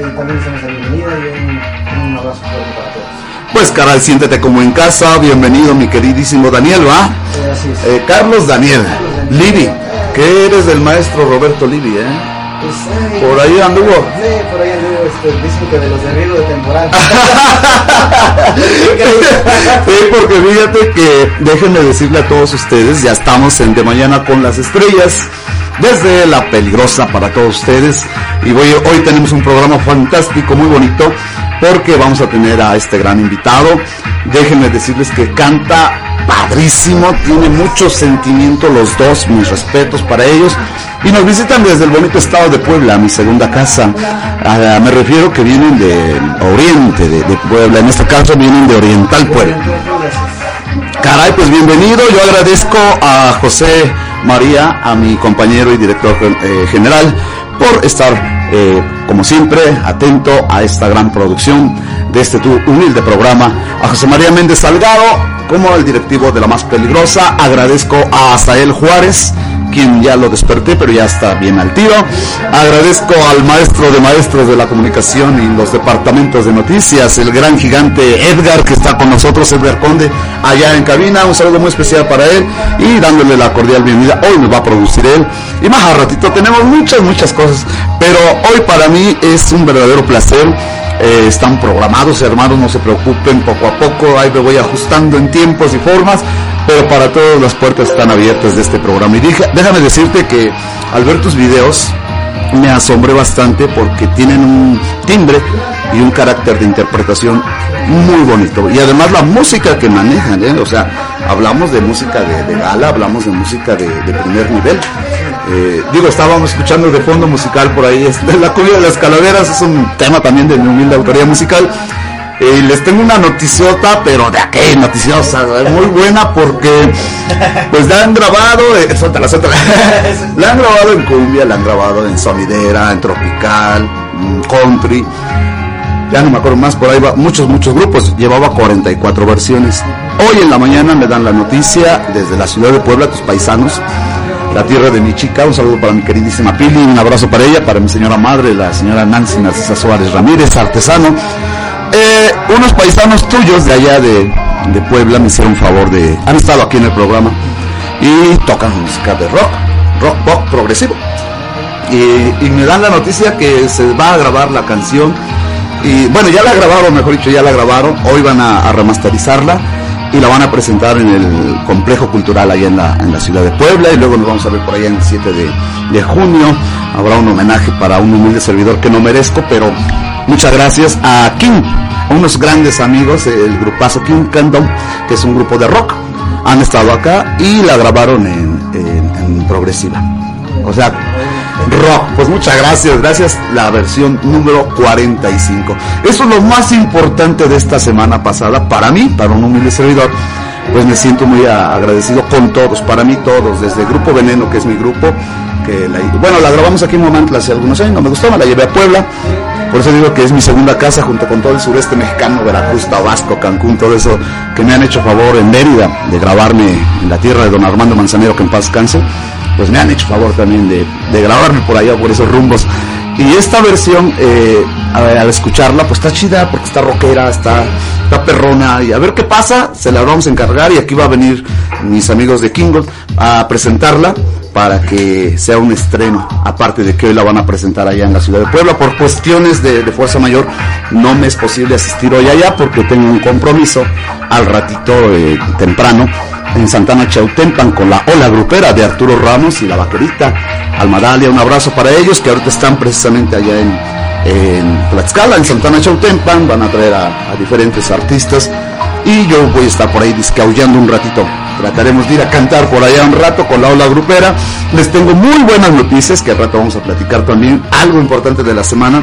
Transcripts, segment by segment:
también damos la bienvenida y un, un abrazo fuerte para todos. Pues caral, siéntete como en casa, bienvenido mi queridísimo Daniel, ¿va? Eh, así es. Eh, Carlos Daniel, Livi, que eres del maestro Roberto Livi, ¿eh? Pues, ay, Por ahí anduvo. Sí, por ahí anduvo, este, dicen que de los de de temporada. Sí, porque fíjate que déjenme decirle a todos ustedes, ya estamos en De Mañana con las Estrellas, desde La Peligrosa para todos ustedes. Y voy, hoy tenemos un programa fantástico, muy bonito, porque vamos a tener a este gran invitado. Déjenme decirles que canta padrísimo, tiene mucho sentimiento los dos, mis respetos para ellos. Y nos visitan desde el bonito estado de Puebla, mi segunda casa. Ah, me refiero que vienen de Oriente, de, de Puebla. En este caso vienen de Oriental Puebla. Caray, pues bienvenido. Yo agradezco a José María, a mi compañero y director eh, general, por estar, eh, como siempre, atento a esta gran producción de este tu humilde programa. A José María Méndez Salgado, como el directivo de la más peligrosa. Agradezco a Azael Juárez, quien ya lo desperté, pero ya está bien al tiro. Agradezco al maestro de maestros de la comunicación y los departamentos de noticias, el gran gigante Edgar, que está con nosotros, Edgar Conde, allá en cabina. Un saludo muy especial para él y dándole la cordial bienvenida. Hoy nos va a producir él. Y más a ratito tenemos muchas, muchas cosas. Pero hoy para mí es un verdadero placer. Eh, están programados, hermanos, no se preocupen, poco a poco, ahí me voy ajustando en tiempos y formas, pero para todos las puertas están abiertas de este programa. Y déjame decirte que al ver tus videos me asombré bastante porque tienen un timbre y un carácter de interpretación muy bonito. Y además la música que manejan, ¿eh? o sea, hablamos de música de, gala, hablamos de música de primer nivel. Eh, digo, estábamos escuchando de fondo musical por ahí, este, La cumbia de las calaveras es un tema también de mi humilde autoría musical. Eh, les tengo una noticiota, pero de aquella noticiosa, ¿no? muy buena porque pues la han grabado, eh, suéltala, suéltala. la han grabado en cumbia, la han grabado en sonidera, en tropical, mm, country, ya no me acuerdo más, por ahí va, muchos, muchos grupos, llevaba 44 versiones. Hoy en la mañana me dan la noticia desde la ciudad de Puebla, tus paisanos, la tierra de mi chica, un saludo para mi queridísima Pili, un abrazo para ella, para mi señora madre, la señora Nancy Narcisa Suárez Ramírez, artesano. Eh, unos paisanos tuyos de allá de, de Puebla me hicieron favor de, han estado aquí en el programa y tocan música de rock, rock pop progresivo. Y, me dan la noticia que se va a grabar la canción y bueno, ya la grabaron, mejor dicho, ya la grabaron. Hoy van a, remasterizarla y la van a presentar en el complejo cultural allá en la, en la ciudad de Puebla. Y luego nos vamos a ver por allá en el 7 de, de junio. Habrá un homenaje para un humilde servidor que no merezco, pero muchas gracias a King, a unos grandes amigos, el grupazo King Candom, que es un grupo de rock. Han estado acá y la grabaron en, en, en progresiva. O sea, rock. Pues muchas gracias, gracias. La versión número 45. Eso es lo más importante de esta semana pasada para mí, para un humilde servidor. Pues me siento muy agradecido con todos, para mí todos, desde Grupo Veneno, que es mi grupo, que la, bueno, la grabamos aquí en Momantla hace algunos años, no me gustó, la llevé a Puebla, por eso digo que es mi segunda casa junto con todo el sureste mexicano, Veracruz, Tabasco, Cancún, todo eso que me han hecho favor en Mérida de grabarme en la tierra de don Armando Manzanero, que en paz canse pues me han hecho favor también de, de grabarme por allá, por esos rumbos. Y esta versión, eh, al escucharla, pues está chida, porque está rockera, está, está perrona, y a ver qué pasa, se la vamos a encargar, y aquí va a venir mis amigos de Kingle a presentarla para que sea un estreno, aparte de que hoy la van a presentar allá en la ciudad de Puebla. Por cuestiones de, de fuerza mayor, no me es posible asistir hoy allá, porque tengo un compromiso al ratito eh, temprano en Santana Chautempan con la Ola Grupera de Arturo Ramos y la Vaquerita Almadalia. Un abrazo para ellos que ahorita están precisamente allá en, Tlaxcala, en Santana Chautempan. Van a traer a, a, diferentes artistas y yo voy a estar por ahí discaullando un ratito. Trataremos de ir a cantar por allá un rato con la Ola Grupera. Les tengo muy buenas noticias que al rato vamos a platicar también. Algo importante de la semana.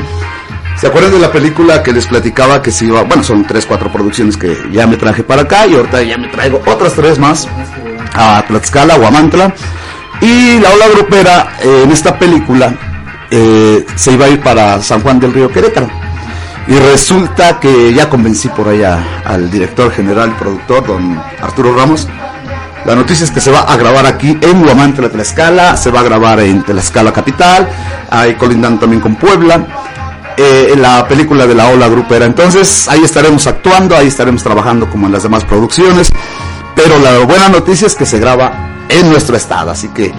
¿Se acuerdan de la película que les platicaba que se iba? Bueno, son tres, cuatro producciones que ya me traje para acá y ahorita ya me traigo otras tres más a Tlaxcala, Guamantla. Y la ola grupera eh, en esta película eh, se iba a ir para San Juan del Río Querétaro. Y resulta que ya convencí por allá al director general, productor, don Arturo Ramos. La noticia es que se va a grabar aquí en Guamantla, Tlaxcala, se va a grabar en Tlaxcala Capital, ahí colindando también con Puebla eh, la película de la ola grupera. Entonces ahí estaremos actuando, ahí estaremos trabajando como en las demás producciones. Pero la buena noticia es que se graba en nuestro estado, así que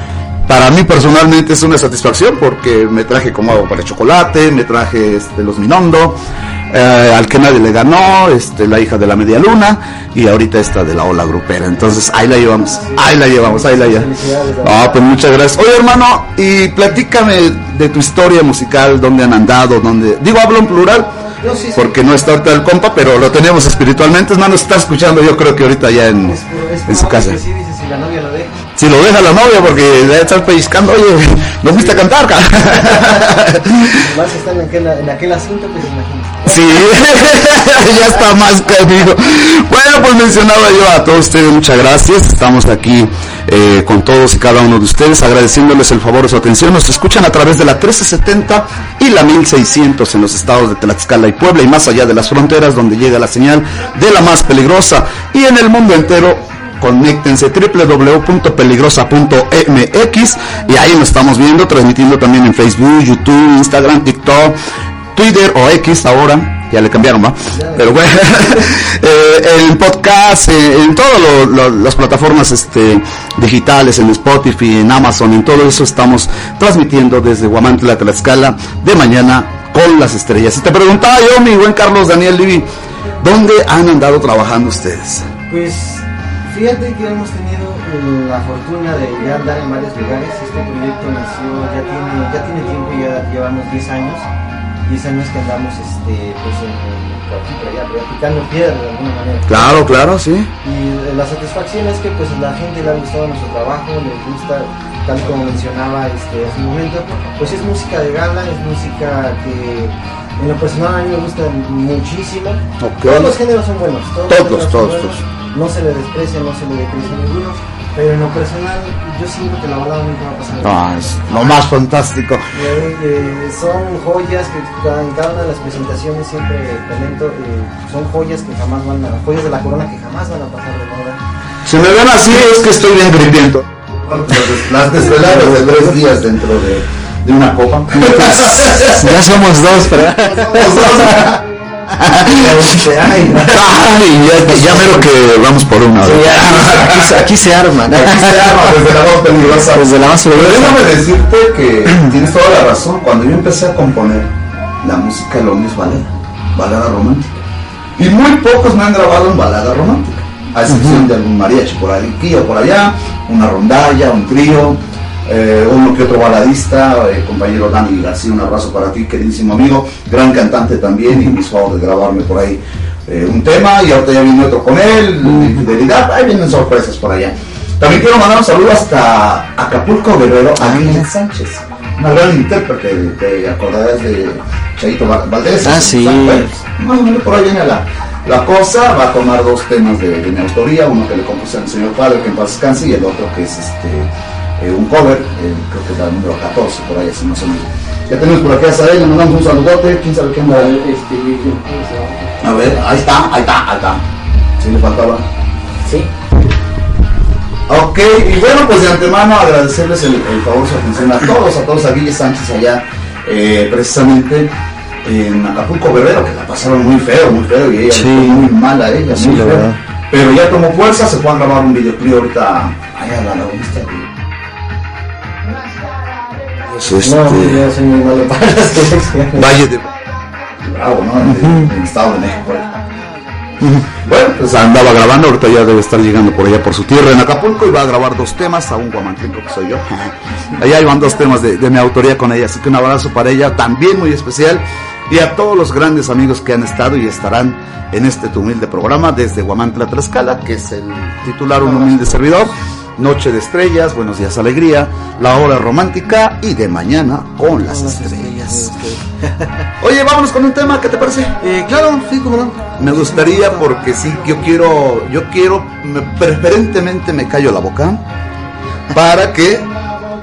para mí personalmente es una satisfacción porque me traje como agua para el chocolate, me traje este, los Minondo, eh, al que nadie le ganó, este, la hija de la media luna y ahorita esta de la ola grupera. Entonces ahí la llevamos, ahí la llevamos, ahí la llevamos. Ah, pues muchas gracias. Oye hermano, y platícame de tu historia musical, dónde han andado, dónde... Digo, hablo en plural. Porque no está ahorita el compa, pero lo tenemos espiritualmente. Hermano, está escuchando, yo creo que ahorita ya en, en su casa. si lo deja. La novia, porque debe estar pellizcando, oye, ¿no fuiste a cantar? Más están en aquel, en aquel asunto, pues. Sí, ya está más conmigo. Bueno, pues mencionaba yo a todos ustedes, muchas gracias. Estamos aquí eh, con todos y cada uno de ustedes, agradeciéndoles el favor de su atención. Nos escuchan a través de la 1370 y la 1600 en los estados de Tlaxcala y Puebla y más allá de las fronteras donde llega la señal de la más peligrosa y en el mundo entero conéctense www.peligrosa.mx y ahí nos estamos viendo, transmitiendo también en Facebook, YouTube, Instagram, TikTok, Twitter o X ahora, ya le cambiaron, ¿va? Pero bueno, eh, en podcast, eh, en todas las plataformas este, digitales, en Spotify, en Amazon, en todo eso estamos transmitiendo desde Guamantla, Tlaxcala, de mañana con las estrellas. Y te preguntaba yo, mi buen Carlos Daniel Livi, ¿dónde han andado trabajando ustedes? Pues fíjate que hemos tenido eh, la fortuna de ya andar en varios lugares. Este proyecto nació, ya tiene, ya tiene tiempo, ya llevamos 10 años. 10 años que andamos este, pues en, aquí, por allá, picando piedra de alguna manera. Claro, claro, sí. Y eh, la satisfacción es que pues la gente le ha gustado nuestro trabajo, les gusta, tal como mencionaba este, hace un momento, pues es música de gala, es música que en lo personal a mí me gusta muchísimo. Todos los géneros son buenos. Todos, los Todos, todos, buenos. No se le desprecia, no se le desprecia ninguno. Pero en lo personal, yo siento que la balada nunca va a pasar. Ah, es lo más fantástico. Eh, eh, son joyas que en cada una de las presentaciones siempre comento, eh, son joyas que jamás van a, joyas de la corona que jamás van a pasar de moda. Si me ven así es que estoy bien gripiento. Las desveladas de tres días dentro de, de una copa. ya somos dos, pero... Ay, Ay, ya, ya mero que vamos por una. ¿verdad? Aquí, se- aquí se arma, ¿no? aquí se arma desde la voz peligrosa. Desde la más Pero peligrosa. déjame decirte que tienes toda la razón. Cuando yo empecé a componer, la música lo es balada, balada romántica. Y muy pocos me han grabado en balada romántica, a excepción de algún mariachi por aquí o por allá, una rondalla, un trío, eh, uno que otro baladista, eh, compañero Dani García, un abrazo para ti, queridísimo amigo, gran cantante también, y hizo favor de grabarme por ahí eh, un tema, y ahorita ya viene otro con él, de infidelidad, ahí vienen sorpresas por allá. También quiero mandar un saludo hasta Acapulco Guerrero, a Lilian Sánchez, una gran intérprete, te acordarás de Chaito Val- Valdés. Ah, sí. Más o menos por ahí viene la, la cosa, va a tomar dos temas de, de mi autoría, uno que le compuse al señor padre, que en paz descanse, y el otro que es este eh, un cover, eh, creo que es el número 14, por ahí así más o menos. Ya tenemos por aquí a Sael, le mandamos un saludote, quién sabe qué anda. A ver, ahí está, ahí está, ahí está. Sí le faltaba. Sí. Ok, y bueno, pues de antemano agradecerles el, el favor, su atención a todos, a todos, a Guille Sánchez allá, eh, precisamente en Acapulco Guerrero, que la pasaron muy feo, muy feo, y ella Sí. muy mala a ella, Sí, muy la feo. verdad. Pero ya tomó fuerza, se fue a grabar un videoclip ahorita allá a la. Pues, No, este, yo soy muy malo para las. Valle de... Bravo, ¿no? En, en el Estado de México. Bueno, pues andaba grabando, ahorita ya debe estar llegando por allá por su tierra en Acapulco y va a grabar dos temas, a un guamantenco que soy yo. Allá iban dos temas de, de mi autoría con ella, así que un abrazo para ella, también muy especial, y a todos los grandes amigos que han estado y estarán en este tu humilde programa desde Guamantla Tlaxcala, que es el titular Un Humilde Servidor, Noche de Estrellas, Buenos Días Alegría, La Hora Romántica y de Mañana con las estrellas. Oye, vámonos con un tema, ¿qué te parece? Eh, claro, sí, como no. Me gustaría porque sí, yo quiero, yo quiero, me- preferentemente me callo la boca para que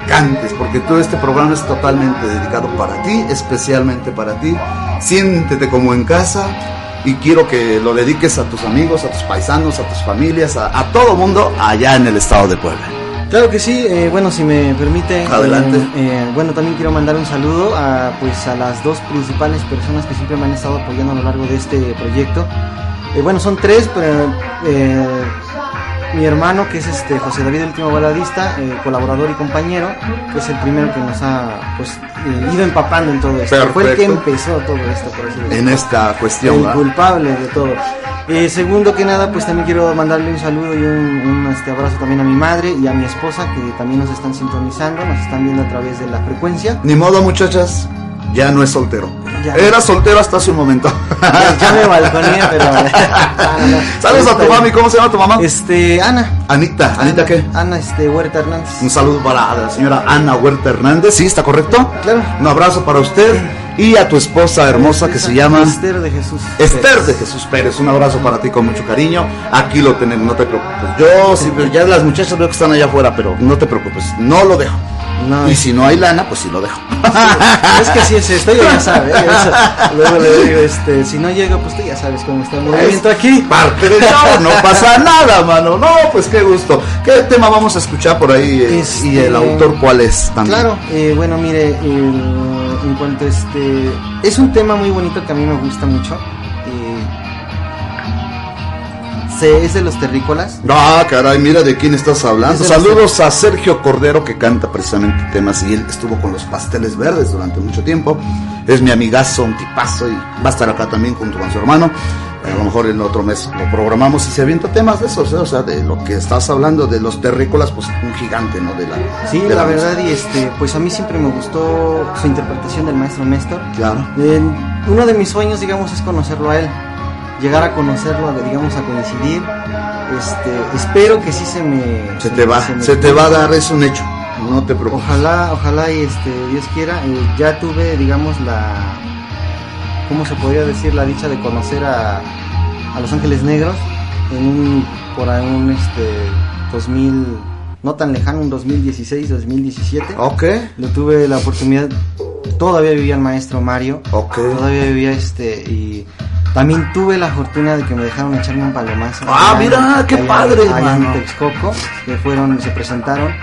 cantes, porque todo este programa es totalmente dedicado para ti, especialmente para ti. Siéntete como en casa y quiero que lo dediques a tus amigos, a tus paisanos, a tus familias, a, a todo mundo allá en el estado de Puebla. Claro que sí, eh, bueno, si me permite. Adelante. eh, eh, bueno, también quiero mandar un saludo a, pues, a las dos principales personas que siempre me han estado apoyando a lo largo de este proyecto. Eh, bueno, son tres, pero eh, mi hermano, que es este José David, el último baladista, eh, colaborador y compañero, que es el primero que nos ha pues, eh, ido empapando en todo esto. Fue el que empezó todo esto, por así decirlo En esta cuestión, el ¿verdad? culpable de todo. Eh, segundo que nada, pues también quiero mandarle un saludo y un, un, este, abrazo también a mi madre y a mi esposa que también nos están sintonizando, nos están viendo a través de la frecuencia. Ni modo, muchachas, ya no es soltero. Ya. Era soltero hasta hace un momento. Ya, ya me balconeé, pero... Saludos a tu mami, ¿cómo se llama tu mamá? Este, Ana. Anita, ¿Anita qué? Ana este, Huerta Hernández. Un saludo para la señora Ana Huerta Hernández, ¿sí está correcto? Claro. Un abrazo para usted y a tu esposa hermosa que se llama Esther de Jesús. Esther de Jesús Pérez. Un abrazo para ti con mucho cariño. Aquí lo tenemos, no te preocupes. Yo, sí, pero ya las muchachas veo que están allá afuera, pero no te preocupes, no lo dejo. No, Y si no hay lana, pues sí lo dejo. es que si es esto, ya sabes. ya Luego le digo, este, si no llega, pues tú ya sabes cómo está el movimiento aquí. Parte del show, no pasa nada, mano. No, pues qué gusto. ¿Qué tema vamos a escuchar por ahí? eh? Este- Y el autor, ¿cuál es? También. Claro, eh, bueno, mire, en cuanto a este. Es un tema muy bonito que a mí me gusta mucho. Se- es de los terrícolas. Ah, caray, mira de quién estás hablando. Es Saludos a Sergio Cordero que canta precisamente temas y él estuvo con los pasteles verdes durante mucho tiempo. Es mi amigazo, un tipazo y va a estar acá también junto con su hermano. A lo mejor en otro mes lo programamos y se avienta temas de esos, ¿eh? o sea, de lo que estás hablando de los terrícolas, pues un gigante, ¿no? De la, Sí, de la verdad, y este, pues a mí siempre me gustó su interpretación del maestro Néstor. Claro. Eh, uno de mis sueños, digamos, es conocerlo a él. Llegar a conocerlo, digamos, a coincidir. Este, espero que sí se me. Se te va, me se te va a dar, es un hecho. No te preocupes. Ojalá, ojalá y este, Dios quiera. eh, ya tuve, digamos, la. ¿Cómo se podría decir? La dicha de conocer a, a Los Ángeles Negros en un. por ahí un este. 2000. no tan lejano, un 2016, 2017. Ok, Lo tuve la oportunidad. Todavía vivía el maestro Mario. ok. Todavía vivía este. Y también tuve la fortuna de que me dejaron echarme un palomazo. Ah, Allá- mira, qué allá- padre, allá en mano. Texcoco, que fueron, se presentaron.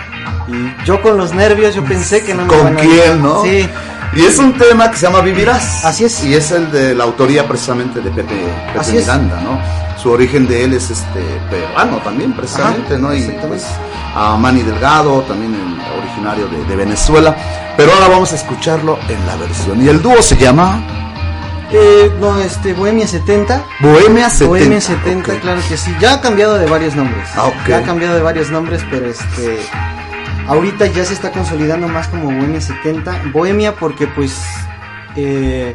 Y yo con los nervios, yo pensé que no me ¿Con quién, no? Sí. Y es un tema que se llama Vivirás. Así es. Y es el de la autoría precisamente de Pepe, Pepe Así es. Miranda, ¿no? Su origen de él es este peruano también, precisamente, Ajá, ¿no? Y pues a Manny Delgado, también originario de, de Venezuela. Pero ahora vamos a escucharlo en la versión. Y el dúo se llama Eh, no, este, Bohemia 70. Bohemia 70. Bohemia 70, Ok. claro que sí. Ya ha cambiado de varios nombres. Ah, ok. Ya ha cambiado de varios nombres, pero este. Ahorita ya se está consolidando más como Bohemia 70. Bohemia porque, pues. eh,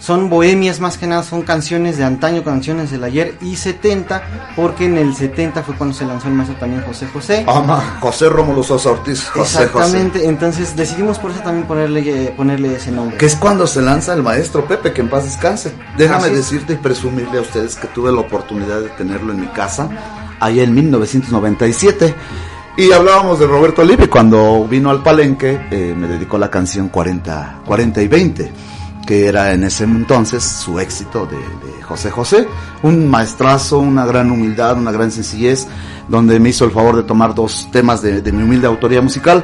son bohemias más que nada, son canciones de antaño, canciones del ayer. Y 70 porque en el 70 fue cuando se lanzó el maestro también José José. Ama, José Rómulo Sosa Ortiz. José Exactamente, entonces decidimos por eso también ponerle, eh, ponerle ese nombre. que es cuando se lanza el maestro Pepe, que en paz descanse. Déjame Así decirte y presumirle a ustedes que tuve la oportunidad de tenerlo en mi casa, allá en 1997. Y hablábamos de Roberto Olivi cuando vino al palenque, eh, me dedicó la canción 40, 40 y 20, que era en ese entonces su éxito de, José José. Un maestrazo, una gran humildad, una gran sencillez, donde me hizo el favor de tomar dos temas de mi humilde autoría musical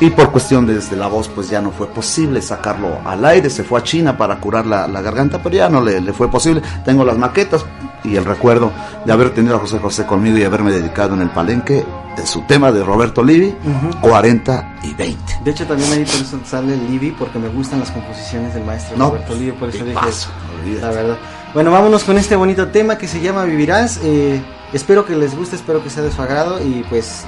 y por cuestión desde la voz pues ya no fue posible sacarlo al aire, se fue a China para curar la, la garganta, pero ya no le, le fue posible. Tengo las maquetas y el recuerdo de haber tenido a José José conmigo y haberme dedicado en el palenque de su tema de Roberto Livi, Ujú. 40 y 20. De hecho, también ahí por eso sale Livi, porque me gustan las composiciones del maestro No, Roberto Livi, por eso dije, olvídate. la verdad. Bueno, vámonos con este bonito tema que se llama Vivirás. Eh, espero que les guste, espero que sea de su agrado y pues,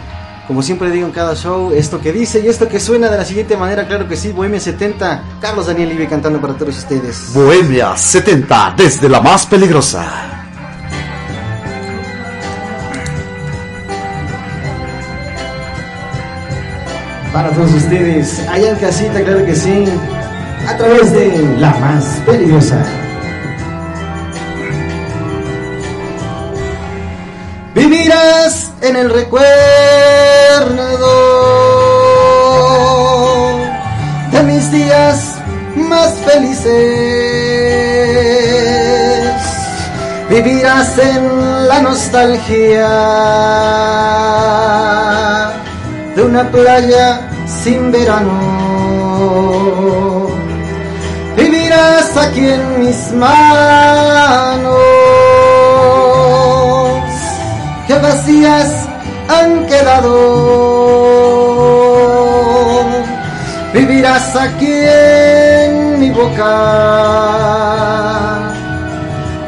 como siempre digo en cada show, esto que dice y esto que suena de la siguiente manera, claro que sí, Bohemia 70, Carlos Daniel Livi cantando para todos ustedes. Bohemia 70, desde la más peligrosa. Para todos ustedes, allá en casita, claro que sí, a través de la más peligrosa. Vivirás en el recuerdo de mis días más felices. Vivirás en la nostalgia de una playa sin verano. Vivirás aquí en mis manos, vacías han quedado. Vivirás aquí en mi boca,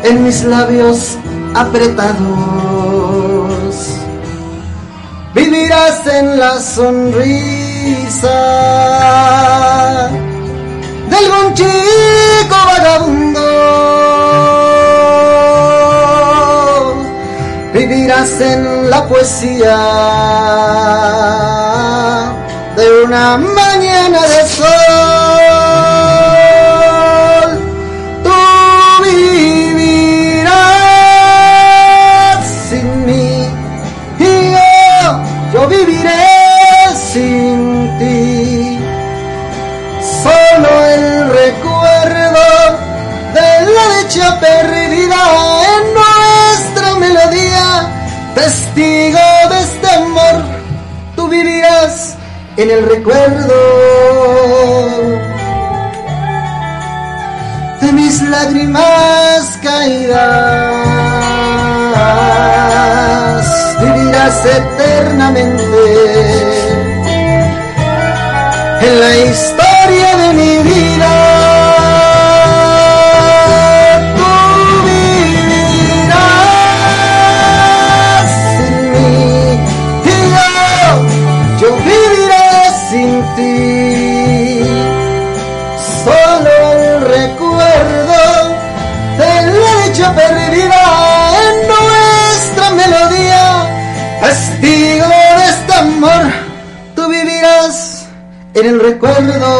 en mis labios apretados. Vivirás en la sonrisa de algún chico vagabundo. En la poesía de una mañana de sol. En el recuerdo de mis lágrimas caídas, vivirás eternamente en el recuerdo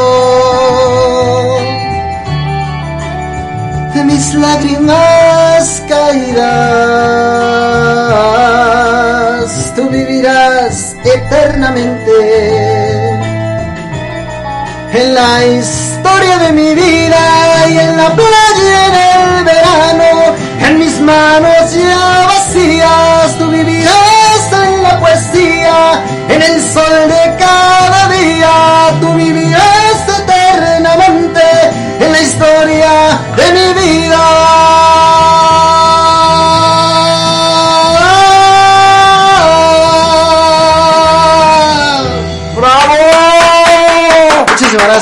de mis lágrimas caídas. Tú vivirás eternamente en la historia de mi vida y en la playa en el verano, en mis manos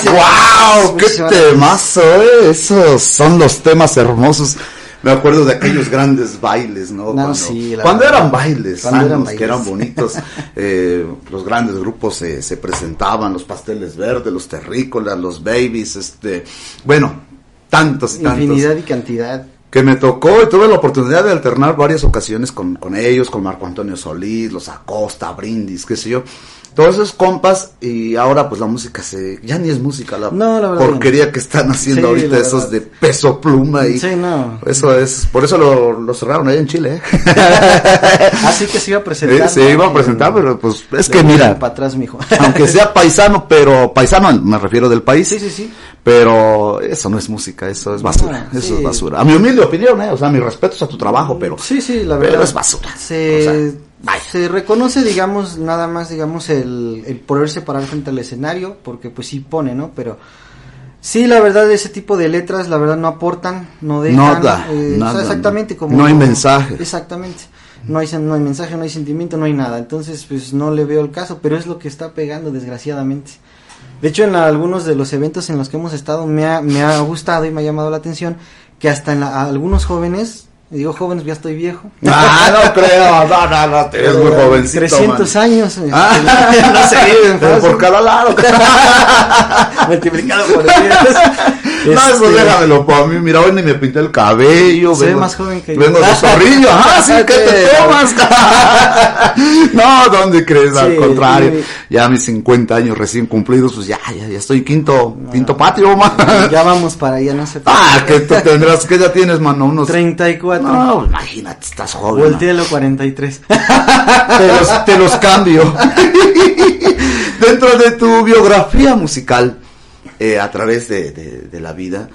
¡Wow! ¡Qué temazo! eh! Esos son los temas hermosos. Me acuerdo de aquellos grandes bailes, ¿no? No, cuando sí, cuando eran bailes, Cuando eran sanos, que eran bailes. bonitos, eh, los grandes grupos se, se presentaban, los pasteles verdes, los terrícolas, los babies, este, bueno, tantos y tantos. Infinidad y cantidad. que me tocó y tuve la oportunidad de alternar varias ocasiones con, con ellos, con Marco Antonio Solís, los Acosta, Brindis, qué sé yo. Todos esos compas y ahora pues la música se... Ya ni es música la No, la verdad porquería que están haciendo Sí, ahorita esos de peso pluma y... Sí, no. Eso es, por eso lo, lo cerraron ahí en Chile, ¿eh? Así que se iba a presentar. Eh, se iba a presentar, pero pues es que mira, Para atrás, mijo. aunque sea paisano, pero paisano me refiero del país. Sí, sí, sí. Pero eso no es música, eso es basura, eso es basura. A mi humilde opinión, ¿eh? o sea, mis respetos a tu trabajo, pero Sí, sí, la pero verdad. es basura. Se, O sea, se reconoce, digamos, nada más, digamos, el, el poderse parar frente al escenario, porque pues sí pone, ¿no? Pero sí, la verdad, ese tipo de letras, la verdad, no aportan, no dejan. Nada, eh, o sea, nada, exactamente como... no hay mensaje. Exactamente. No hay, no hay mensaje, no hay sentimiento, no hay nada. Entonces, pues no le veo el caso, pero es lo que está pegando, desgraciadamente. De hecho, en la- algunos de los eventos en los que hemos estado me ha, me ha gustado y me ha llamado la atención que hasta en la- a algunos jóvenes, digo jóvenes, ya estoy viejo. Ah, no creo, no, no, no, te ves muy jovencito. 300 man. años. este, Ah, no se viven fácil. por cada lado. Multiplicado por 10. No, eso Este, déjamelo para mí. Mira, hoy ni me pinté el cabello. Se ve vengo- más joven que yo. Vengo de zorrillo. Ah, sí, ¿qué te tomas? no, ¿dónde crees? Al Sí, contrario. sí. Ya mis 50 años recién cumplidos, pues ya, ya, ya estoy quinto, quinto patio, man. Ya vamos para allá, no sé. Ah, que tú tendrás, que ya tienes, mano, unos... 34. No, imagínate, estás joven. Voltealo 43. te los, te los cambio. Dentro de tu biografía musical, eh, a través de, de- de la vida,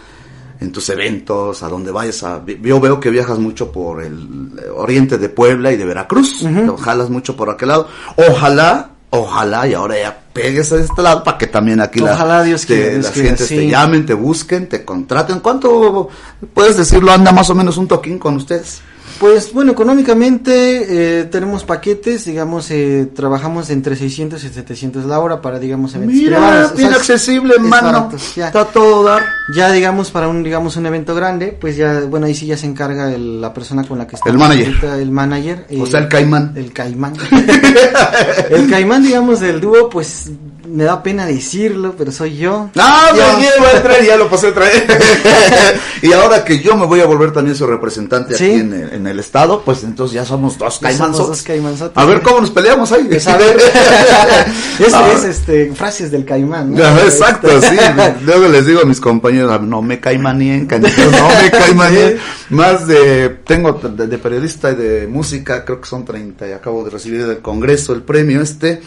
en tus eventos, a donde vayas a... Yo veo que viajas mucho por el oriente de Puebla y de Veracruz. Ujú. Te jalas mucho por aquel lado. Ojalá, Ojalá y ahora ya pegues a este lado para que también aquí la, Dios te- quiera, Dios las quiera, gentes te llamen, te busquen, te contraten. ¿Cuánto puedes decirlo? Anda más o menos un toquín con ustedes. Pues bueno, económicamente eh, tenemos paquetes, digamos, eh, trabajamos entre 600 y 700 la hora para, digamos, eventos Mira, privados. O bien sea, accesible, es hermano. barato, ya. Está todo dar. Ya digamos para un digamos un evento grande, pues ya bueno ahí sí ya se encarga el- la persona con la que está El manager. el manager, O eh, sea, el caimán. el caimán. el caimán digamos del dúo, pues me da pena decirlo, pero soy yo. Ah, Dios. me llevo a traer, ya lo pasé a traer. y ahora que yo me voy a volver también su representante Sí. aquí en el, en el estado, pues entonces ya somos dos Ya caimanzotes. A ver cómo nos peleamos ahí. Pues, a ver, eso es este frases del caimán. ¿no? Exacto, Este- sí. Luego les digo a mis compañeros, no me caimanien, canijo, no me caimanien. Más de, tengo de, de periodista y de música, creo que son 30 y acabo de recibir del Congreso el premio este.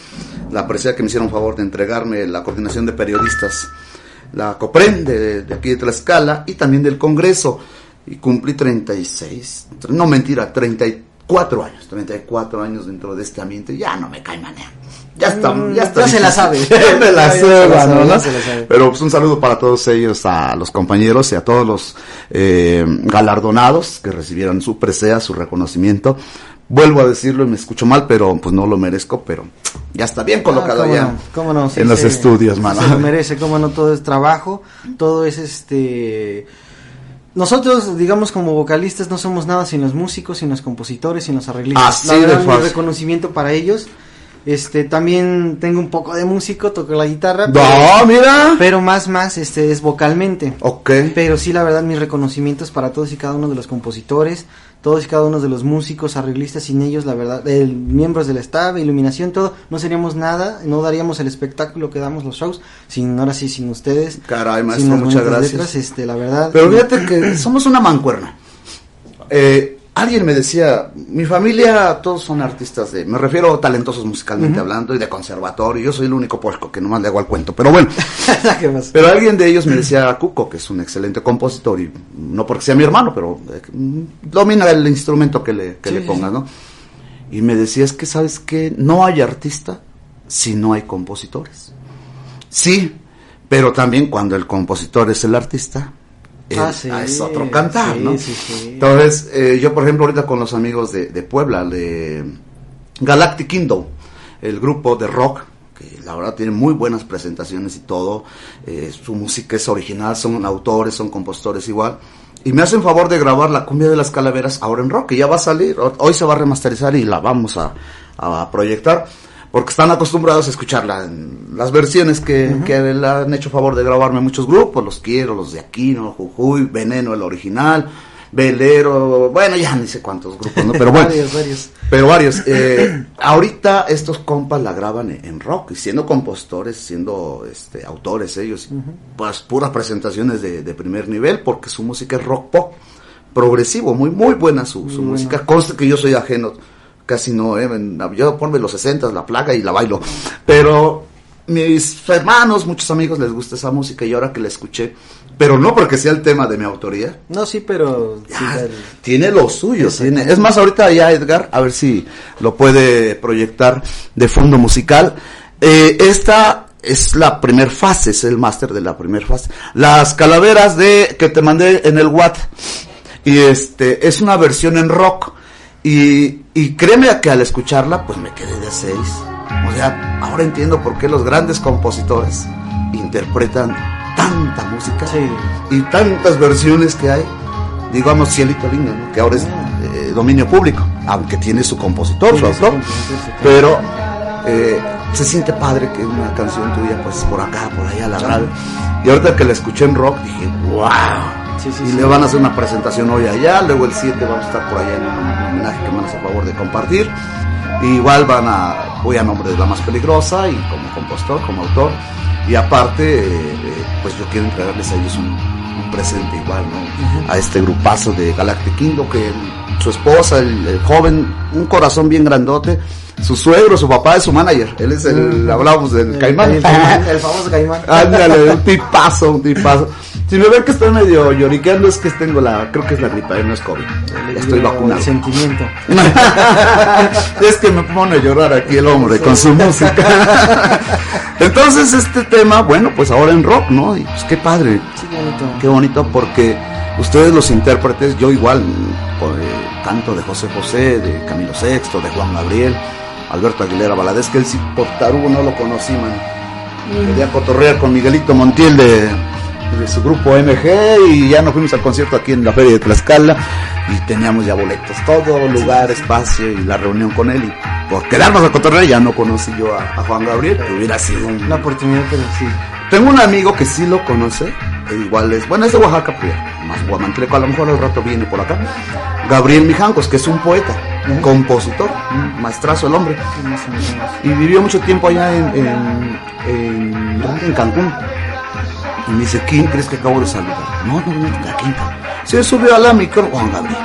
La presea que me hicieron favor de entregarme la coordinación de periodistas, la COPREN de, de aquí de Tlaxcala y también del Congreso. Y cumplí 36, no mentira, 34 años, 34 años dentro de este ambiente. Ya no me caimanean. Ya está, Mm, ya está. ya se la sabe. Ya me la ¿no? Pero pues un saludo para todos ellos, a los compañeros y a todos los eh, galardonados que recibieron su presea, su reconocimiento. Vuelvo a decirlo y me escucho mal, pero pues no lo merezco, pero ya está bien colocado Ah, ¿cómo ya no? ¿Cómo no? Sí, en los estudios, mano. Se lo merece, cómo no, todo es trabajo, todo es este... Nosotros, digamos, como vocalistas no somos nada sin los músicos, sin los compositores, sin los arreglistas. Así La de verdad, mi fácil. reconocimiento para ellos. Este, también tengo un poco de músico, toco la guitarra, pero, No, mira. pero más, más, este, es vocalmente. Ok. Pero sí, la verdad, mis reconocimientos para todos y cada uno de los compositores, todos y cada uno de los músicos, arreglistas, sin ellos, la verdad, el, miembros del staff, iluminación, todo, no seríamos nada, no daríamos el espectáculo que damos los shows, sin, ahora sí, sin ustedes. Caray, maestro, muchas gracias. letras, este, la verdad. Pero fíjate que somos una mancuerna. Eh, alguien me decía, mi familia, todos son artistas de, me refiero talentosos musicalmente hablando y de conservatorio. Yo soy el único puerco que nomás le hago al cuento. Pero bueno, pero alguien de ellos me decía, Cuco, que es un excelente compositor y no porque sea mi hermano, pero eh, mm, domina el instrumento que le, que Sí, le pongas. ¿no? Y me decía, es que sabes que no hay artista si no hay compositores. Sí, pero también cuando el compositor es el artista, él- Ah, sí, es otro cantar, sí, ¿no? sí, sí. Entonces, eh, yo por ejemplo ahorita con los amigos de, de Puebla, de Galactic Kingdom, el grupo de rock, que la verdad tiene muy buenas presentaciones y todo, eh, su música es original, son autores, son compositores igual. Y me hacen favor de grabar la cumbia de las calaveras ahora en rock, que ya va a salir, ho- hoy se va a remasterizar y la vamos a, a proyectar, porque están acostumbrados a escucharla en las versiones que, que le han hecho favor de grabarme muchos grupos, los quiero, los de Aquino, Jujuy, Veneno, el original, Velero, bueno, ya ni sé cuántos grupos, ¿no? Pero bueno, varios, varios. pero varios. Eh, ahorita estos compas la graban en, en rock, y siendo compositores, siendo este, autores ellos, pues puras presentaciones de, de primer nivel, porque su música es rock pop, progresivo, muy, muy buena su, su Muy música. buena. Conste que yo soy ajeno, casi no, eh, yo ponme los 60, la plaga y la bailo. Pero mis hermanos, muchos amigos les gusta esa música y ahora que la escuché, pero no porque sea el tema de mi autoría, No, sí, pero... sí, el- tiene lo suyo, tiene. Es más, ahorita ya Edgar, a ver si lo puede proyectar de fondo musical. Eh, esta es la primer fase, es el máster de la primer fase. Las calaveras de que te mandé en el Watt. Y este, es una versión en rock. Y, y créeme que al escucharla, pues me quedé de seis. O sea, ahora entiendo por qué los grandes compositores interpretan tanta música Sí. y tantas versiones que hay. Digamos, Cielito Lindo, ¿no? que ahora es eh, dominio público, aunque tiene su compositor, Tiene su autor. sí. Pero eh, se siente padre que una canción tuya, pues por acá, por allá la grabe. Y ahorita que la escuché en rock, dije, wow. Sí, sí, y sí. le van a hacer una presentación hoy allá, luego el 7 vamos a estar por allá en un homenaje que me van a favor de compartir. Y igual van a, voy a nombre de la más peligrosa y como compositor, como autor. Y aparte, eh, eh, pues yo quiero entregarles a ellos un, un presente igual, ¿no? A este grupazo de Galactic Kingdom que su esposa, el, el joven, un corazón bien grandote, su suegro, su papá es su manager, él es el, hablábamos del El- caimán. El, caimán, el famoso caimán. Ándale, un tipazo, un tipazo. Si me ven que estoy medio lloriqueando es que tengo la, creo que es la gripa, no es COVID. Ya estoy El vacunado. sentimiento. es que me pone a llorar aquí el hombre con su música. Entonces este tema, bueno, pues ahora en rock, ¿no? Y pues qué padre, Sí, qué bonito. qué bonito porque ustedes los intérpretes, yo igual con, eh, canto de José José, de Camilo Sexto, de Juan Gabriel, Alberto Aguilera Valadez, que él sí por tarugo no lo conocí, man. Quería cotorrear con Miguelito Montiel de, de su grupo MG y ya nos fuimos al concierto aquí en la Feria de Tlaxcala y teníamos ya boletos, todo lugar, espacio y la reunión con él y por quedarnos a cotorrear ya no conocí yo a, a Juan Gabriel, que hubiera sido un... Una oportunidad, pero sí. Tengo un amigo que sí lo conoce, igual es, bueno, es de Oaxaca, pero más guamantleco, a lo mejor al rato viene por acá. Gabriel Mijancos, que es un poeta, compositor, maestrazo el hombre, y vivió mucho tiempo allá en, en, en, ¿dónde? en Cancún. Y me dice, ¿quién crees que acabo de saludar? No, no, no, ¿a quién? Se subió a la micro Juan Gabriel.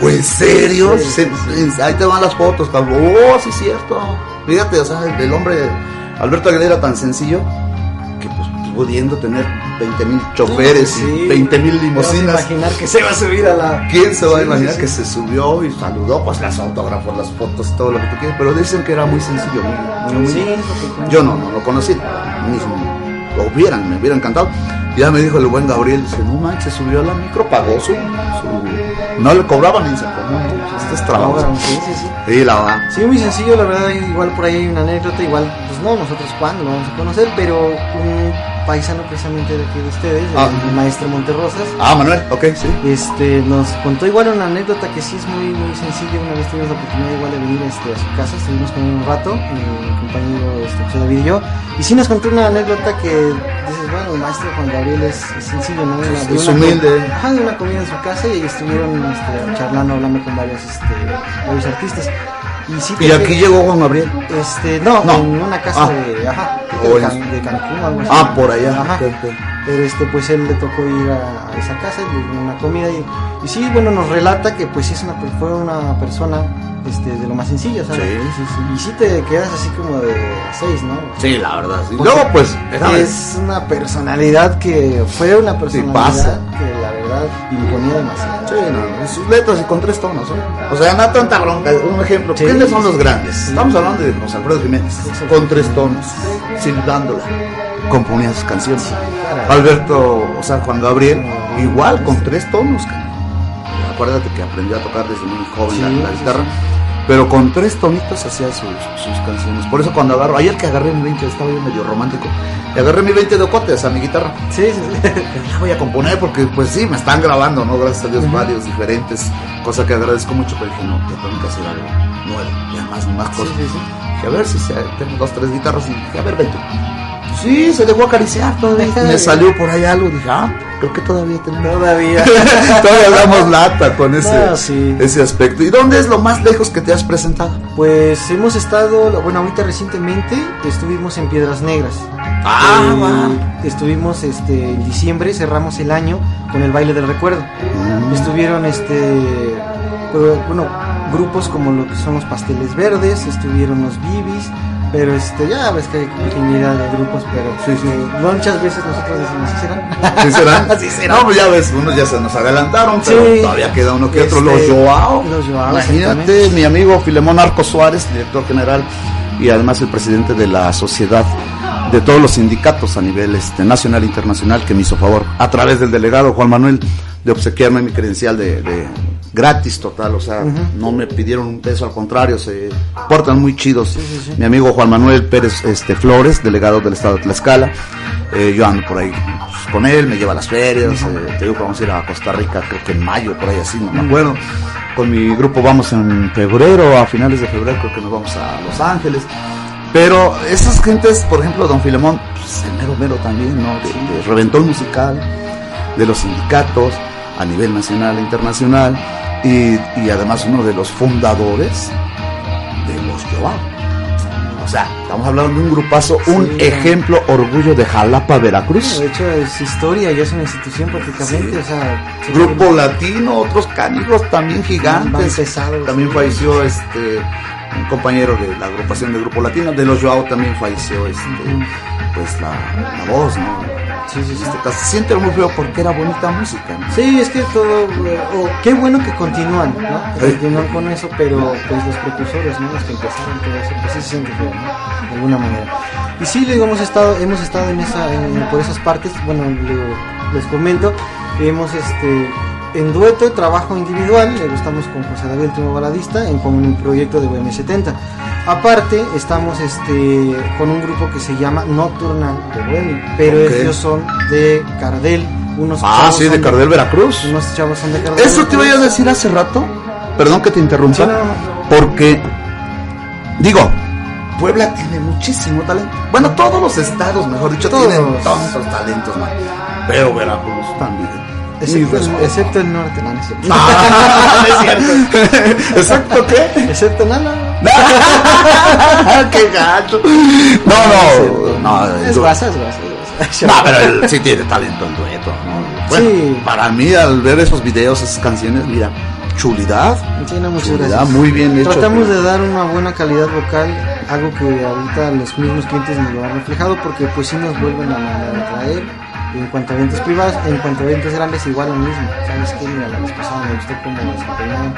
¿O en serio? Se- se- ahí te van las fotos, cabrón. Oh, sí, cierto. Fíjate, o sea, el, el hombre, Alberto Aguilera, era tan sencillo que pues pudiendo tener 20 mil choferes Sí. y 20 mil Te vas a imaginar que se va a subir a la. ¿Quién se va a imaginar sí, que se subió y saludó? Pues las autógrafos, las fotos, todo lo que tú quieras. Pero dicen que era muy sencillo. muy- muy- muy-. Yo no, no lo conocí. Ni- lo hubieran, me hubiera encantado. Y ya me dijo el buen Gabriel, dice, no manches, subió a la micro, pagó su... su- No le cobraban ni se no, este es trabajo. Sí, sí, sí. Sí, la va. Sí, muy sencillo, la verdad, igual por ahí hay una anécdota, igual, no, nosotros cuándo lo vamos a conocer, pero un paisano precisamente de aquí de ustedes, el Ah. maestro Monterrosas, Ah, Manuel, ok, sí. este, nos contó igual una anécdota que sí es muy, muy sencilla, una vez tuvimos la oportunidad igual de venir este, a su casa, estuvimos con él un rato, mi compañero este, José David y yo, y sí nos contó una anécdota que dices, bueno, el maestro Juan Gabriel es, es sencillo, ¿no? Una- Es una- humilde. Ajá, de una comida en su casa y estuvieron este, charlando, hablando con varios, este, varios artistas. Y, sí Y aquí llegó Juan Gabriel. este, no, No. en una casa Ah. de, ajá, O de, Can- de Cancún, algo así. Ah, por allá. Ajá. ok, ok. Pero este, pues él le tocó ir a, a esa casa y una comida y, y sí, bueno, nos relata que pues sí es una, fue una persona este, de lo más sencillo, ¿sabes? Sí, sí, sí. Y sí te quedas así como de seis, ¿no? Sí, la verdad. sí. Luego, pues, es una personalidad que fue una personalidad pasa. que la verdad imponía demasiado. Sí, no, y sus letras y con tres tonos, ¿eh? O sea, no tanta bronca. Un ejemplo, Sí, ¿quiénes son sí, los sí. grandes? Sí. Estamos hablando de José Alfredo Jiménez, con tres tonos, silbándola, componía sus canciones. Alberto, o sea, Juan Gabriel, igual, con tres tonos. cabrón. Acuérdate que aprendió a tocar desde muy joven la, Sí, la sí, guitarra. Pero con tres tonitos hacía sus, sus canciones. Por eso cuando agarro, ayer que agarré mi 20, estaba yo medio romántico, y agarré mi 20 de ocotes a mi guitarra. Sí, sí, sí. Ya voy a componer porque pues sí, me están grabando, ¿no? Gracias a Dios, varios diferentes, cosa que agradezco mucho, pero dije, no, ya tengo que hacer algo nuevo, ya más, más Sí, cosas. sí, sí. Dije, a ver si se, tengo dos, tres guitarras y dije, a ver, vente. Sí, se dejó acariciar todavía. Me salió por ahí algo, dije, ah, creo que todavía tenemos. Todavía. todavía damos lata con ese, No, sí. ese aspecto. ¿Y dónde es lo más lejos que te has presentado? Pues hemos estado, bueno, ahorita recientemente estuvimos en Piedras Negras. Ah, Eh. Estuvimos este, en diciembre, cerramos el año con el baile del recuerdo. Mm. Estuvieron, este, pues, bueno, grupos como lo que son los Pasteles Verdes, estuvieron los Bibis, pero este, ya ves que hay infinidad de grupos, pero Sí, sí. muchas veces nosotros decimos, ¿sí serán? ¿Sí serán? Sí serán. No, pues ya ves, unos ya se nos adelantaron, pero Sí. todavía queda uno que otro. Este, Los Joao. los Joao, Imagínate, mi amigo Filemón Arco Suárez, director general y además el presidente de la sociedad de todos los sindicatos a nivel este, nacional e internacional que me hizo favor a través del delegado Juan Manuel de obsequiarme mi credencial de, de gratis total, o sea, no me pidieron un peso, al contrario, se portan muy chidos. sí, sí. Mi amigo Juan Manuel Pérez este, Flores, delegado del estado de Tlaxcala, eh, yo ando por ahí pues, con él, me lleva a las ferias, eh, te digo que vamos a ir a Costa Rica, creo que en mayo, por ahí así, no me acuerdo. Con mi grupo vamos en febrero, a finales de febrero creo que nos vamos a Los Ángeles. Pero esas gentes, por ejemplo, don Filemón, pues, el mero mero también, ¿no? De, de reventón musical, de los sindicatos a nivel nacional e internacional, y, y además uno de los fundadores de los Joao. O sea, estamos hablando de un grupazo, un ejemplo, orgullo de Jalapa, Veracruz. De hecho, es historia, ya es una institución prácticamente, Sí. o sea... se- Grupo latino, otros canijos también gigantes. También falleció este un compañero de la agrupación de Grupo Latino, de los Joao también falleció este, pues la, la voz, ¿no? Sí, sí, sí. se siente muy feo porque era bonita música. ¿no? Sí, es que todo, eh, oh, qué bueno que continúan, ¿no? Que continúan con eso, pero pues los precursores, ¿no? Los que empezaron todo eso, pues sí se siente feo, ¿no? De alguna manera. Y sí, digo, hemos estado, hemos estado en esa, en- por esas partes, bueno, le- les comento, hemos este en dueto, trabajo individual, le gustamos con José David el Timo Baladista en con el proyecto de BM70. Aparte, estamos este con un grupo que se llama Nocturnal de Bohemia, pero ellos son de Cardel, unos Ah, sí, de Cardel, Veracruz. unos chavos son de Cardel. Eso te iba a decir hace rato. Perdón que te interrumpa. Sí, no, no. Porque, digo, Puebla tiene muchísimo talento. Bueno, todos los estados, mejor dicho, Todos. tienen tantos talentos, man. Pero Veracruz también. Excepto el, respetos. excepto el norte, no, no es cierto. Ah, no es cierto. ¿Exacto qué? Excepto nada. ¡Qué gacho! No, no, no. Es guasa, es guasa. No, pero él sí tiene talento en dueto. ¿no? Bueno, Sí. para mí, al ver esos videos, esas canciones, mira, chulidad. Sí, no, muchas chulidad, gracias. muy bien hecho. Tratamos de dar una buena calidad vocal, algo que ahorita los mismos clientes nos lo han reflejado porque pues sí nos vuelven a a traer. En cuanto a eventos privados, en cuanto a eventos grandes igual lo mismo. ¿Sabes qué? Mira, la vez pasada me gustó cómo desempeñaron,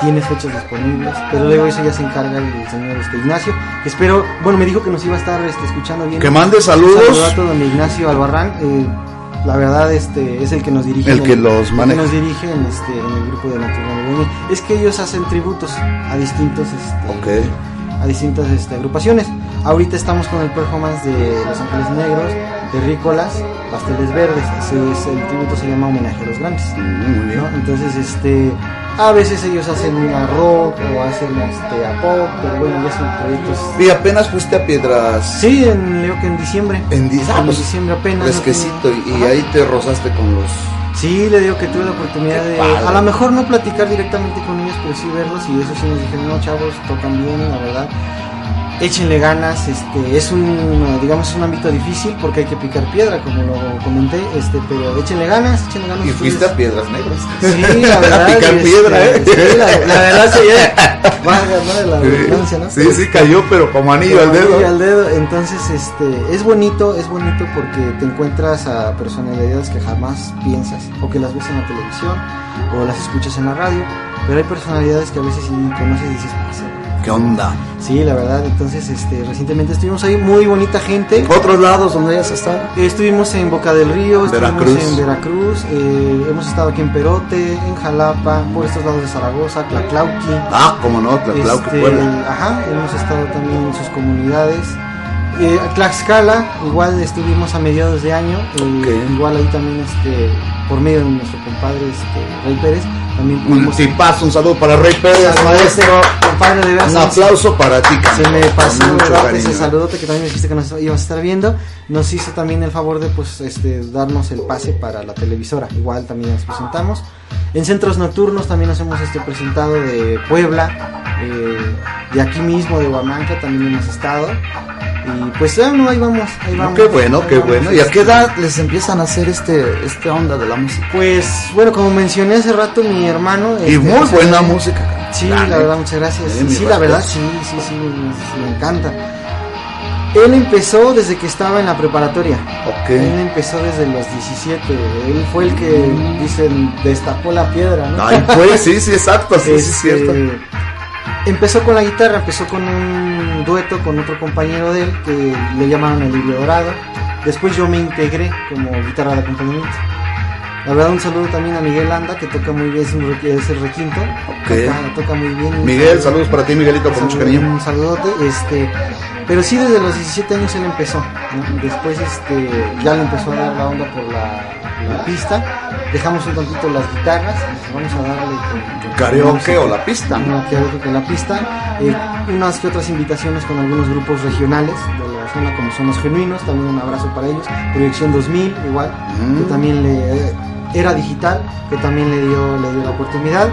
tienes fechas disponibles, pero luego eso ya se encarga el señor este, Ignacio, que espero, bueno, me dijo que nos iba a estar este, escuchando bien. Que mande saludos. saludazo a don Ignacio Albarrán, eh, la verdad este es el que nos dirige El en que los el maneja. nos dirige en, este, en el grupo de Bohemia. es que ellos hacen tributos a distintos este, Ok. a distintas este, agrupaciones ahorita estamos con el performance de Los Ángeles Negros Terrícolas Pasteles Verdes ese es el tributo se llama homenaje a los grandes Mm, Muy bien. ¿no? entonces este a veces ellos hacen a rock o hacen este, a pop pero bueno ya son proyectos Y apenas fuiste a Piedras. sí en, creo que en diciembre En di- ah, en pues, diciembre apenas no Fresquecito. tiene- Y, ahí te rozaste con los. Sí, le digo que tuve la oportunidad Qué de, padre. a lo mejor no platicar directamente con ellos, pero sí verlos y eso sí nos dijeron, no chavos, tocan bien, la verdad. Échenle ganas, este, es un, digamos, un ámbito difícil porque hay que picar piedra, como lo comenté, este, pero échenle ganas, échenle ganas. Y fuiste a Piedras Negras. Sí, la verdad. A picar y, piedra, este, ¿eh? Sí, la, la verdad sí, eh. La redundancia, ¿no? Sí, sí, cayó, pero como anillo al dedo. anillo al dedo. Entonces, este, es bonito, es bonito porque te encuentras a personalidades que jamás piensas, o que las ves en la televisión, o las escuchas en la radio, pero hay personalidades que a veces sí conoces y dices, "Pasa". ¿Qué onda? sí, la verdad, entonces, este, recientemente estuvimos ahí, muy bonita gente. ¿Otros lados donde hayas estado? Estuvimos en Boca del Río, estuvimos en Veracruz, eh, hemos estado aquí en Perote, en Jalapa, por estos lados de Zaragoza, Tlaclauqui. Ah, como no, Tlatelolco, Este, Puebla. Ajá, hemos estado también en sus comunidades. Eh, Tlaxcala, igual estuvimos a mediados de año, eh, igual ahí también este, por medio de nuestro compadre este, Rey Pérez, también Un tipazo, un saludo para Rey Pérez, maestro. compadre de Un aplauso para ti, se me pasó mucho cariño. ese saludote que también me dijiste que nos ibas a estar viendo. Nos hizo también el favor de pues este darnos el pase para la televisora. Igual también nos presentamos. En centros nocturnos también nos hemos este, presentado de Puebla, eh, de aquí mismo, de Huamanca también hemos estado. Y pues ah, no, ahí vamos, ahí No, vamos. qué bueno, Ahí qué vamos, bueno. ¿Y a qué edad les empiezan a hacer este, este onda de la música? Pues bueno, como mencioné hace rato, mi hermano. Y este, muy José buena Manuel, música. Sí, la verdad, muchas gracias. Sí, Sí, la verdad, sí, sí, sí, me encanta. Él empezó desde que estaba en la preparatoria. Ok. Él empezó desde los 17. Él fue el que, dicen, destapó la piedra, ¿no? Ay, pues, sí, sí, exacto, sí, sí, es Este, cierto. Empezó con la guitarra, empezó con un dueto con otro compañero de él que le llamaron el Libro Dorado. Después yo me integré como guitarra de acompañamiento. La verdad, un saludo también a Miguel Anda, que toca muy bien, es, el requinto. Ok. Toca, toca muy bien. Miguel, saludo. saludos para ti, Miguelito, con mucho cariño. Un saludote, este, pero sí desde los 17 años él empezó, ¿no? Después este, ya le empezó a dar la onda por la, la pista, dejamos un tantito las guitarras, vamos a darle con, con- Karaoke o la pista. una karaoke con la pista, eh, unas que otras invitaciones con algunos grupos regionales de la zona como son los genuinos, también un abrazo para ellos, Proyección 2000 igual, Mm. que también le era digital, que también le dio, le dio la oportunidad.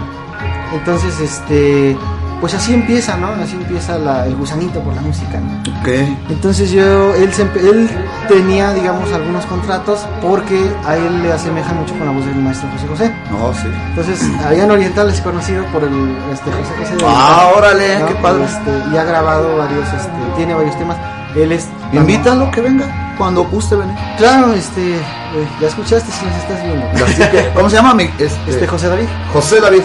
Entonces, este, pues así empieza, ¿no? Así empieza la- el gusanito por la música, ¿no? Ok. Entonces yo, él, se él tenía, digamos, algunos contratos porque a él le asemeja mucho con la voz del maestro José José. No, sí. Entonces, allá en Oriental es conocido por el este, José José de Ah, Oriental, órale, ¿no? qué padre. Este, y ha grabado varios, este, tiene varios temas. Él es... Invítalo que venga cuando guste venir. Claro, este, eh, ya escuchaste si nos estás viendo. ¿Cómo se llama? mi- este, Este José David. José David.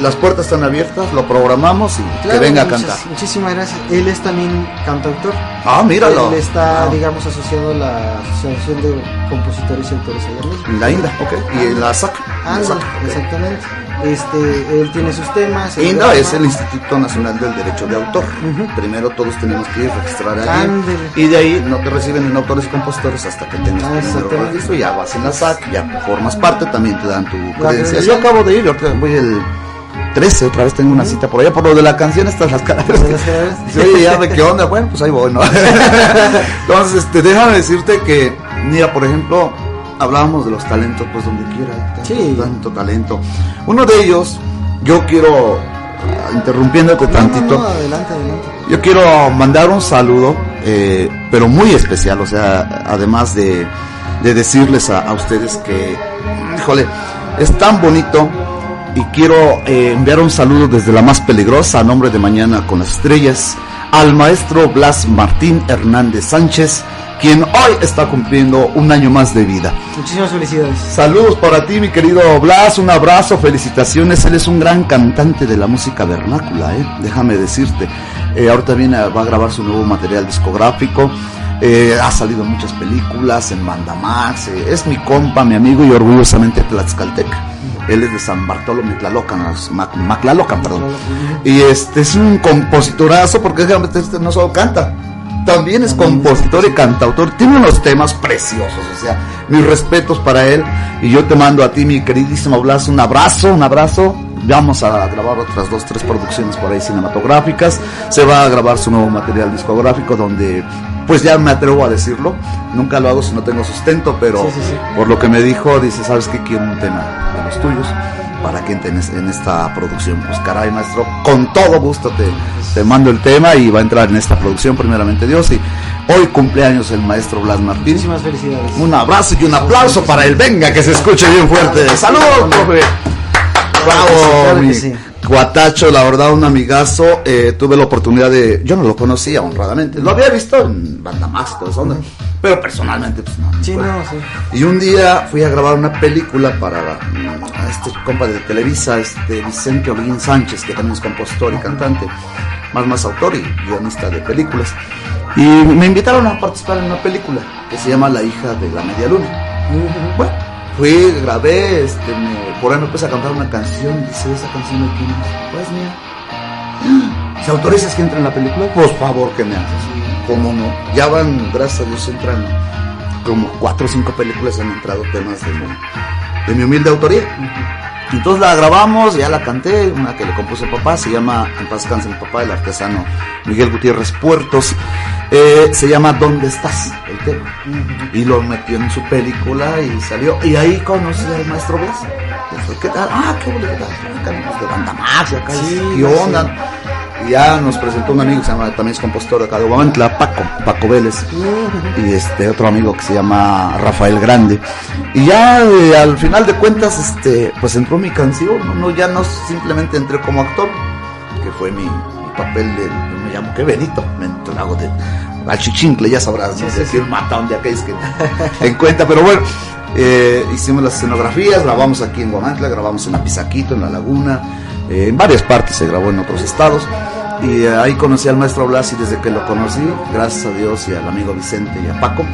Las puertas están abiertas, lo programamos y que Claro, venga a muchas- cantar. Muchísimas gracias. Él es también cantautor. Ah, míralo. Él está, Ah, digamos, asociado a la Asociación de Compositores y Autores allá México. en la Inda, ok. Y la SAC. Ah, la SAC, no, ok. exactamente. Este, él tiene sus temas. INDA es el Instituto Nacional del Derecho de Autor. Primero todos tenemos que ir a registrar a alguien Ándele. y de ahí no te reciben en autores y compositores hasta que tengas Ah, tu de exactamente. registro, ya vas en la SAC, ya formas parte, también te dan tu credencial. Yo acabo de ir, ahorita voy el 13, otra vez tengo una cita por allá, por lo de la canción, estas las caras. Sí, ya de qué onda, bueno, pues ahí voy, ¿no? Entonces, este, déjame decirte que, mira, por ejemplo, hablábamos de los talentos, pues donde quiera, tanto, Sí. tanto talento. Uno de ellos, yo quiero, interrumpiéndote No, tantito, no, no, adelante, adelante. yo quiero mandar un saludo, eh, pero muy especial, o sea, además de, de decirles a, a ustedes que, híjole, es tan bonito y quiero eh, enviar un saludo desde la más peligrosa a nombre de Mañana con las Estrellas al maestro Blas Martín Hernández Sánchez, quien hoy está cumpliendo un año más de vida. Muchísimas felicidades. Saludos para ti, mi querido Blas, un abrazo, felicitaciones. Él es un gran cantante de la música vernácula, ¿eh? déjame decirte. Eh, ahorita viene, va a grabar su nuevo material discográfico. Eh, ha salido en muchas películas, en Mandamax. eh, es mi compa, mi amigo y orgullosamente tlaxcalteca. Él es de San Bartolomé Tlalocan, Mac- Maclalocan, perdón. Y este es un compositorazo porque decirte, no solo canta, también es compositor y cantautor. Tiene unos temas preciosos, o sea, mis respetos para él. Y yo te mando a ti, mi queridísimo Blas, un abrazo, un abrazo. Vamos a grabar otras dos, tres producciones por ahí cinematográficas. Se va a grabar su nuevo material discográfico donde, pues ya me atrevo a decirlo. Nunca lo hago si no tengo sustento, pero Sí, sí, sí. por lo que me dijo, dice, ¿sabes qué? Quiero un tema de los tuyos para que entres en esta producción. Pues caray, maestro, con todo gusto te, te mando el tema y va a entrar en esta producción, primeramente Dios. Y hoy cumpleaños el maestro Blas Martín. Muchísimas felicidades. Un abrazo y un aplauso para él. Venga, que se escuche bien fuerte. Saludos, profe. Bravo, mi. Guatacho, la verdad, un amigazo. Eh, tuve la oportunidad de. Yo no lo conocía honradamente. Lo había visto en Banda Más, todo eso, ¿no? pero personalmente, pues no. Sí, no, sí. Y un día fui a grabar una película para mm, a este compa de Televisa, este Vicente Olguín Sánchez, que también es compositor y cantante, más más autor y guionista de películas. Y me invitaron a participar en una película que se llama La hija de la media luna. Bueno, fui, grabé, este, me, por ahí me puse a cantar una canción, dice esa canción de quién es? Pues mía. ¿Se autorizas que entre en la película? Por favor que me haces. ¿Cómo no? Ya van, gracias a Dios, entran como cuatro o cinco películas han entrado temas de mi, de mi humilde autoría. Entonces la grabamos, ya la canté, una que le compuso el papá, se llama, en paz descanse mi papá, el artesano Miguel Gutiérrez Puertos, eh, se llama ¿Dónde estás? el tema. Y lo metió en su película y salió, y ahí conocí al maestro Blas. ¿qué tal? Ah, qué bonito, ¿qué tal? Acá de banda más, y acá, Sí, ¿qué onda? Ya nos presentó un amigo que se llama, también es compositor de acá de Guamantla, Paco, Paco Vélez. Y este otro amigo que se llama Rafael Grande. Y ya eh, al final de cuentas este pues entró mi canción no, No, ya no simplemente entré como actor que fue mi, mi papel de yo me llamo que Benito me hago de al chichincle ya sabrás no sé si el matón de aquellos que en cuenta. Pero bueno eh, hicimos las escenografías grabamos aquí en Guamantla grabamos en Apizaquito en la Laguna en varias partes se grabó en otros estados y eh, ahí conocí al maestro Blas y desde que lo conocí, gracias a Dios y al amigo Vicente y a Paco,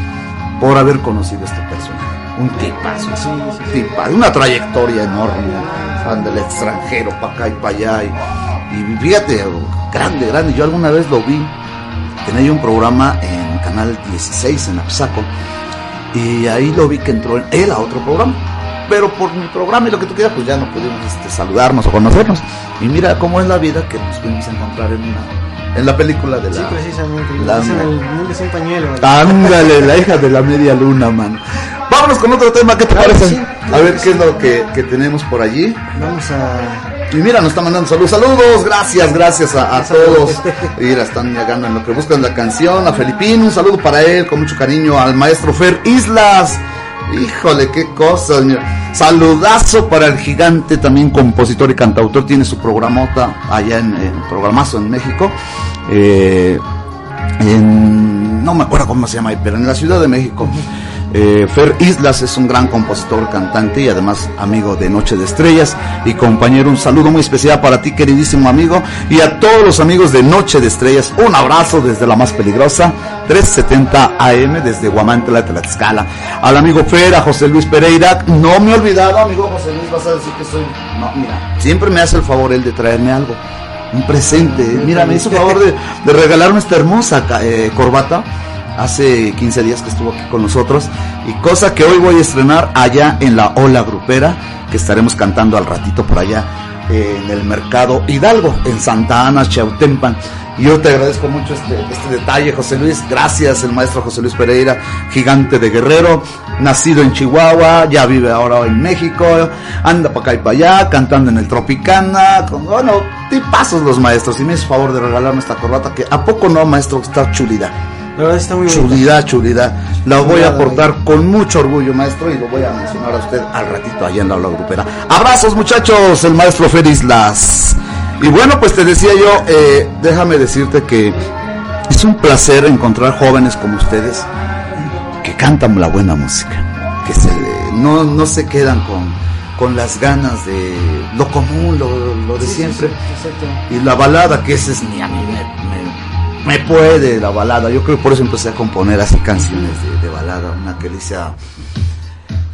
por haber conocido a este personaje. Un tipazo, Sí, sí, tipazo, una trayectoria enorme, fan del extranjero, para acá y para allá. Y, y fíjate, grande, grande. Yo alguna vez lo vi, tenía yo un programa en Canal 16 en Apsaco, y ahí lo vi que entró él a otro programa. Pero por mi programa y lo que tú quieras, pues ya no pudimos este, saludarnos o conocernos. Y mira cómo es la vida que nos fuimos a encontrar en una, en la película de la. Sí, precisamente. la- Dicen, el mundo es un pañuelo. Ándale, la hija de la media luna, man. Vámonos con otro tema, ¿qué te Claro, parece? sí, a ver qué es lo que, que tenemos por allí. Vamos a Y mira, nos está mandando saludos, saludos, gracias, gracias a, a todos. Mira, están llegando en lo que buscan la canción, a Felipín, un saludo para él, con mucho cariño, al maestro Fer Islas. Híjole, qué cosas, mira. Saludazo para el gigante, también compositor y cantautor, tiene su programota allá en, en Programazo en México. Eh, no me acuerdo cómo se llama, pero en la Ciudad de México. Eh, Fer Islas es un gran compositor, cantante y además amigo de Noche de Estrellas y compañero. Un saludo muy especial para ti, queridísimo amigo, y a todos los amigos de Noche de Estrellas. Un abrazo desde la más peligrosa, 370 AM desde Guamantla, Tlaxcala. Al amigo Fer, a José Luis Pereira. No me he olvidado, amigo José Luis, vas a decir que soy. No, mira, siempre me hace el favor él de traerme algo. Un presente. Mira, me hizo el favor de, regalarme esta hermosa eh, corbata hace 15 días que estuvo aquí con nosotros. Y cosa que hoy voy a estrenar allá en la Ola Grupera que estaremos cantando al ratito por allá eh, en el mercado Hidalgo en Santa Ana, Chautempan yo te agradezco mucho este, este detalle José Luis, gracias el maestro José Luis Pereira, gigante de Guerrero nacido en Chihuahua, ya vive ahora en México, anda para acá y para allá, cantando en el Tropicana, con, bueno, tipazos los maestros, y me hizo favor de regalarme esta corbata que a poco no maestro, está chulida. La verdad está muy. Chulidad, chulidad. La voy a Chulada, portar con mucho orgullo, maestro, y lo voy a mencionar a usted al ratito allá en la aula grupera. Abrazos, muchachos, el maestro Fer Islas. Y bueno, pues te decía yo, eh, déjame decirte que es un placer encontrar jóvenes como ustedes que cantan la buena música, que se no, no se quedan con, con las ganas de lo común, lo, lo de Sí, siempre. sí. Y la balada, que ese es ni a mí me, puede la balada. Yo creo que por eso empecé a componer así canciones de, de balada. Una que dice a-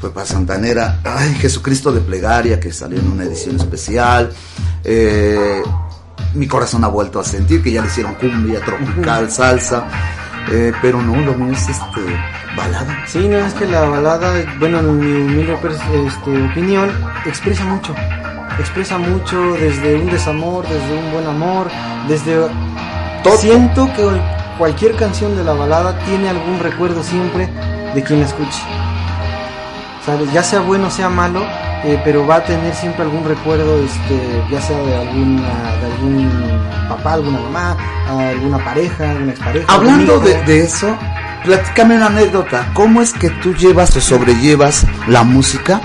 fue para Santanera, ay, Jesucristo de plegaria, que salió en una edición especial. Eh, mi corazón ha vuelto a sentir que ya le hicieron cumbia, tropical, salsa. Eh, pero no, lo mío es este balada. Sí, no, es que la balada, bueno, en mi humilde este, opinión, expresa mucho. Expresa mucho desde un desamor, desde un buen amor, desde... Todo. Siento que cualquier canción de la balada tiene algún recuerdo siempre de quien la escuche. ¿Sabes? Ya sea bueno, sea malo, eh, pero va a tener siempre algún recuerdo, este, ya sea de alguna, de algún papá, alguna mamá, alguna pareja, alguna expareja. Hablando de, de eso, platícame una anécdota. ¿Cómo es que tú llevas o sobrellevas la música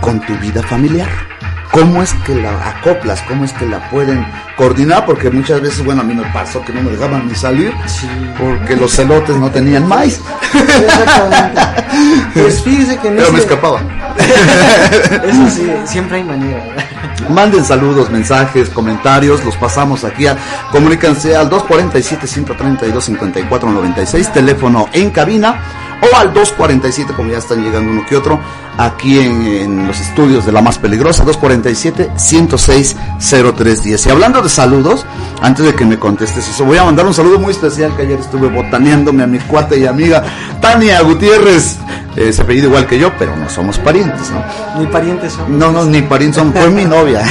con tu vida familiar? ¿Cómo es que la acoplas? ¿Cómo es que la pueden coordinar? Porque muchas veces, bueno, a mí me pasó que no me dejaban ni salir Sí. porque los celotes no tenían maíz. Exactamente. Pues fíjese que en Pero me ese- escapaba. Eso sí, siempre hay manera. Manden saludos, mensajes, comentarios, los pasamos aquí. A, comuníquense al 247-132-5496, teléfono en cabina, o al 247, como ya están llegando uno que otro, aquí en, en los estudios de la más peligrosa, 247-106-0310. Y hablando de saludos, antes de que me contestes eso, voy a mandar un saludo muy especial que ayer estuve botaneándome a mi cuate y amiga Tania Gutiérrez. Eh, se apellida igual que yo, pero no somos parientes, ¿no? Ni parientes son. No, no, ni parientes son, fue mi novia.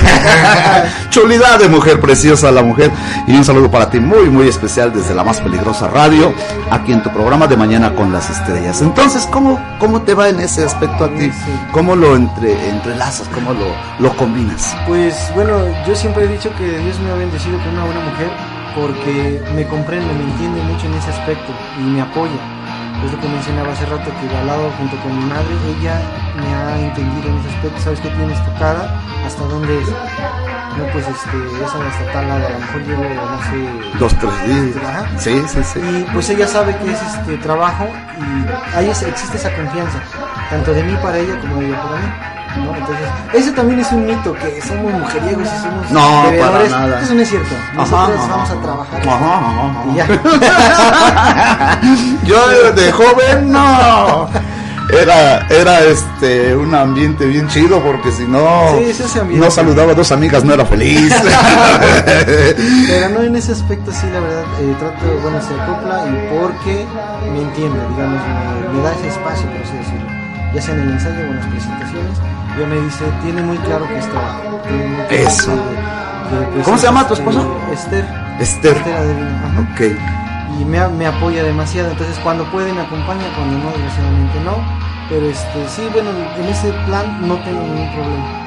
Chulidad de mujer, preciosa la mujer. Y un saludo para ti muy, muy especial desde la más peligrosa radio, aquí en tu programa de Mañana con las Estrellas. Entonces, ¿cómo, cómo te va en ese aspecto a ti? Sí. ¿Cómo lo entre, entrelazas? ¿Cómo lo, lo combinas? Pues bueno, yo siempre he dicho que Dios me ha bendecido con una buena mujer porque me comprende, me entiende mucho en ese aspecto y me apoya. Es lo que mencionaba hace rato, que al lado junto con mi madre, ella me ha entendido en ese aspecto, sabes que tienes tocada, hasta dónde es. No, pues este, es hasta tal lado, a lo mejor llevo, no sé, Dos, tres días. Ajá. Sí, sí, sí. y pues ella sabe que es este trabajo y ahí es- existe esa confianza, tanto de mí para ella como de ella para mí. ¿No? Entonces, ese también es un mito, que somos mujeriegos y somos No, para nada. Eso no es cierto. Nosotros Ajá, vamos ajá. a trabajar. Ajá, ajá, ajá. Y ya. Yo de joven no. Era, era este un ambiente bien chido porque si no Sí, no saludaba a dos amigas no era feliz. Pero no en ese aspecto, sí, la verdad, eh, trato, bueno, se acopla y porque me entiende, digamos, me, me da ese espacio, por así decirlo. Ya sea en el ensayo o en las presentaciones, ya me dice, tiene muy claro que es trabajo. tiene muy claro Eso. que- pues, ¿Cómo se llama tu este, esposa? Esther. Esther. Esther Adelina, ok. y me, me apoya demasiado. Entonces, cuando puede, me acompaña, cuando no, desgraciadamente no. Pero este, sí, bueno, en ese plan no tengo ningún problema.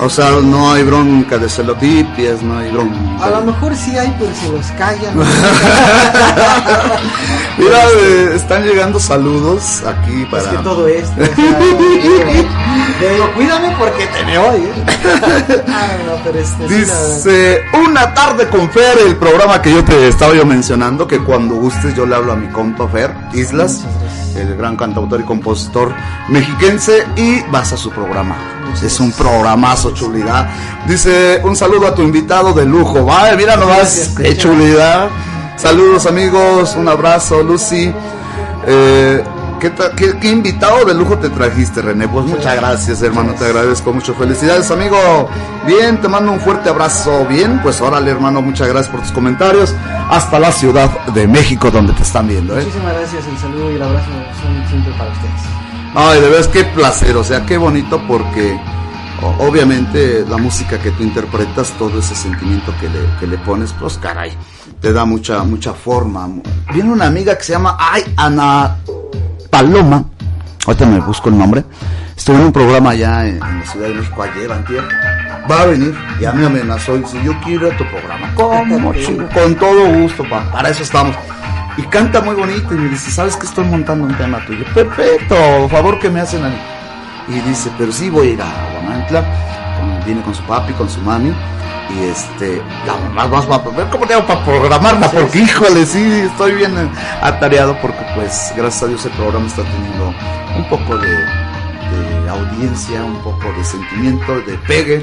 O sea, no hay bronca de celotipias, no hay bronca. a lo mejor sí hay, pero se los callan. Mira, eh, están llegando saludos aquí para. Es que todo esto. o sea, le digo, cuídame porque te me odio. Ah, no, pero este. Dice, una tarde con Fer, el programa que yo te estaba yo mencionando, que cuando gustes yo le hablo a mi compa Fer Islas, Muchas gracias. El gran cantautor y compositor mexiquense, y vas a su programa. Es un programazo, chulidad. Dice, un saludo a tu invitado de lujo. Vale, mira nomás, qué chulidad. Saludos amigos, un abrazo, Lucy. Eh, ¿qué, ta- qué- qué invitado de lujo te trajiste, René? Pues muchas gracias, hermano, te agradezco mucho. Felicidades, amigo. Bien, te mando un fuerte abrazo. Bien, pues órale, hermano, muchas gracias por tus comentarios. Hasta la Ciudad de México, donde te están viendo, ¿eh? Muchísimas gracias, el saludo y el abrazo son siempre para ustedes. Ay, de veras, qué placer, o sea, qué bonito porque obviamente la música que tú interpretas, todo ese sentimiento que le, que le pones, pues caray, te da mucha, mucha forma. Viene una amiga que se llama, ay, Ana Paloma, ahorita me busco el nombre, estuve en un programa allá en, en la Ciudad de México ayer, antier, va a venir, ya me amenazó y dice, yo quiero ir a tu programa, ¿cómo, chico? Con todo gusto, pa, para eso estamos. Y canta muy bonito y me dice, ¿sabes que estoy montando un tema tuyo? Perfecto, por favor que me hacen a mí. Y dice, pero sí voy a ir a Guamantla, viene con su papi, con su mami. Y este, la mamá vas a ver cómo te hago para programarla, porque híjole, sí, estoy bien atareado porque pues gracias a Dios el programa está teniendo un poco de, de audiencia, un poco de sentimiento, de pegue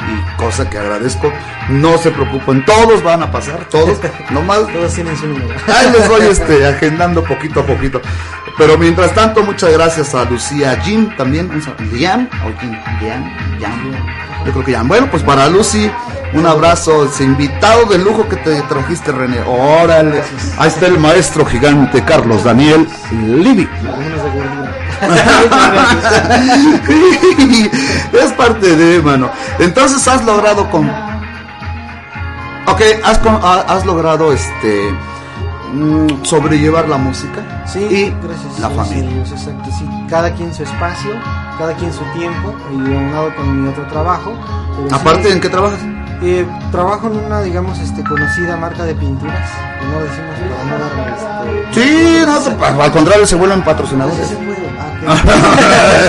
y cosa que agradezco. No se preocupen, todos van a pasar, todos, nomás Todos tienen su número. Ahí les voy este, agendando poquito a poquito. Pero mientras tanto, muchas gracias a Lucía Jim también. Liam, o Jim, Liam, Jam. Yo creo que Jam. Bueno, pues para Lucy, un abrazo. Ese invitado de lujo que te trajiste, René. Órale. Ahí está el maestro gigante Carlos Daniel gordura. es parte de, mano. Entonces has logrado con. Ok, has, con- ha- has logrado este. mm, sobrellevar la música Sí, y gracias. la sí, familia. sí, Dios, exacto, sí. Cada quien su espacio, cada quien su tiempo, y aunado con mi otro trabajo. Aparte, ¿en qué trabajas? Eh, trabajo en una, digamos, este, conocida marca de pinturas, no decimos para no este... Sí, no, al contrario, se vuelven Sí patrocinadores. se puede. Ah.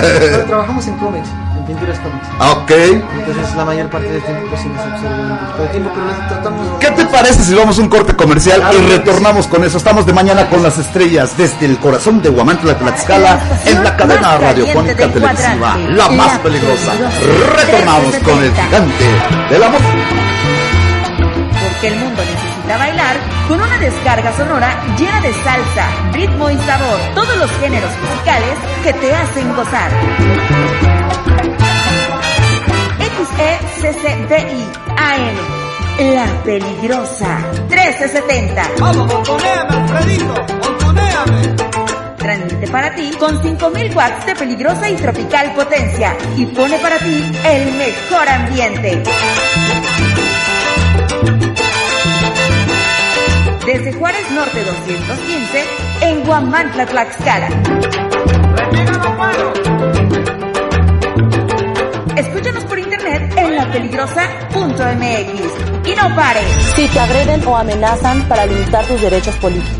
Pero trabajamos en cómics, pinturas cómics. Ah, Ok. Entonces la mayor parte del tiempo pues sí nos absorbe un poquito de tiempo, pero tratamos... ¿Qué te parece si vamos a un corte comercial y retornamos con eso? Estamos de mañana con las estrellas desde el corazón de Guamantla, Tlaxcala, en la cadena radiofónica televisiva, la más la peligrosa. peligrosa. Retornamos con el 360. gigante de la música. Porque el mundo necesita bailar con una descarga sonora llena de salsa, ritmo y sabor. Todos los géneros musicales que te hacen gozar. E XECCDI AM. La peligrosa 1370. Vamos, montoneame, Alfredito. Transmite para ti con 5000 watts de peligrosa y tropical potencia y pone para ti el mejor ambiente. Desde Juárez Norte 215 en Guamantla, Tlaxcala. Escúchanos lapeligrosa.mx y no pares. si te agreden o amenazan para limitar tus derechos políticos,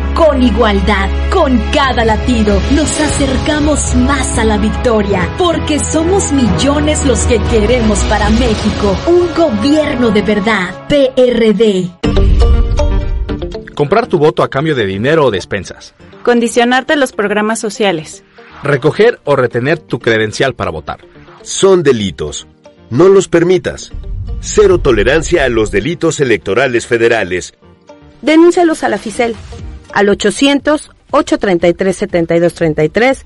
con igualdad. Con cada latido, nos acercamos más a la victoria. Porque somos millones los que queremos para México. Un gobierno de verdad. PRD. Comprar tu voto a cambio de dinero o despensas. Condicionarte los programas sociales. Recoger o retener tu credencial para votar. Son delitos. No los permitas. Cero tolerancia a los delitos electorales federales. Denúncialos a la FICEL al 800-833-7233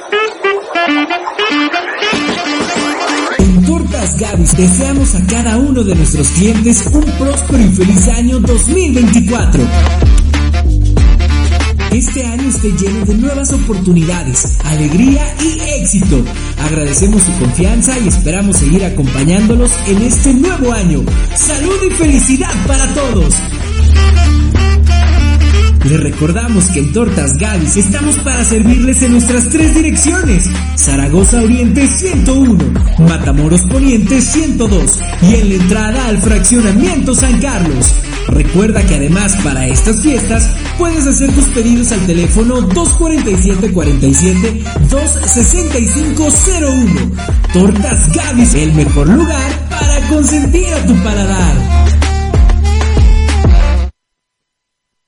Deseamos a cada uno de nuestros clientes un próspero y feliz año 2024. Este año esté lleno de nuevas oportunidades, alegría y éxito. Agradecemos su confianza y esperamos seguir acompañándolos en este nuevo año. Salud y felicidad para todos. Les recordamos que en Tortas Gavis estamos para servirles en nuestras tres direcciones. Zaragoza Oriente 101, Matamoros Poniente 102 y en la entrada al fraccionamiento San Carlos. Recuerda que además para estas fiestas puedes hacer tus pedidos al teléfono 247-47 26501. Tortas Gavis, el mejor lugar para consentir a tu paladar.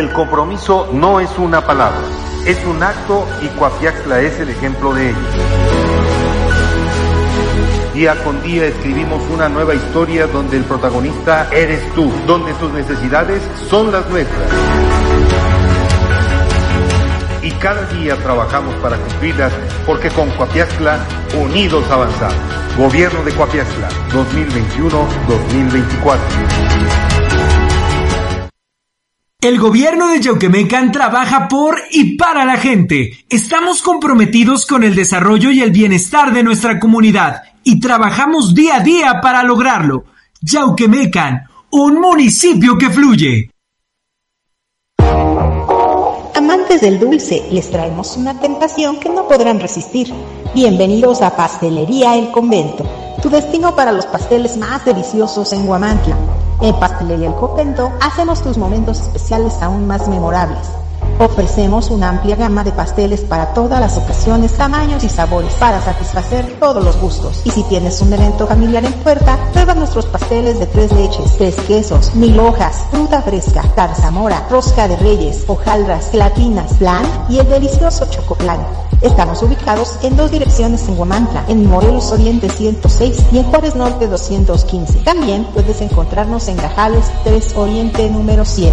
El compromiso no es una palabra, es un acto y Coapiaxla es el ejemplo de ello. Día con día escribimos una nueva historia donde el protagonista eres tú, donde tus necesidades son las nuestras. Y cada día trabajamos para cumplirlas porque con Coapiaxla unidos avanzamos. Gobierno de Coapiaxla 2021-2024. El gobierno de Yauquemecan trabaja por y para la gente. Estamos comprometidos con el desarrollo y el bienestar de nuestra comunidad y trabajamos día a día para lograrlo. Yauquemecan, un municipio que fluye. Amantes del dulce, les traemos una tentación que no podrán resistir. Bienvenidos a Pastelería El Convento, tu destino para los pasteles más deliciosos en Guamantla. En Pastelería El Convento hacemos tus momentos especiales aún más memorables. Ofrecemos una amplia gama de pasteles para todas las ocasiones, tamaños y sabores para satisfacer todos los gustos. Y si tienes un evento familiar en puerta, prueba nuestros pasteles de tres leches, tres quesos, mil hojas, fruta fresca, tarzamora, rosca de reyes, hojaldras, gelatinas, plan y el delicioso chocoplan. Estamos ubicados en dos direcciones en Guamantla, en Morelos Oriente 106 y en Juárez Norte 215. También puedes encontrarnos en Gajales 3 Oriente número 7.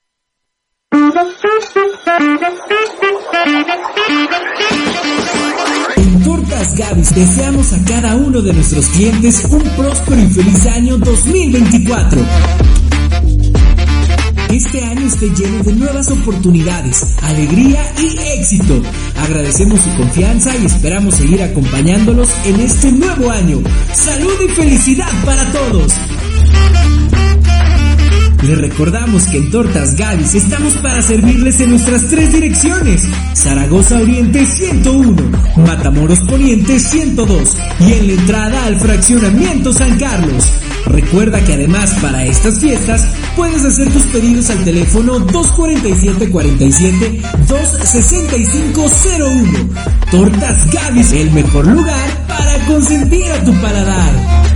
En Tortas Gavis deseamos a cada uno de nuestros clientes un próspero y feliz año 2024. Este año esté lleno de nuevas oportunidades, alegría y éxito. Agradecemos su confianza y esperamos seguir acompañándolos en este nuevo año. Salud y felicidad para todos. Les recordamos que en Tortas Gavis estamos para servirles en nuestras tres direcciones. Zaragoza Oriente 101, Matamoros Poniente 102 y en la entrada al fraccionamiento San Carlos. Recuerda que además para estas fiestas puedes hacer tus pedidos al teléfono 247 265 01. Tortas Gavis, el mejor lugar para consentir a tu paladar.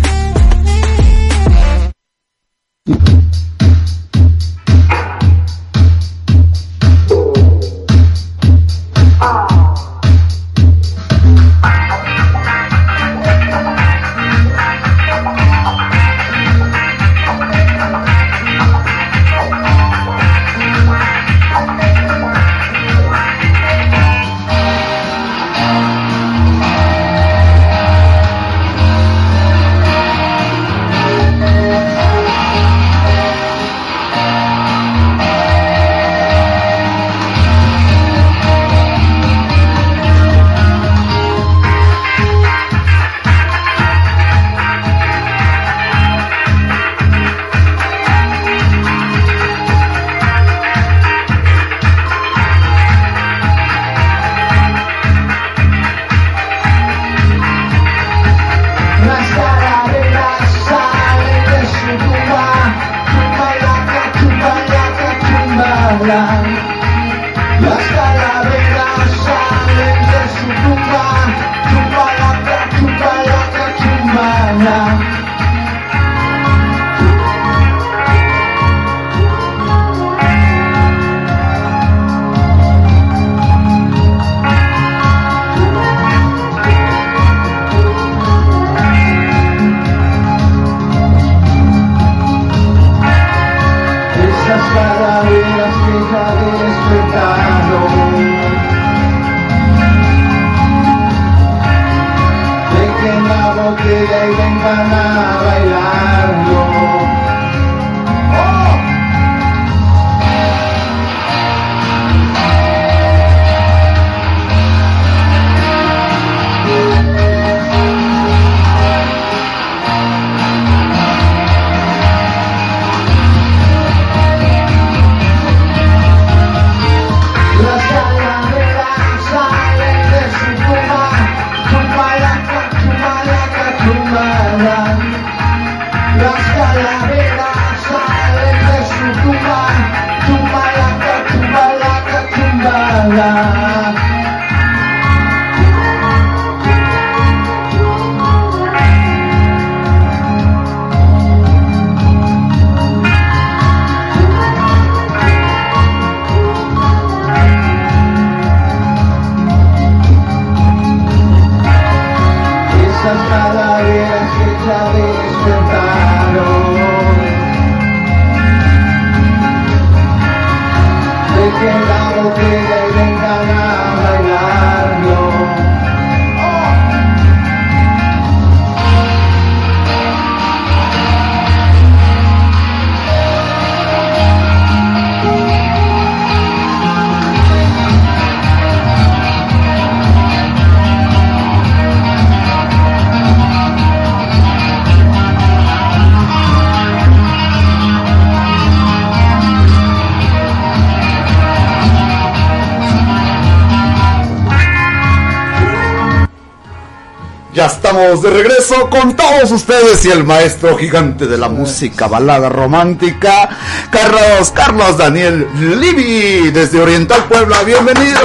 De regreso con todos ustedes y el maestro gigante de la música balada romántica, Carlos, Carlos Daniel Livi, desde Oriental Puebla. Bienvenido.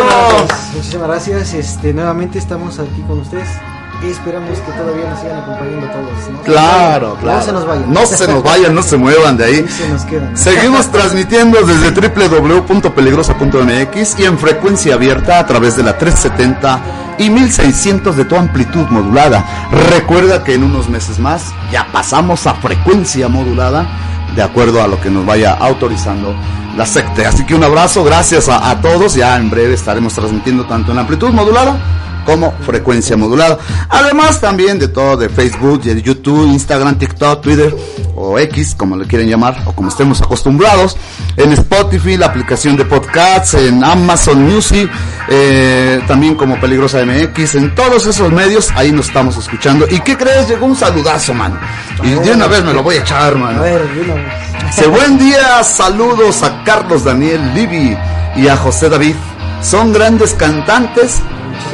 Muchísimas gracias. Este, nuevamente estamos aquí con ustedes. Y esperamos que todavía nos sigan acompañando todos. ¿no? Claro, claro. No se nos vayan. No se nos vayan, no se muevan de ahí. Se nos quedan. Seguimos transmitiendo desde www.peligrosa.mx y en frecuencia abierta a través de la 370 y 1600 de tu amplitud modulada. Recuerda que en unos meses más ya pasamos a frecuencia modulada de acuerdo a lo que nos vaya autorizando la secte. Así que un abrazo, gracias a, todos. Ya en breve estaremos transmitiendo tanto en amplitud modulada como frecuencia modulada. Además también de todo de Facebook, de YouTube, Instagram, TikTok, Twitter o X, como le quieren llamar, o como estemos acostumbrados, en Spotify, la aplicación de podcasts, en Amazon Music, eh, también como Peligrosa MX, en todos esos medios, ahí nos estamos escuchando. ¿Y qué crees? Llegó un saludazo, man. Y de una vez me lo voy a echar, man. A ver. Dice, buen día, saludos a Carlos Daniel Livi y a José David. Son grandes cantantes.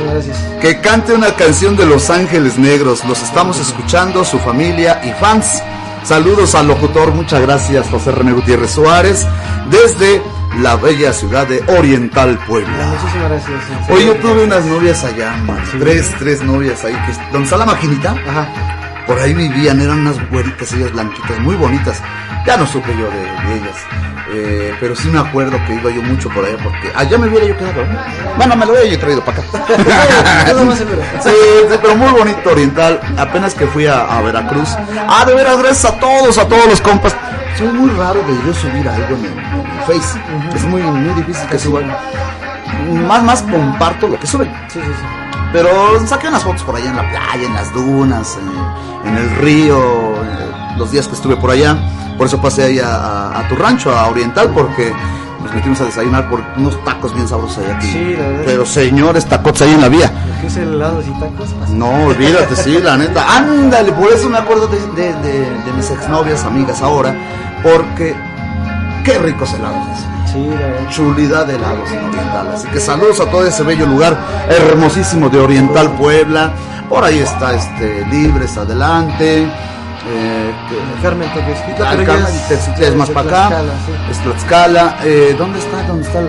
Gracias. Que cante una canción de Los Ángeles Negros. Los estamos escuchando, su familia y fans. Saludos al locutor, muchas gracias José René Gutiérrez Suárez, desde la bella ciudad de Oriental Puebla. Muchísimas gracias. Hoy yo tuve unas novias allá, man. tres, tres novias ahí, que, donde está la maquinita, por ahí vivían, eran unas güeritas, ellas blanquitas, muy bonitas. Ya no supe yo de, de ellas, Eh, pero sí me acuerdo que iba yo mucho por allá, porque allá me hubiera yo quedado. ¿no? Bueno, me lo hubiera yo traído para acá. Sí, sí, pero muy bonito Oriental. Apenas que fui a, a Veracruz. Ah, de veras, gracias a todos, a todos los compas. Soy muy raro de yo subir algo en el, en el Face. Es muy, muy difícil que suban. Más, más comparto lo que suben. Sí, sí, sí. Pero saqué unas fotos por allá en la playa, en las dunas, en, en el río, los días que estuve por allá. Por eso pasé ahí a, a- a tu rancho, a Oriental, porque nos metimos a desayunar por unos tacos bien sabrosos allá aquí. Sí, la verdad. Pero señores, tacos ahí en la vía. Que es el tacos. No, olvídate, sí, la neta. Ándale, por eso me acuerdo de, de, de- de mis exnovias, amigas ahora, porque qué ricos helados. Sí. Chulidad de helados en Oriental. Así que saludos a todo ese bello lugar hermosísimo de Oriental Puebla. Por ahí está este Libres Adelante. Eh, que- Carmen Carmen, es- es más para acá. Tlaxcala, sí. Es Tlaxcala. Eh, ¿Dónde está? ¿Dónde está?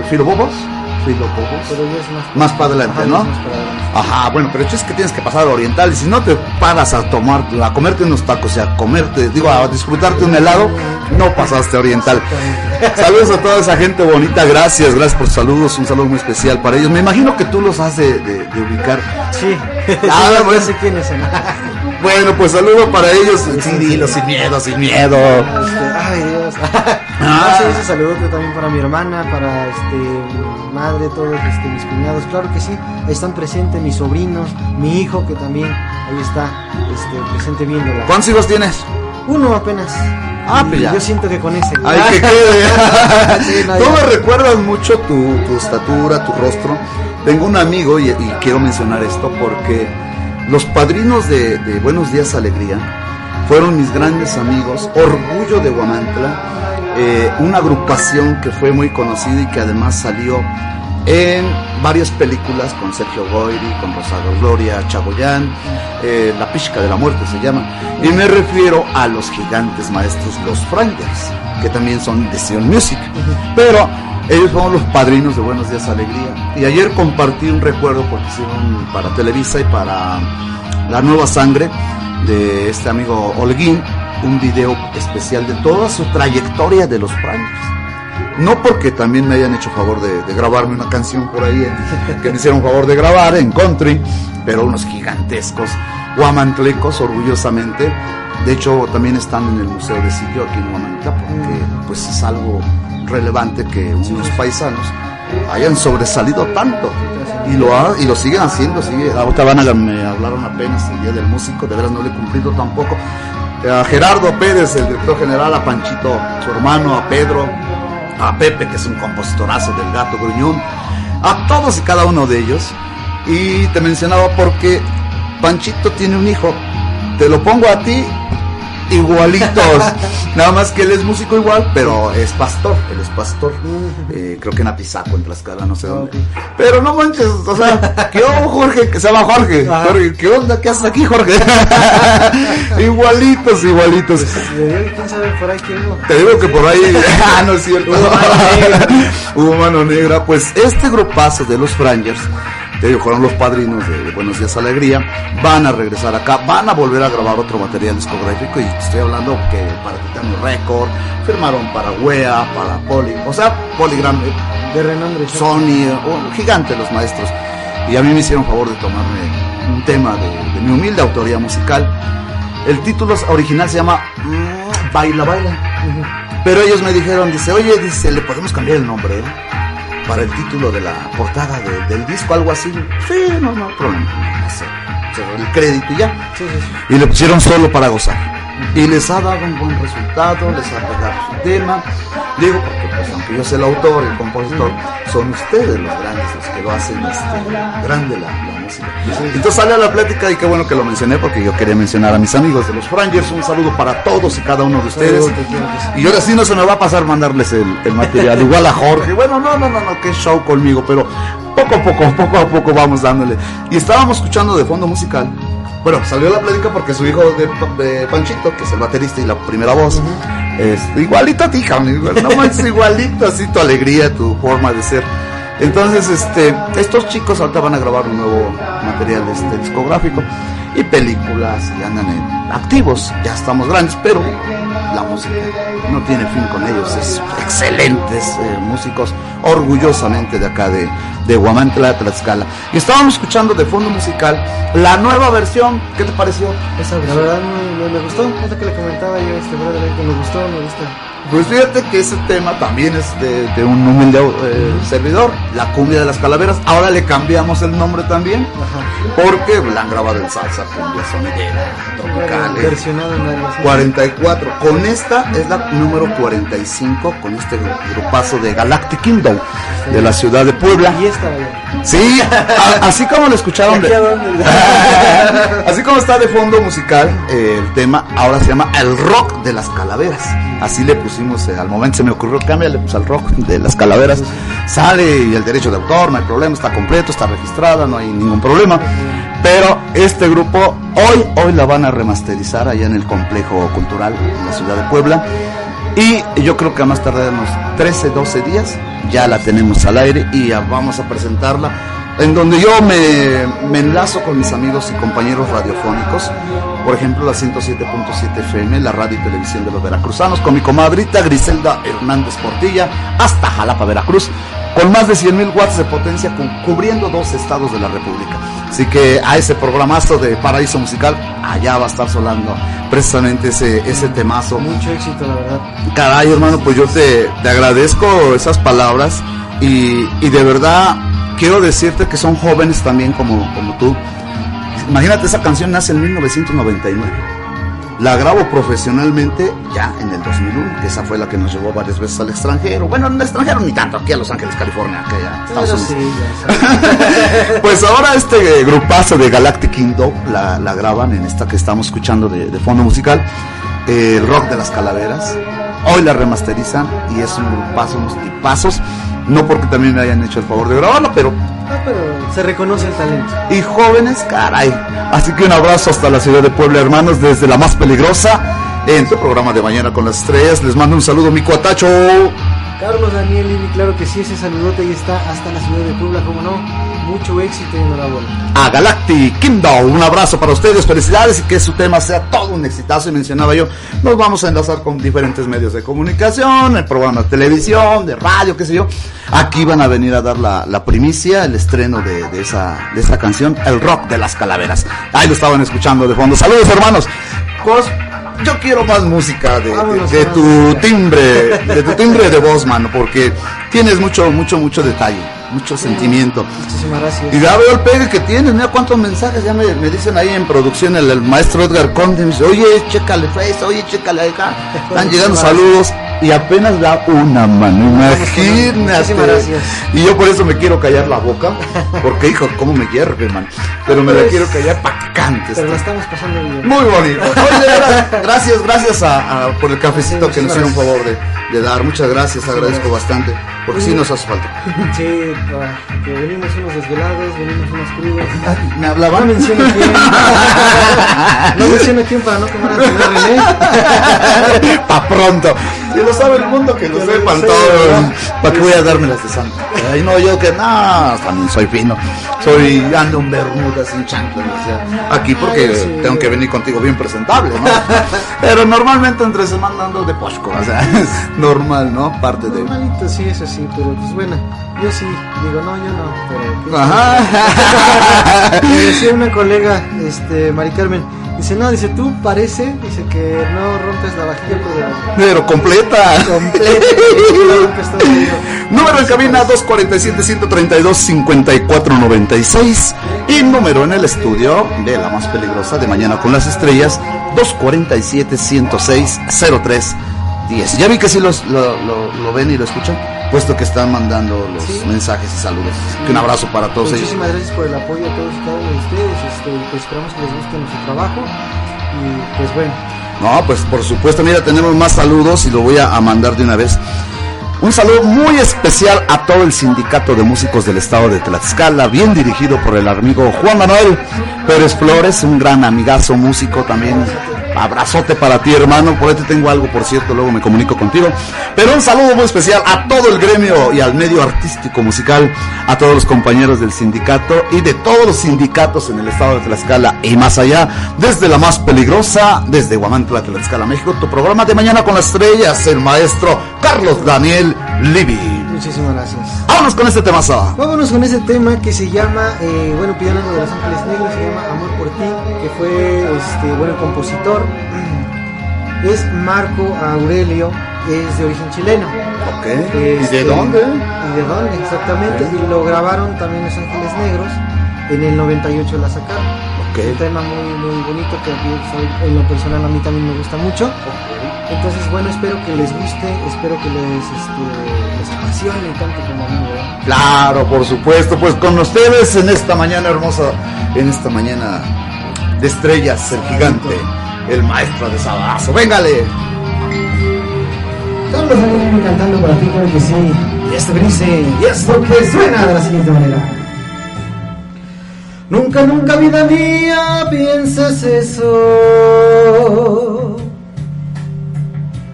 El ¿Filobobos? Filobobos. Pero ya es más, Más para adelante, Ajá, ¿no? es más para adelante. Ajá, bueno, pero el es que tienes que pasar a Oriental y si no te paras a tomar, a comerte unos tacos y a comerte, digo, a disfrutarte un helado, no pasaste a Oriental. Saludos a toda esa gente bonita, gracias, gracias por sus saludos, un saludo muy especial para ellos. Me imagino que tú los has de, de- de ubicar. Sí. Ah, Sí, bueno. ya sé quiénes son. Bueno, pues saludo para ellos. Sí, dilo, sin miedo, sin miedo. Este, ay Dios. Ah. No, sí, ese saludo también para mi hermana, para este mi madre, todos este, mis cuñados, claro que sí, ahí están presentes mis sobrinos, mi hijo que también ahí está este, presente viéndola. ¿Cuántos hijos tienes? Uno apenas. Ah, pues ya. Yo siento que con ese. Ay, que quede. Sí, no, Tú me recuerdas mucho tu, tu estatura, tu rostro. Tengo un amigo y, y quiero mencionar esto porque los padrinos de, de Buenos Días Alegría fueron mis grandes amigos, Orgullo de Guamantla, eh, una agrupación que fue muy conocida y que además salió en varias películas con Sergio Goyri, con Rosario Gloria, Chagoyán, eh, La Pizca de la Muerte se llama. Y me refiero a los gigantes maestros, los Frinders, que también son de Sion Music. Pero Ellos fueron los padrinos de Buenos Días Alegría. Y ayer compartí un recuerdo porque hicieron para Televisa y para La Nueva Sangre de este amigo Holguín un video especial de toda su trayectoria de los Frangers. No porque también me hayan hecho favor de, de grabarme una canción por ahí, en- que me hicieron favor de grabar en country, pero unos gigantescos guamantlecos, orgullosamente. De hecho, también están en el Museo de Sitio aquí en Huamantla, porque pues es algo relevante que unos paisanos hayan sobresalido tanto. Y lo ha- y lo siguen haciendo sigue ahorita van me hablaron apenas el día del músico de veras no le he cumplido tampoco. A Gerardo Pérez el director general a Panchito su hermano a Pedro a Pepe que es un compositorazo del gato gruñón a todos y cada uno de ellos. Y te mencionaba porque Panchito tiene un hijo. Te lo pongo a ti igualitos. Nada más que él es músico igual, pero es pastor. Él es pastor. Eh, creo que en Apizaco, en Tlaxcala, no sé dónde. Pero no manches, o sea, ¿qué onda, Jorge? Que se llama Jorge. Jorge, ¿Qué onda? ¿Qué haces aquí, Jorge? igualitos, igualitos. ¿Quién sabe por ahí quién? Te digo que por ahí, ah, no es cierto. Hubo mano negra. Hubo mano negra. Pues este grupazo de los Frangers, digo, fueron los padrinos de Buenos Días Alegría, van a regresar acá, van a volver a grabar otro material discográfico y estoy hablando que para Titanium Record, firmaron para Wea, para Poly, o sea, Polygram, De renombre. Sony, oh, gigante los maestros. Y a mí me hicieron favor de tomarme un tema de, de mi humilde autoría musical. El título original se llama mm, Baila Baila. Pero ellos me dijeron, dice, oye, dice, le podemos cambiar el nombre, eh? Para el título de la portada de- del disco, algo así. Sí, no, no, problema. No sé. El crédito y ya. Y le pusieron solo para gozar. Y les ha dado un buen resultado, les ha pegado su tema. Digo, porque pues aunque yo sea el autor, el compositor, son ustedes los grandes los que lo hacen este, grande la, la Entonces sale a la plática y qué bueno que lo mencioné porque yo quería mencionar a mis amigos de los Frangers. Un saludo para todos y cada uno de ustedes. Y ahora sí no se me va a pasar mandarles el, el material. Igual a Jorge. Bueno, no, no, no, no, qué show conmigo, pero poco a poco, poco a poco vamos dándole. Y estábamos escuchando de fondo musical. Bueno, salió la plática porque su hijo de, de Panchito, que es el baterista y la primera voz, es igualito a ti, igual, no manches, igualito, así tu alegría, tu forma de ser. Entonces, este, estos chicos ahorita van a grabar un nuevo material este, discográfico y películas y andan en- activos, ya estamos grandes, pero la música no tiene fin con ellos, es excelentes eh, músicos, orgullosamente de acá de, de Huamantla, Tlaxcala. Y estábamos escuchando de fondo musical la nueva versión, ¿qué te pareció? Esa La verdad me, me- me gustó, es lo que le comentaba yo este brother que me gustó, me gusta. Pues fíjate que ese tema también es de, de un humilde eh, servidor, la cumbia de las calaveras. Ahora le cambiamos el nombre también, porque la han grabado en salsa, cumbia sonidera, tropical. Versionado en algo así. 44. Con esta es la número 45, con este grupazo de Galactic Kingdom de la ciudad de Puebla. Y esta. Sí, a- así como lo escucharon de, así como está de fondo musical eh, el tema, ahora se llama El Rock de las Calaveras. Así le pusimos, eh, al momento se me ocurrió cámbiale pues, al rock de las calaveras. Sale y el derecho de autor, no hay problema, está completo, está registrada, no hay ningún problema. Pero este grupo hoy, hoy la van a remasterizar allá en el complejo cultural en la ciudad de Puebla. Y yo creo que a más tardar unos 13, 12 días ya la tenemos al aire y ya vamos a presentarla. En donde yo me, me enlazo con mis amigos y compañeros radiofónicos, por ejemplo la 107.7 FM, la radio y televisión de los veracruzanos, con mi comadrita Griselda Hernández Portilla, hasta Jalapa, Veracruz, con más de 100.000 watts de potencia, cu- cubriendo dos estados de la República. Así que a ese programazo de Paraíso Musical, allá va a estar sonando precisamente ese, ese temazo. Mucho éxito, la verdad. Caray, hermano, pues yo te, te agradezco esas palabras y, y de verdad quiero decirte que son jóvenes también como, como tú. Imagínate, esa canción nace en 1999. La grabo profesionalmente ya en el 2001, que esa fue la que nos llevó varias veces al extranjero. Bueno, en el extranjero ni tanto, aquí a Los Ángeles, California, que ya Estados sí, ya Pues ahora este grupazo de Galactic Kingdom la, la graban en esta que estamos escuchando de, de fondo musical, eh, el rock de las calaveras. Hoy la remasterizan y es un grupazo, unos tipazos. No porque también me hayan hecho el favor de grabarlo, pero Ah, pero se reconoce el talento. y jóvenes, caray. Así que un abrazo hasta la ciudad de Puebla, hermanos, desde la más peligrosa. En su programa de Mañana con las Estrellas, les mando un saludo, mi cuatacho. Carlos Daniel Livi, claro que sí, ese saludote ahí está hasta la ciudad de Puebla, como no. Mucho éxito y enhorabuena. A Galactic Kingdom, un abrazo para ustedes, felicidades y que su tema sea todo un exitazo. Y mencionaba yo, nos vamos a enlazar con diferentes medios de comunicación, el programa de televisión, de radio, qué sé yo. Aquí van a venir a dar la, la primicia, el estreno de, de esa, de esa canción, El Rock de las Calaveras. Ahí lo estaban escuchando de fondo. Saludos, hermanos. Pues, yo quiero más música de, de- de tu timbre, de tu timbre de voz, mano, porque tienes mucho, mucho, mucho detalle, mucho sentimiento. Muchísimas gracias. Y ya veo el pegue que tienes, mira cuántos mensajes ya me, me dicen ahí en producción el, el maestro Edgar Conde, me dice, oye, chécale Face, oye, chécale acá, están llegando saludos y apenas da una mano, imagínate. Muchísimas gracias. Y yo por eso me quiero callar la boca, porque hijo, cómo me hierve, man. Pero me la Pues, quiero callar para que cantes. Pero la estamos pasando bien. Muy bonito. Oye, gracias, gracias a, a- por el cafecito que nos hicieron un favor de, de dar. Muchas gracias, agradezco bastante, porque sí nos hace falta. Sí, que venimos unos desvelados, venimos unos crudos. ¿Me hablaba? No menciono quién. no menciono quién para no al señor René. pa' pronto. Si lo sabe el mundo, que lo Que lo sepan sepa. todos. ¿Para qué voy a darme las de santo? Ay, no, yo que no, también soy fino. Soy, ando un bermuda sin chanclas. o sea, aquí porque sí. tengo que venir contigo bien presentable, ¿no? Pero normalmente entre semana ando de posco, o sea, es normal, ¿no? Parte de... Normalito, sí, eso sí, pero pues bueno, yo sí, digo, no, yo no, pero... Ajá. Me decía una colega, este, Mari Carmen, dice, no, dice, tú parece, dice que no rompes la vajilla, pero... Pero completa. Completa. no. Número en cabina 247-132-5496 y número en el estudio de la más peligrosa de Mañana con las Estrellas 247-106-0310. Ya vi que sí los, lo, lo- lo ven y lo escuchan, puesto que están mandando los mensajes y saludos. Un abrazo para todos ellos. Muchísimas gracias por el apoyo a todos y cada uno de ustedes, este, pues esperamos que les guste nuestro trabajo y pues bueno. No, pues por supuesto, mira, tenemos más saludos y lo voy a, a mandar de una vez. Un saludo muy especial a todo el sindicato de músicos del estado de Tlaxcala, bien dirigido por el amigo Juan Manuel Pérez Flores, un gran amigazo músico también. Abrazote para ti, hermano. Por ahí te tengo algo, por cierto, luego me comunico contigo. Pero un saludo muy especial a todo el gremio y al medio artístico musical, a todos los compañeros del sindicato y de todos los sindicatos en el estado de Tlaxcala y más allá, desde la más peligrosa, desde Guamantla, Tlaxcala, México, tu programa de mañana con las estrellas, el maestro Carlos Daniel Livi. Muchísimas gracias. Vámonos con este temazo. Vámonos con ese tema que se llama, eh, bueno, pidiendo algo de Los Ángeles Negros, se llama Amor por ti, que fue, este, bueno, el compositor. Es Marco Aurelio, es de origen chileno. Ok. Este, ¿Y de dónde? ¿Y de dónde? Exactamente. Y lo grabaron también Los Ángeles Negros. En el 98 la sacaron. Ok. Un tema muy, muy bonito que soy- en lo personal a mí también me gusta mucho. Entonces, bueno, espero que les guste, espero que les, este, les apasione tanto como a mí. ¿verdad? Claro, por supuesto, pues con ustedes en esta mañana hermosa, en esta mañana de estrellas, el gigante, el maestro de Sabazo. Véngale. Carlos Daniel cantando para ti, claro que sí. Y esto que dice, y esto que suena de la siguiente manera. Nunca, nunca, vida mía, pienses eso.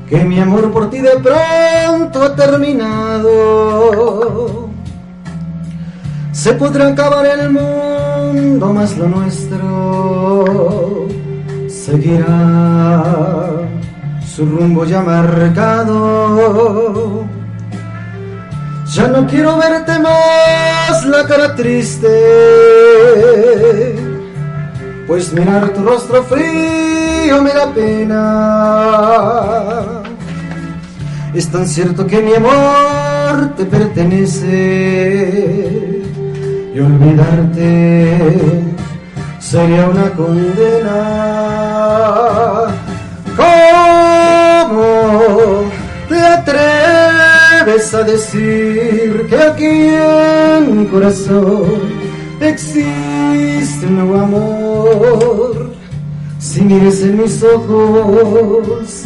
Que mi amor por ti de pronto ha terminado. Se podrá acabar el mundo, mas lo nuestro seguirá su rumbo ya marcado. Ya no quiero verte más la cara triste, pues mirar tu rostro frío me da pena. Es tan cierto que mi amor te pertenece y olvidarte sería una condena. ¿Cómo te atreves a decir que aquí en mi corazón existe un nuevo amor? Si mires en mis ojos,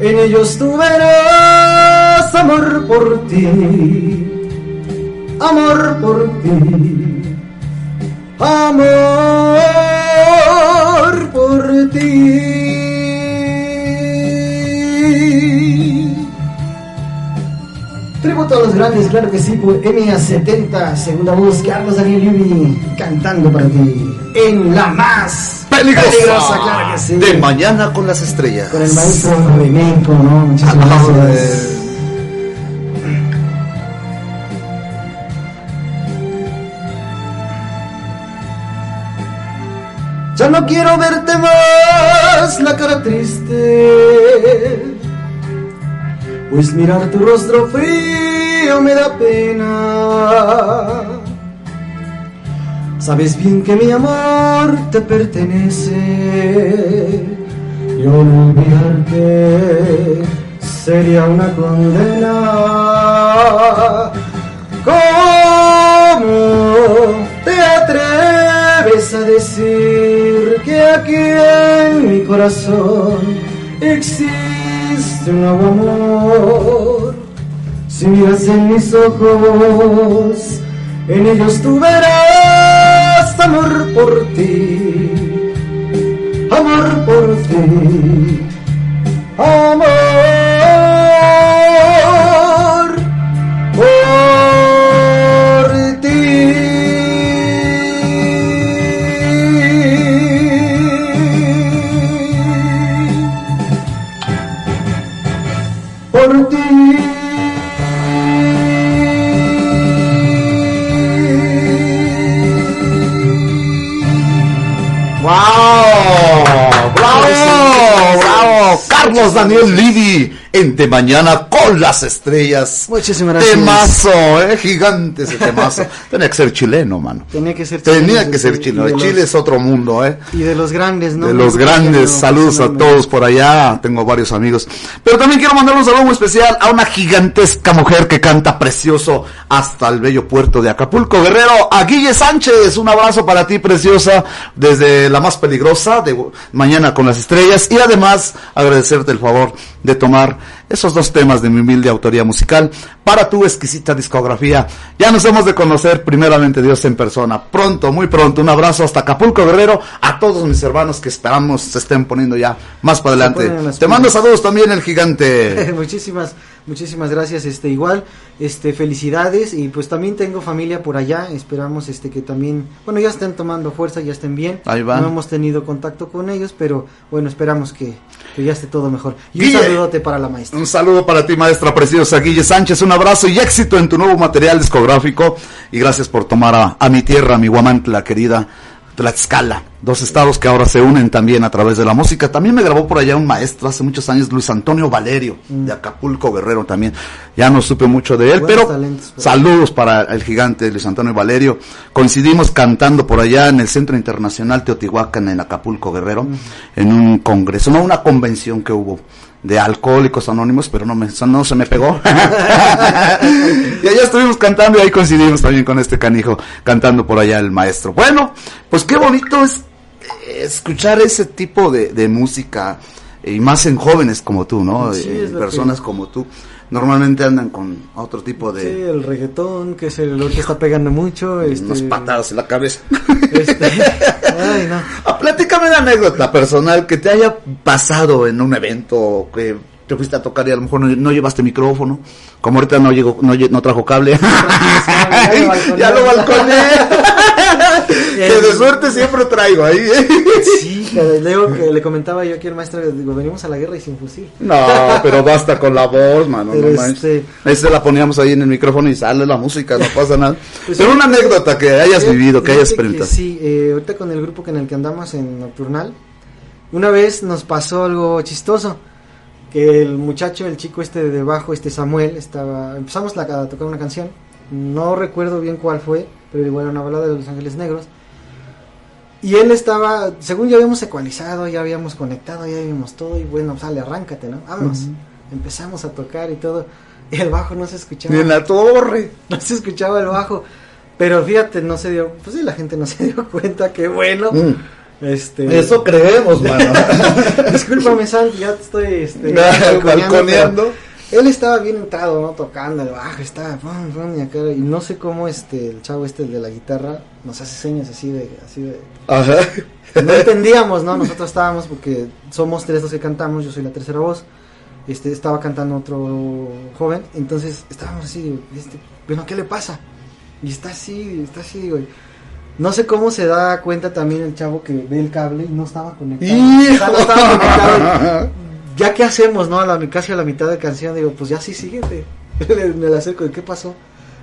en ellos tú verás amor por ti, amor por ti, amor por ti. Los grandes, claro que sí, por MA70, segunda voz, Carlos Daniel Yubi, cantando para ti en la más Peligrosa, claro que sí. De mañana con las estrellas. Con el maestro Flamenco, ¿no? Muchísimas Ah, gracias. Ya no quiero verte más la cara triste, pues mirar tu rostro frío me da pena. Sabes bien que mi amor te pertenece y olvidarte sería una condena. ¿Cómo te atreves a decir que aquí en mi corazón existe un nuevo amor? Si miras en mis ojos, en ellos tú verás amor por ti, amor por ti, amor ¡Bravo! Carlos Daniel Livi en De Mañana con las Estrellas. Muchísimas gracias. Temazo, eh, gigante ese temazo. Tenía que ser chileno, mano. Tenía que ser Tenía chileno, que ser chileno. Chile los- es otro mundo, eh. Y de los grandes, ¿no? De los grandes, saludos a todos por allá, tengo varios amigos. Pero también quiero mandar un saludo muy especial a una gigantesca mujer que canta precioso hasta el bello puerto de Acapulco, Guerrero, a Guille Sánchez, un abrazo para ti preciosa, desde la más peligrosa, de Mañana con las Estrellas, y además agradecerte el favor de tomar esos dos temas de mi humilde autoría musical para tu exquisita discografía. Ya nos hemos de conocer primeramente Dios en persona. Pronto, muy pronto. Un abrazo hasta Acapulco Guerrero. A todos mis hermanos que esperamos se estén poniendo ya más para adelante. Te mando saludos también el gigante. muchísimas muchísimas gracias este igual este felicidades y pues también tengo familia por allá esperamos este que también bueno ya estén tomando fuerza ya estén bien Ahí van. no hemos tenido contacto con ellos pero bueno esperamos que, que ya esté todo mejor y Guille. un saludote para la maestra Un saludo para ti, maestra preciosa Guille Sánchez. Un abrazo y éxito en tu nuevo material discográfico. Y gracias por tomar a, a mi tierra, a mi Guamantla querida, Tlaxcala. Dos estados que ahora se unen también a través de la música. También me grabó por allá un maestro hace muchos años, Luis Antonio Valerio, de Acapulco Guerrero también. Ya no supe mucho de él, Buenos pero talentos, saludos para el gigante Luis Antonio Valerio. Coincidimos cantando por allá en el Centro Internacional Teotihuacán en Acapulco Guerrero, en un congreso, no una convención que hubo de alcohólicos anónimos, pero no me, no se me pegó. y allá estuvimos cantando y ahí coincidimos también con este canijo cantando por allá el maestro. Bueno, pues qué bonito es eh, escuchar ese tipo de, de música y más en jóvenes como tú, ¿no? Sí, Eh, personas que- como tú. Normalmente andan con otro tipo de Sí, el reggaetón que es el lo que está pegando mucho este unas patadas en la cabeza. Este, ay, no. Ah, Platícame una anécdota personal que te haya pasado en un evento que te fuiste a tocar y a lo mejor no, no llevaste micrófono. Como ahorita no llegó, no, no trajo cable. ya lo balconé. Que de suerte siempre traigo ahí. ¿eh? Sí, que luego que le comentaba yo aquí al maestro, digo, venimos a la guerra y sin fusil. No, pero basta con la voz, mano. Pero no este- la poníamos ahí en el micrófono y sale la música, no pasa nada. Pues pero sí, una anécdota que hayas vivido, que hayas experimentado. Sí, eh, ahorita con el grupo que en el que andamos en Nocturnal, una vez nos pasó algo chistoso. Que el muchacho, el chico este de debajo, este Samuel, estaba. Empezamos la, a tocar una canción. No recuerdo bien cuál fue, pero igual era una balada de Los Ángeles Negros. Y él estaba, según ya habíamos ecualizado, ya habíamos conectado, ya habíamos todo. Y bueno, sale, arráncate, ¿no? Vámonos. Ujú. Empezamos a tocar y todo. Y el bajo no se escuchaba. Ni en la torre. No se escuchaba el bajo. Pero fíjate, no se dio, pues sí, la gente no se dio cuenta, qué bueno. Mm. Este, Eso creemos, mano. Discúlpame, Santi, ya te estoy este, balconeando, Él estaba bien entrado, ¿no? Tocando el bajo, estaba pum, pum, y acá, y no sé cómo este, el chavo este, el de la guitarra, nos hace señas así de, así de, Ajá. no entendíamos, ¿no? Nosotros estábamos porque somos tres los que cantamos, yo soy la tercera voz. este, estaba cantando otro joven, entonces estábamos así, digo, este, bueno, ¿qué le pasa? Y está así, está así, güey. No sé cómo se da cuenta también el chavo que ve el cable y no estaba conectado. O sea, no estaba conectado. Ya qué hacemos, ¿no? A la, casi a la mitad de canción digo, pues ya sí, síguete. Me la acerco, ¿qué pasó?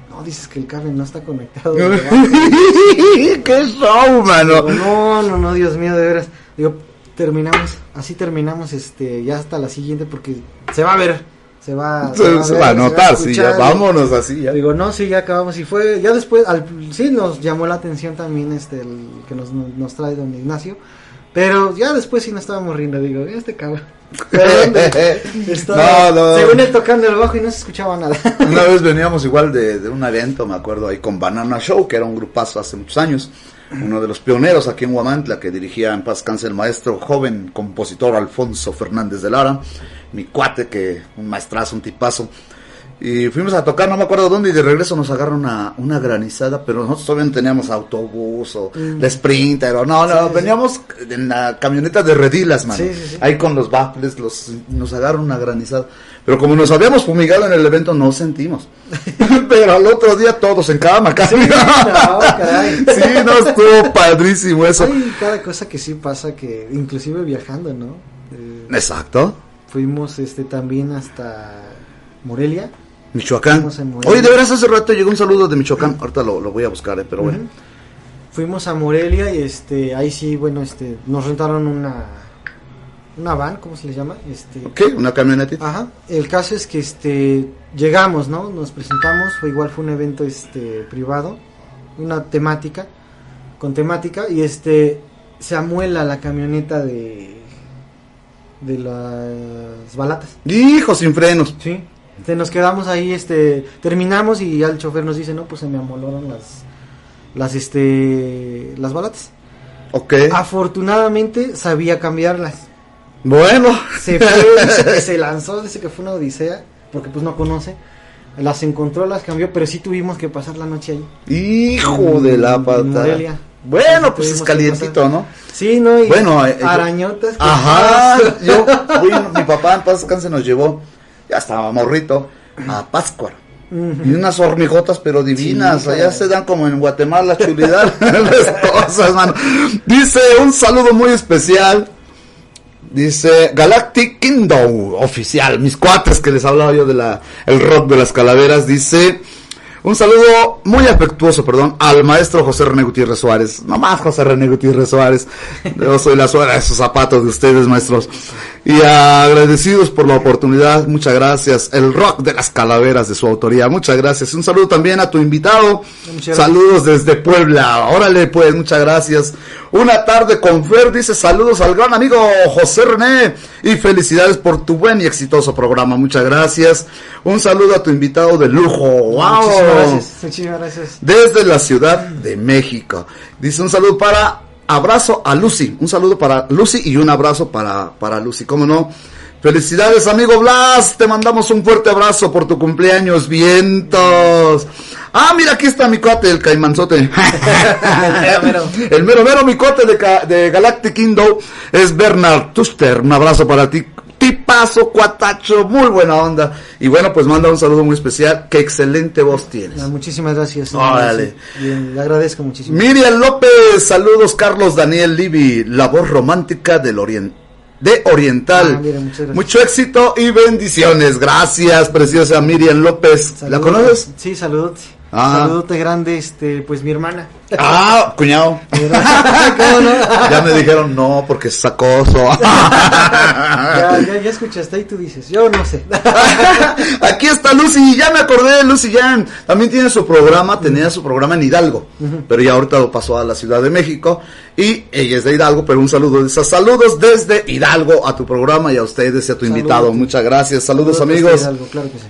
No, dices que el cable no está conectado. ¡Qué show, mano! Digo, no, no, no, Dios mío, de veras. Digo, terminamos, así terminamos este ya hasta la siguiente porque se va a ver, se va, Se, va a notar, sí, ya vámonos así. Ya. Digo, no, sí, ya acabamos y fue, ya después, al, sí nos llamó la atención también este, el que nos, nos trae don Ignacio, pero ya después sí nos estábamos riendo, digo, este cabrón. Estaba, No, no. Según él tocando el bajo y no se escuchaba nada. Una vez veníamos igual de, de un evento, me acuerdo, ahí con Banana Show, que era un grupazo hace muchos años. Uno de los pioneros aquí en Huamantla, que dirigía en paz cáncer el maestro joven compositor Alfonso Fernández de Lara. Mi cuate, que un maestrazo, un tipazo. Y fuimos a tocar, no me acuerdo dónde, y de regreso nos agarra una, una granizada, pero nosotros todavía no teníamos autobús o Mm. de Sprinter, o no, no, Sí, sí, sí. veníamos en la camioneta de redilas, man. Sí, sí, sí. Ahí con los baffles, los, nos agarra una granizada. Pero como nos habíamos fumigado en el evento, no sentimos. pero al otro día todos en cama, casi. Sí, no, caray. Sí, no, estuvo padrísimo eso. Hay cada cosa que sí pasa que, inclusive viajando, ¿no? Eh, Exacto. fuimos este también hasta Morelia. Michoacán. Oye, de veras hace rato llegó un saludo de Michoacán. Ahorita lo, lo voy a buscar, eh, pero bueno. Fuimos a Morelia y este ahí sí, bueno, este nos rentaron una una van, ¿cómo se le llama? Este ¿Qué? ¿Una camionetita? Ajá. El caso es que este llegamos, ¿no? Nos presentamos, fue igual fue un evento este privado, una temática con temática y este se amuela la camioneta de de las balatas. Hijo, sin frenos. Sí. Este, nos quedamos ahí, este, terminamos y ya el chofer nos dice, no, pues se me amolaron las, las, este, las balatas. Ok. Afortunadamente sabía cambiarlas. Bueno. Se fue, se lanzó, dice que fue una odisea, porque pues no conoce. Las encontró, las cambió, pero sí tuvimos que pasar la noche ahí. Hijo de la patada. Bueno, Sí, pues es calientito. ¿no? Sí, ¿no? Y Bueno, eh, arañotas. Ajá, yo, fui, mi papá en paz descanse nos llevó, ya estaba morrito, a Pátzcuaro. Y unas hormigotas, pero divinas. Sí, Allá se dan como en Guatemala, chulidad. las cosas, mano. Dice un saludo muy especial. Dice Galactic Kingdom oficial. Mis cuates que les hablaba yo de la el rock de las calaveras. Dice un saludo muy afectuoso, perdón, al maestro José René Gutiérrez Suárez. No más José René Gutiérrez Suárez. Yo soy la suela de esos zapatos de ustedes, maestros. Y agradecidos por la oportunidad. Muchas gracias. El rock de las calaveras de su autoría. Muchas gracias. Un saludo también a tu invitado. Saludos desde Puebla. Órale, pues, muchas gracias. Una tarde con Fer dice saludos al gran amigo José René y felicidades por tu buen y exitoso programa. Muchas gracias. Un saludo a tu invitado de lujo. ¡Wow! Muchísimas gracias. Muchísimas gracias. Desde la Ciudad de México. Dice un saludo para abrazo a Lucy. Un saludo para Lucy y un abrazo para, para Lucy. ¿Cómo no? Felicidades, amigo Blas. Te mandamos un fuerte abrazo por tu cumpleaños. Vientos. Ah, mira, aquí está mi cuate, el caimanzote. el mero mero mi cuate de, de Galactic Indo es Bernard Tuster. Un abrazo para ti. Tipazo, cuatacho, muy buena onda. Y bueno, pues manda un saludo muy especial. Qué excelente voz tienes. Ah, Muchísimas gracias. Órale. Bien, le agradezco muchísimo. Miriam López, saludos Carlos Daniel Livi, la voz romántica del de Oriental. Ah, gracias. Mucho éxito y bendiciones. Gracias, preciosa Miriam López. ¿La Saludos. conoces? Sí, saludote. Ah. Saludote grande, este, pues mi hermana. Ah, cuñado. ¿Cómo no? Ya me dijeron no porque es acoso. Ya, ya, ya escuchaste y tú dices, yo no sé. Aquí está Lucy, ya me acordé de Lucy Jan. También tiene su programa, tenía su programa en Hidalgo, pero ya ahorita lo pasó a la Ciudad de México. Y ella es de Hidalgo, pero un saludo de esas saludos desde Hidalgo a tu programa y a ustedes y a tu invitado. Muchas gracias, saludos, amigos. hasta Hidalgo, claro que sí.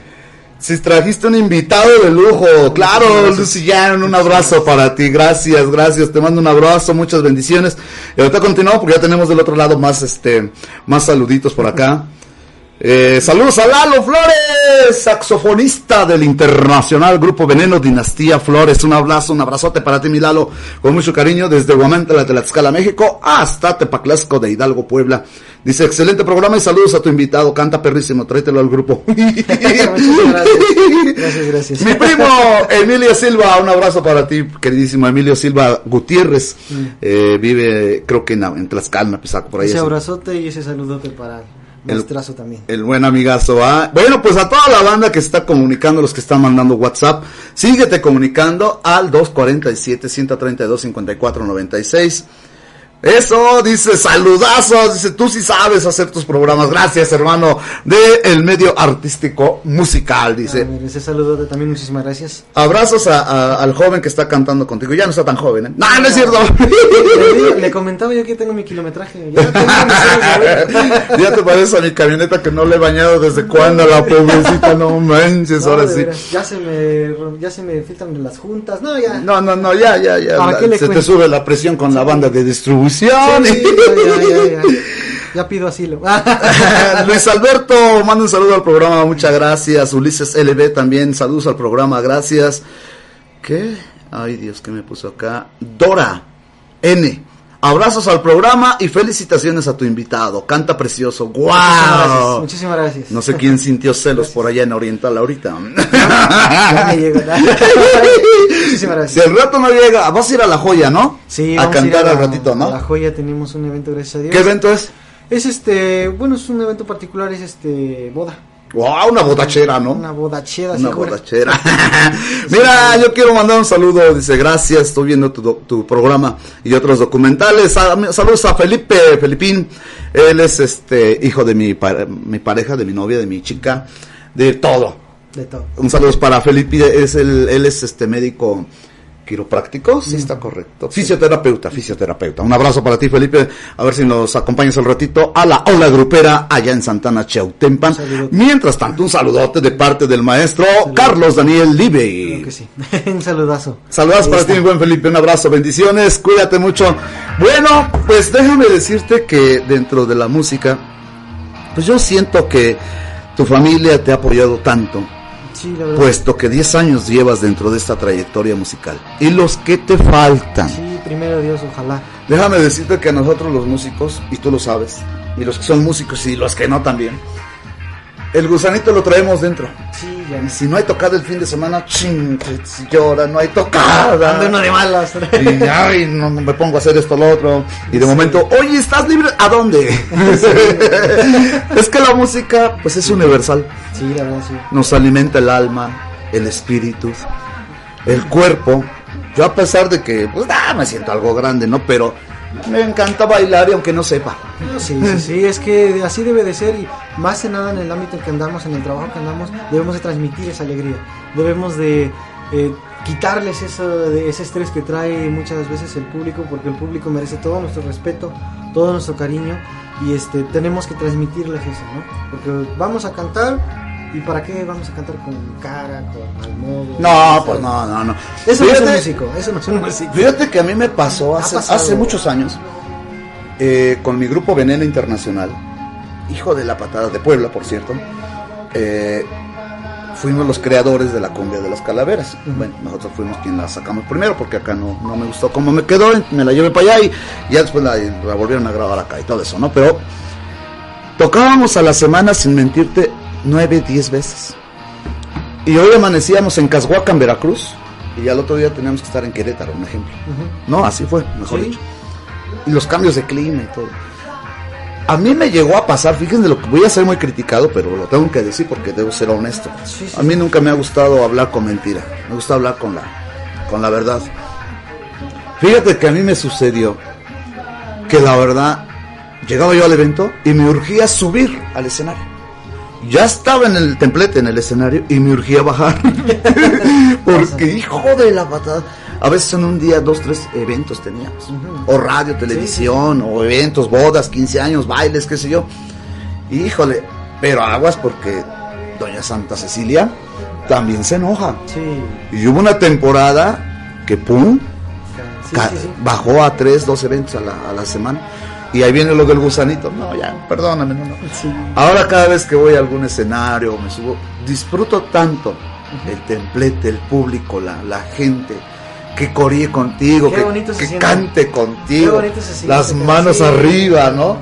Si trajiste un invitado de lujo, claro, Lucy Jan, un abrazo para ti, gracias, gracias, te mando un abrazo, muchas bendiciones. Y ahorita continuamos porque ya tenemos del otro lado más, este, más saluditos por acá. Eh, saludos a Lalo Flores, saxofonista del internacional Grupo Veneno Dinastía Flores. Un abrazo, un abrazote para ti, mi Lalo, con mucho cariño desde Guamantla de Tlaxcala, México, hasta Tepaclasco de Hidalgo, Puebla. Dice, excelente programa y saludos a tu invitado, canta perrísimo, tráetelo al grupo. Gracias, gracias. Mi primo Emilio Silva, un abrazo para ti, queridísimo Emilio Silva Gutiérrez. Eh, vive, creo que en, en Tlaxcala, Pisaco, por ahí. Ese así. abrazote y ese saludote para el trazo también. El buen amigazo. ¿ah? Bueno, pues a toda la banda que se está comunicando, los que están mandando WhatsApp, síguete comunicando al 247-132-5496. Eso, dice, saludazos, dice, tú sí sabes hacer tus programas. Gracias, hermano, de el medio artístico musical, dice. A ver, ese saludote también, muchísimas gracias. Abrazos a- a- al joven que está cantando contigo. Ya no está tan joven, ¿eh? No, no es cierto. Le, le comentaba yo que tengo mi kilometraje. Ya tengo de ya te parece a mi camioneta que no le he bañado desde cuándo, la pobrecita, no manches, No, ahora de sí. veras, Ya se me, ya se me filtran las juntas. No, ya. No, no, no, ya, ya, ya. ¿Para la- se te sube la presión con la banda de distribución. Sí, ya, ya, ya, ya. Ya pido asilo. Luis Alberto, manda un saludo al programa, muchas gracias. Ulises LB también, saludos al programa, gracias. ¿Qué? Ay Dios, ¿qué me puso acá? Dora N. Abrazos al programa y felicitaciones a tu invitado. Canta precioso. Muchísimas gracias. ¡Wow! Muchísimas gracias. No sé quién sintió celos por allá en Oriental ahorita. Ya me llegó. Muchísimas gracias. Si el rato no llega, vas a ir a la joya, ¿no? Sí, a vamos ir cantar la- al ratito, A la ¿no? joya tenemos un evento, gracias a Dios. ¿Qué evento es? Es este, bueno, es un evento particular, es este, boda. Wow, una bodachera, ¿no? Una bodachera, Una bodachera. Mira, yo quiero mandar un saludo. Dice, gracias, estoy viendo tu, tu programa y otros documentales. Sa- Saludos a Felipe, Felipín. Él es este hijo de mi, mi pareja, de mi novia, de mi chica, de todo. De todo. Un saludo para Felipe, es el, él es este médico quiropráctico, sí está correcto. Fisioterapeuta, fisioterapeuta. Un abrazo para ti, Felipe. A ver si nos acompañas al ratito a la ola grupera allá en Santana, Chautempan. Mientras tanto, un saludote de parte del maestro Carlos Daniel Libe. Creo que sí. un saludazo. Saludos Ahí para ti, mi buen Felipe. Un abrazo, bendiciones, cuídate mucho. Bueno, pues déjame decirte que dentro de la música, pues yo siento que tu familia te ha apoyado tanto, Sí, la verdad. puesto que 10 años llevas dentro de esta trayectoria musical. Y los que te faltan. Sí, primero Dios, ojalá. Déjame decirte que a nosotros los músicos, y tú lo sabes, y los que son músicos y los que no también, el gusanito lo traemos dentro. Sí, ya. Y si no hay tocada el fin de semana, ching, llora, no hay tocada. Ando uno de malas. Y ay, no, no me pongo a hacer esto, lo otro. Y de momento, oye, ¿estás libre? ¿A dónde? es que la música, pues es universal. Sí, la verdad, sí. Nos alimenta el alma, el espíritu, el cuerpo. Yo a pesar de que, pues, ah, me siento algo grande, ¿no? Pero me encanta bailar y aunque no sepa. Sí, sí, sí, es que así debe de ser y más que nada en el ámbito en que andamos, en el trabajo que andamos, debemos de transmitir esa alegría, debemos de eh, quitarles eso, ese estrés que trae muchas veces el público, porque el público merece todo nuestro respeto, todo nuestro cariño y este tenemos que transmitirles eso, ¿no? Porque vamos a cantar y para qué vamos a cantar con cara, con mal modo. No, pues no, no, no. Eso no es músico, eso no es un músico. Fíjate que a mí me pasó hace muchos años eh, con mi grupo Veneno Internacional, hijo de la patada de Puebla, por cierto. eh, fuimos los creadores de la cumbia de las calaveras. Bueno, nosotros fuimos quien la sacamos primero porque acá no, no me gustó cómo me quedó, me la llevé para allá y ya después la, la volvieron a grabar acá y todo eso, ¿no? Pero tocábamos a la semana, sin mentirte, nueve, diez veces. Y hoy amanecíamos en Cashuaca, en Veracruz, y ya el otro día teníamos que estar en Querétaro, un ejemplo. No, así fue, mejor Sí. dicho. Y los cambios de clima y todo. A mí me llegó a pasar, fíjense lo que voy a ser muy criticado, pero lo tengo que decir porque debo ser honesto. Sí, sí, a mí nunca me ha gustado hablar con mentira, me gusta hablar con la, con la verdad. Fíjate que a mí me sucedió que la verdad, llegaba yo al evento y me urgía subir al escenario. Ya estaba en el templete, en el escenario, y me urgía bajar. Porque, hijo de la patada. A veces en un día, dos, tres eventos teníamos. O radio, televisión, o eventos, bodas, 15 años, bailes, qué sé yo. Híjole, pero aguas porque Doña Santa Cecilia también se enoja. Sí, Y hubo una temporada que, pum, bajó a tres, dos eventos a la, a la semana. Y ahí viene lo del gusanito. No, ya, perdóname, no, no. Ahora cada vez que voy a algún escenario, me subo, disfruto tanto el templete, el público, la, la gente, que coree contigo, Qué que, cante Qué contigo, bonito se siente, las manos Sí. arriba, ¿no?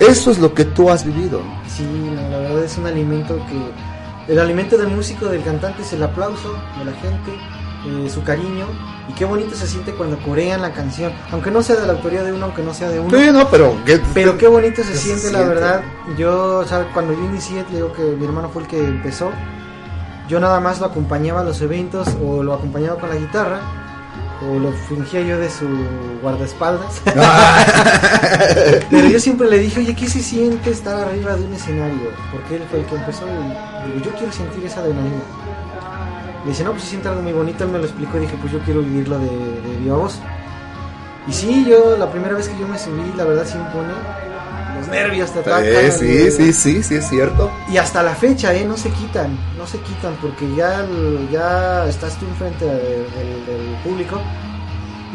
Eso es lo que tú has vivido. ¿no? Sí, la verdad es un alimento que... El alimento del músico, del cantante es el aplauso de la gente, eh, su cariño. Y qué bonito se siente cuando corean la canción. Aunque no sea de la autoría de uno, aunque no sea de uno. Sí, no, pero qué, Pero qué bonito se ¿Qué se siente, la verdad. Yo, o sea, cuando yo inicié, te digo que mi hermano fue el que empezó. Yo nada más lo acompañaba a los eventos o lo acompañaba con la guitarra o lo fingía yo de su guardaespaldas. Pero yo siempre le dije, oye, ¿qué se siente estar arriba de un escenario? Porque él fue el que empezó y digo, yo quiero sentir esa adrenalina. Le dice, no, pues siente algo muy bonito, él me lo explicó y dije, pues yo quiero vivirlo de, de viva voz. Y sí, yo la primera vez que yo me subí, la verdad sí impone. Los nervios te atacan. Eh, sí, y- sí, sí, sí, es cierto. Y hasta la fecha, ¿eh? No se quitan, no se quitan, porque ya, ya estás tú enfrente del, del- del público.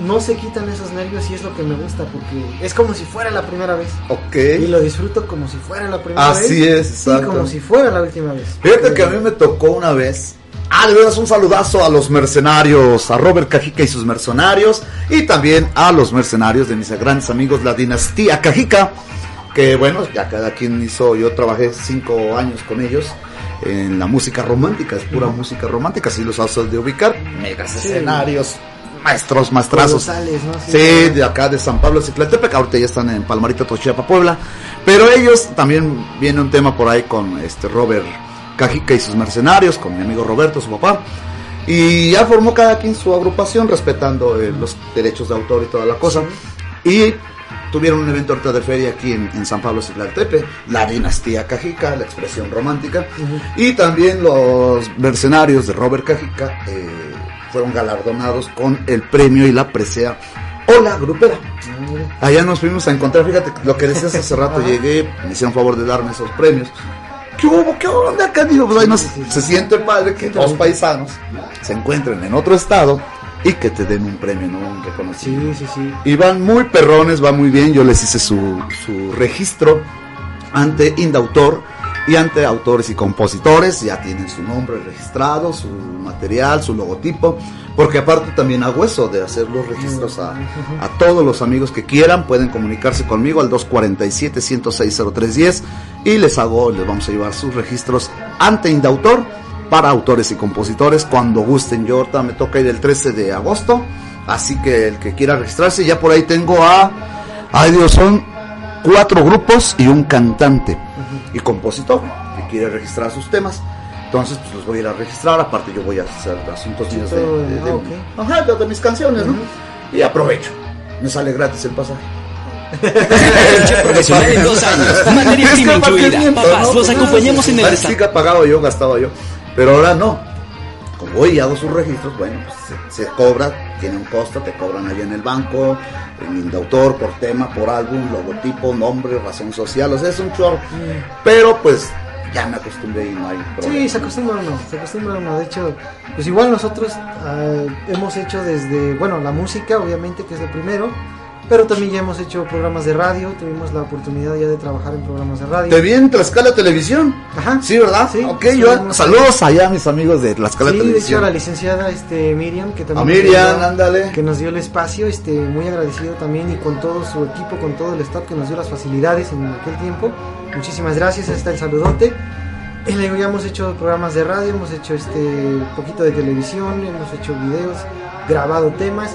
No se quitan esos nervios y es lo que me gusta, porque es como si fuera la primera vez. Ok. Y lo disfruto como si fuera la primera vez. Así es, exacto. como si fuera la última vez. Fíjate que a mí me tocó una vez. Ah, de veras un saludazo a los mercenarios, a Robert Cajica y sus mercenarios, y también a los mercenarios de mis grandes amigos, la dinastía Cajica, que bueno, ya cada quien hizo, yo trabajé cinco años con ellos en la música romántica, es pura música romántica, si los haces de ubicar, megas Sí. escenarios, maestros, maestrazos. Sí, de acá de San Pablo, Ciclatepec, ahorita ya están en Palmarita, Tochiapa, Puebla. Pero ellos también viene un tema por ahí con este Robert Cajica y sus mercenarios, con mi amigo Roberto, su papá. Y ya formó cada quien su agrupación, respetando eh, los derechos de autor y toda la cosa. Y tuvieron un evento ahorita de feria aquí en, en San Pablo, Ciclatepec, la dinastía Cajica, la expresión romántica. Y también los mercenarios de Robert Cajica eh, fueron galardonados con el premio y la presea Hola Grupera. Allá nos fuimos a encontrar, fíjate lo que decías hace rato, llegué, me hicieron favor de darme esos premios. ¿Qué hubo? ¿Qué onda pues ahí nos- se siente padre que dos paisanos se encuentren en otro estado y que te den un premio, ¿no? Un reconocimiento. Sí, sí, sí. Y van muy perrones, va muy bien. Yo les hice su, su registro ante Indautor y ante autores y compositores. Ya tienen su nombre registrado, su material, su logotipo. Porque aparte también hago eso de hacer los registros a, a todos los amigos que quieran. Pueden comunicarse conmigo al 247-106-0310 y les hago, les vamos a llevar sus registros ante Indautor para autores y compositores cuando gusten. Yo ahorita me toca ir el 13 de agosto. Así que el que quiera registrarse, ya por ahí tengo a. Ay Dios, son cuatro grupos y un cantante y compositor que quiere registrar sus temas. Entonces, pues los voy a ir a registrar. Aparte, yo voy a hacer asuntos míos de, de- de- Ah, ok. ajá, de- de mis canciones, ¿no? Y aprovecho. Me sale gratis el pasaje. Profesional en dos años. Materia prima incluida. Papás, ¿no? los acompañamos en el sí pagado yo, gastaba yo. Pero ahora no. Como voy y hago sus registros, bueno, pues se, se cobra, tiene un costo, te cobran allá en el banco, en de autor, por tema, por álbum, logotipo, nombre, razón social, o sea, es un chorro. Pero pues ya me acostumbré y no hay problema. Sí, se acostumbra uno, se acostumbra uno. De hecho, pues igual nosotros ah, hemos hecho desde, bueno, la música, obviamente, que es lo primero, pero también ya hemos hecho programas de radio, tuvimos la oportunidad ya de trabajar en programas de radio. Te vi en Tlaxcala Televisión. Ajá. Sí, ¿verdad? Sí, ok, sí, yo saludos allá a mis amigos de Tlaxcala Sí, de hecho Televisión. la licenciada este, Miriam, que también A Miriam, ándale. que nos dio el espacio, este, muy agradecido también y con todo su equipo, con todo el staff que nos dio las facilidades en aquel tiempo. Muchísimas gracias, ahí está el saludote. Y le digo, ya hemos hecho programas de radio, hemos hecho este poquito de televisión, hemos hecho videos, grabado temas.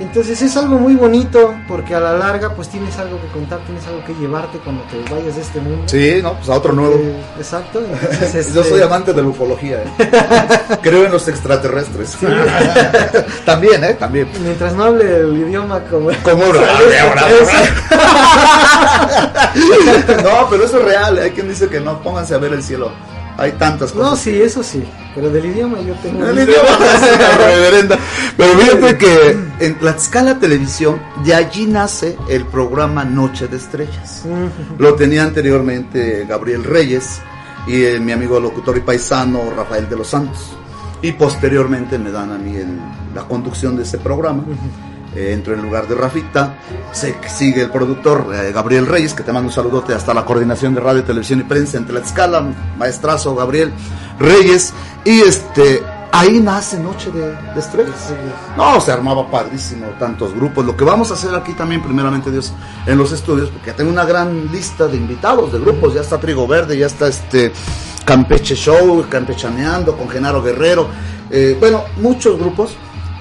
Entonces es algo muy bonito porque a la larga pues tienes algo que contar, tienes algo que llevarte cuando te vayas de este mundo. Sí, no, pues a otro nuevo. Eh, exacto. entonces, Yo este, soy amante de la ufología, ¿eh? creo en los extraterrestres. También, ¿eh? También. Mientras no hable el idioma como... Como No, pero eso es real. Hay quien dice que no, pónganse a ver el cielo. Hay tantas cosas. No, sí, eso sí. Pero del idioma yo tengo... El idioma reverenda. Pero fíjate que en Tlaxcala Televisión, de allí nace el programa Noche de Estrellas. Lo tenía anteriormente Gabriel Reyes y eh, mi amigo locutor y paisano Rafael de los Santos. Y posteriormente me dan a mí el- la conducción de ese programa. Eh, entro en lugar de Rafita, se sigue el productor eh, Gabriel Reyes, que te mando un saludote hasta la coordinación de radio, televisión y prensa en Tlaxcala, maestrazo Gabriel Reyes, y este, ahí nace Noche de, de Estrellas. No, se armaba padrísimo, tantos grupos. Lo que vamos a hacer aquí también, primeramente Dios, en los estudios, porque tengo una gran lista de invitados, de grupos, ya está Trigo Verde, ya está este Campeche Show, Campechaneando, con Genaro Guerrero, eh, bueno, muchos grupos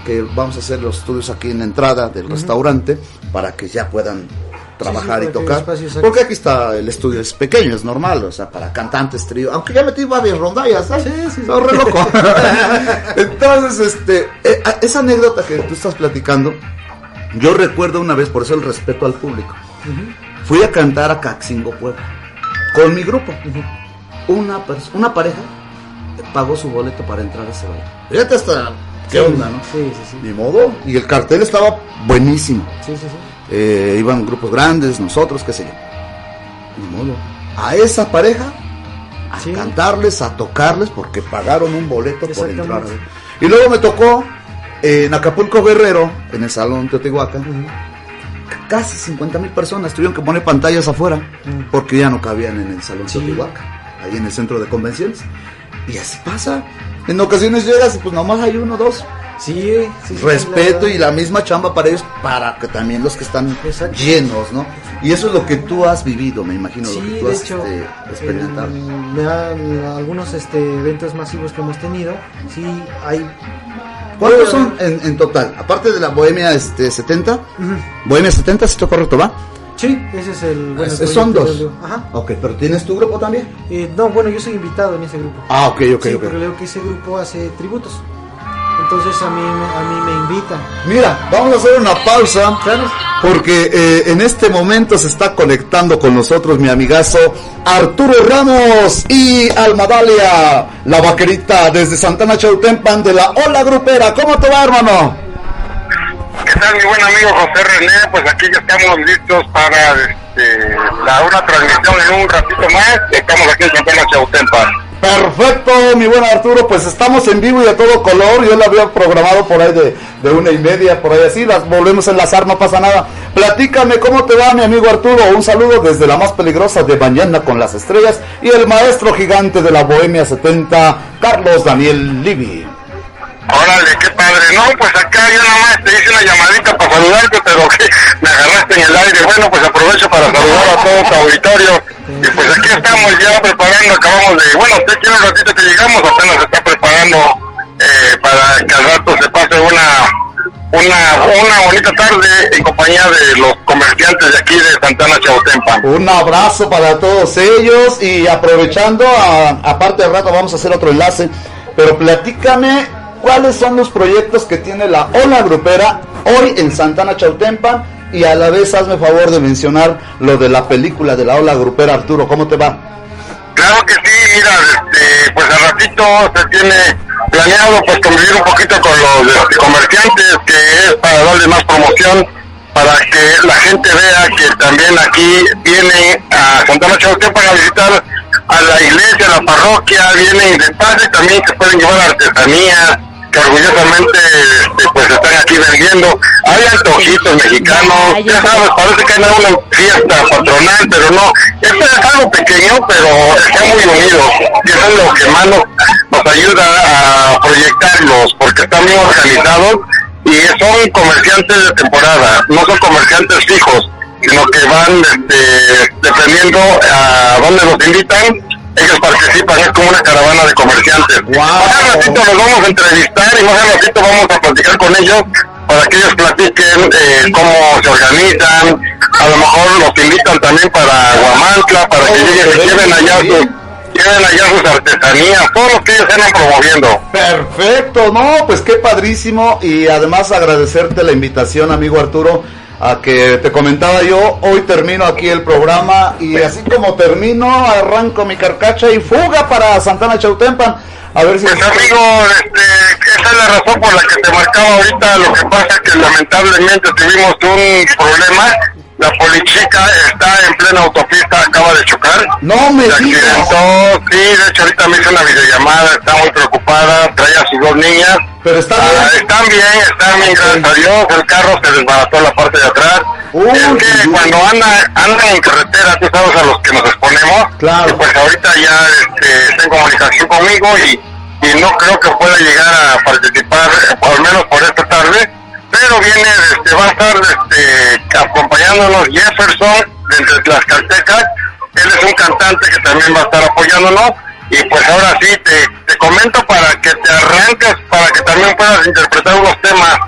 que vamos a hacer los estudios aquí en la entrada del restaurante para que ya puedan trabajar sí, y tocar. Porque aquí está el estudio, es pequeño, es normal, o sea, para cantantes, trío. Aunque ya metí varias rondallas, ¿sabes? Sí, sí, re loco. Entonces, este, eh, a- esa anécdota que tú estás platicando, yo recuerdo una vez, por eso el respeto al público. Fui a cantar a Caxingo Puebla con mi grupo. Una, pers- una pareja pagó su boleto para entrar a ese baile. Fíjate hasta qué Sí, onda, ¿no? Sí, sí, sí. Ni modo. Y el cartel estaba buenísimo. Sí, sí, sí. Eh, iban grupos grandes, nosotros, qué sé yo. Ni modo. A esa pareja, a cantarles, a tocarles, porque pagaron un boleto por entrar. Y luego me tocó eh, en Acapulco Guerrero, en el Salón Teotihuacán, casi 50 mil personas tuvieron que poner pantallas afuera, porque ya no cabían en el Salón Teotihuacán, ahí en el centro de convenciones. Y así pasa. En ocasiones llegas y pues nomás hay uno o dos. Sí, sí, sí, Respeto la- y la misma chamba para ellos, para que también los que están llenos, ¿no? Y eso es lo que tú has vivido, me imagino, lo Sí, que tú de has hecho, este, experimentado. en- han- algunos este, eventos masivos que hemos tenido, sí hay... ¿Cuántos son en, en total? Aparte de la Bohemia este, 70, Bohemia 70, si estoy correcto, ¿va? Sí, ese es el... Bueno, Es- el son dos. Ajá. Ok, pero ¿tienes tu grupo también? Eh, no, bueno, yo soy invitado en ese grupo. Ah, ok, ok, sí, ok. pero leo que ese grupo hace tributos. Entonces a mí, me- a mí me invitan. Mira, vamos a hacer una pausa porque eh, en este momento se está conectando con nosotros mi amigazo Arturo Ramos y Almadalia, la vaquerita desde Santana Chautempan de la Ola Grupera. ¿Cómo te va, hermano? ¿Qué tal, mi buen amigo José René? Pues aquí ya estamos listos para este, la, una transmisión en un ratito más. Estamos aquí en Santana Chautempan. Perfecto, mi buen Arturo, pues estamos en vivo y a todo color. Yo la había programado por ahí de, de una y media, por ahí así. Las volvemos a enlazar, no pasa nada. Platícame cómo te va, mi amigo Arturo. Un saludo desde la más peligrosa de Mañana con las Estrellas y el maestro gigante de la Bohemia 70, Carlos Daniel Livi. Órale, qué padre. No, pues acá yo nada más te hice una llamadita para saludarte, pero que me agarraste en el aire. Bueno, pues aprovecho para saludar a todo tu auditorio. Y pues aquí estamos ya preparando, acabamos de... Bueno, usted quiere un ratito que llegamos, apenas se está preparando eh, para que al rato se pase una, una, bonita tarde en compañía de los comerciantes de aquí de Santana Chautempan. Un abrazo para todos ellos y aprovechando, aparte de rato vamos a hacer otro enlace, pero platícame cuáles son los proyectos que tiene la Ola Grupera hoy en Santana Chautempan y a la vez hazme favor de mencionar lo de la película de la Ola Grupera Arturo, ¿cómo te va? Claro que sí, mira, este, pues al ratito se tiene planeado pues convivir un poquito con los este, comerciantes, que es para darle más promoción, para que la gente vea que también aquí vienen a Santana Chautempan a visitar a la iglesia, a la parroquia, vienen de y también se pueden llevar artesanías que orgullosamente este, pues están aquí vendiendo. Hay antojitos mexicanos, ya sabes, parece que hay una fiesta patronal, pero no, esto es algo pequeño, pero están muy unidos y eso es lo que más nos, nos ayuda a proyectarlos, porque están bien organizados y son comerciantes de temporada, no son comerciantes fijos, sino que van este, dependiendo a dónde los invitan, ellos participan, es como una caravana de comerciantes. Más al ratito los vamos a entrevistar y más al ratito vamos a platicar con ellos para que ellos platiquen eh, cómo se organizan, a lo mejor los invitan también para Guamantla, para que lleguen y lleven allá sus, lleven allá sus artesanías, todo lo que ellos andan promoviendo. Perfecto, no, pues qué padrísimo. Y además agradecerte la invitación, amigo Arturo, a que te comentaba yo, hoy termino aquí el programa y así como termino, arranco mi carcacha y fuga para Santana Chautempan. A ver si... Pues amigo, este, esa es la razón por la que te marcaba ahorita, lo que pasa que lamentablemente tuvimos un problema la polichica está en plena autopista, acaba de chocar. No me Se digas. accidentó, sí, de hecho ahorita me hizo una videollamada, está muy preocupada, trae a sus dos niñas. Pero está Ah, están bien, están bien, gracias a Dios. El carro se desbarató la parte de atrás. es que cuando andan, andan en carretera, tú sabes a los que nos exponemos. Claro. y pues ahorita ya este, está en comunicación conmigo y, y no creo que pueda llegar a participar, eh, por lo menos por esta tarde. Pero viene, este, va a estar este, acompañándonos Jefferson de entre Tlaxcaltecas. Él es un cantante que también va a estar apoyándonos. Y pues ahora sí, te, te comento para que te arranques, para que también puedas interpretar unos temas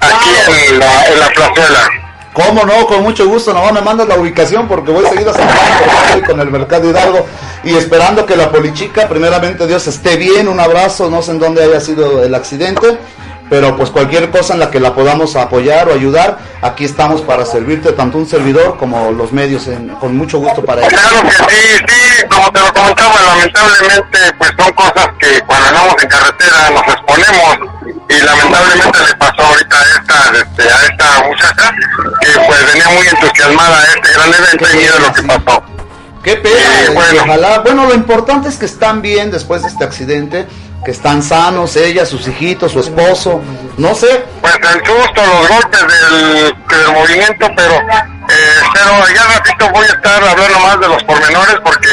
aquí en la, en la plazuela. ¿Cómo no? Con mucho gusto, nomás me mandas la ubicación porque voy seguido a San Juan, con el Mercado Hidalgo y esperando que la polichica, primeramente Dios, esté bien, un abrazo, no sé en dónde haya sido el accidente, pero pues cualquier cosa en la que la podamos apoyar o ayudar, aquí estamos para servirte, tanto un servidor como los medios, en- con mucho gusto para ello. Claro que sí, sí, como te lo comentaba, lamentablemente pues son cosas que cuando andamos en carretera nos exponemos y lamentablemente le pasó ahorita a esta, este, a esta muchacha que pues venía muy entusiasmada a este gran evento y mira lo que pasó. Qué pena, y bueno. ojalá, bueno, lo importante es que están bien después de este accidente, que están sanos, ella, sus hijitos, su esposo, no sé, Pues el susto, los golpes del, del movimiento, pero eh, pero ya ratito voy a estar hablando más de los pormenores porque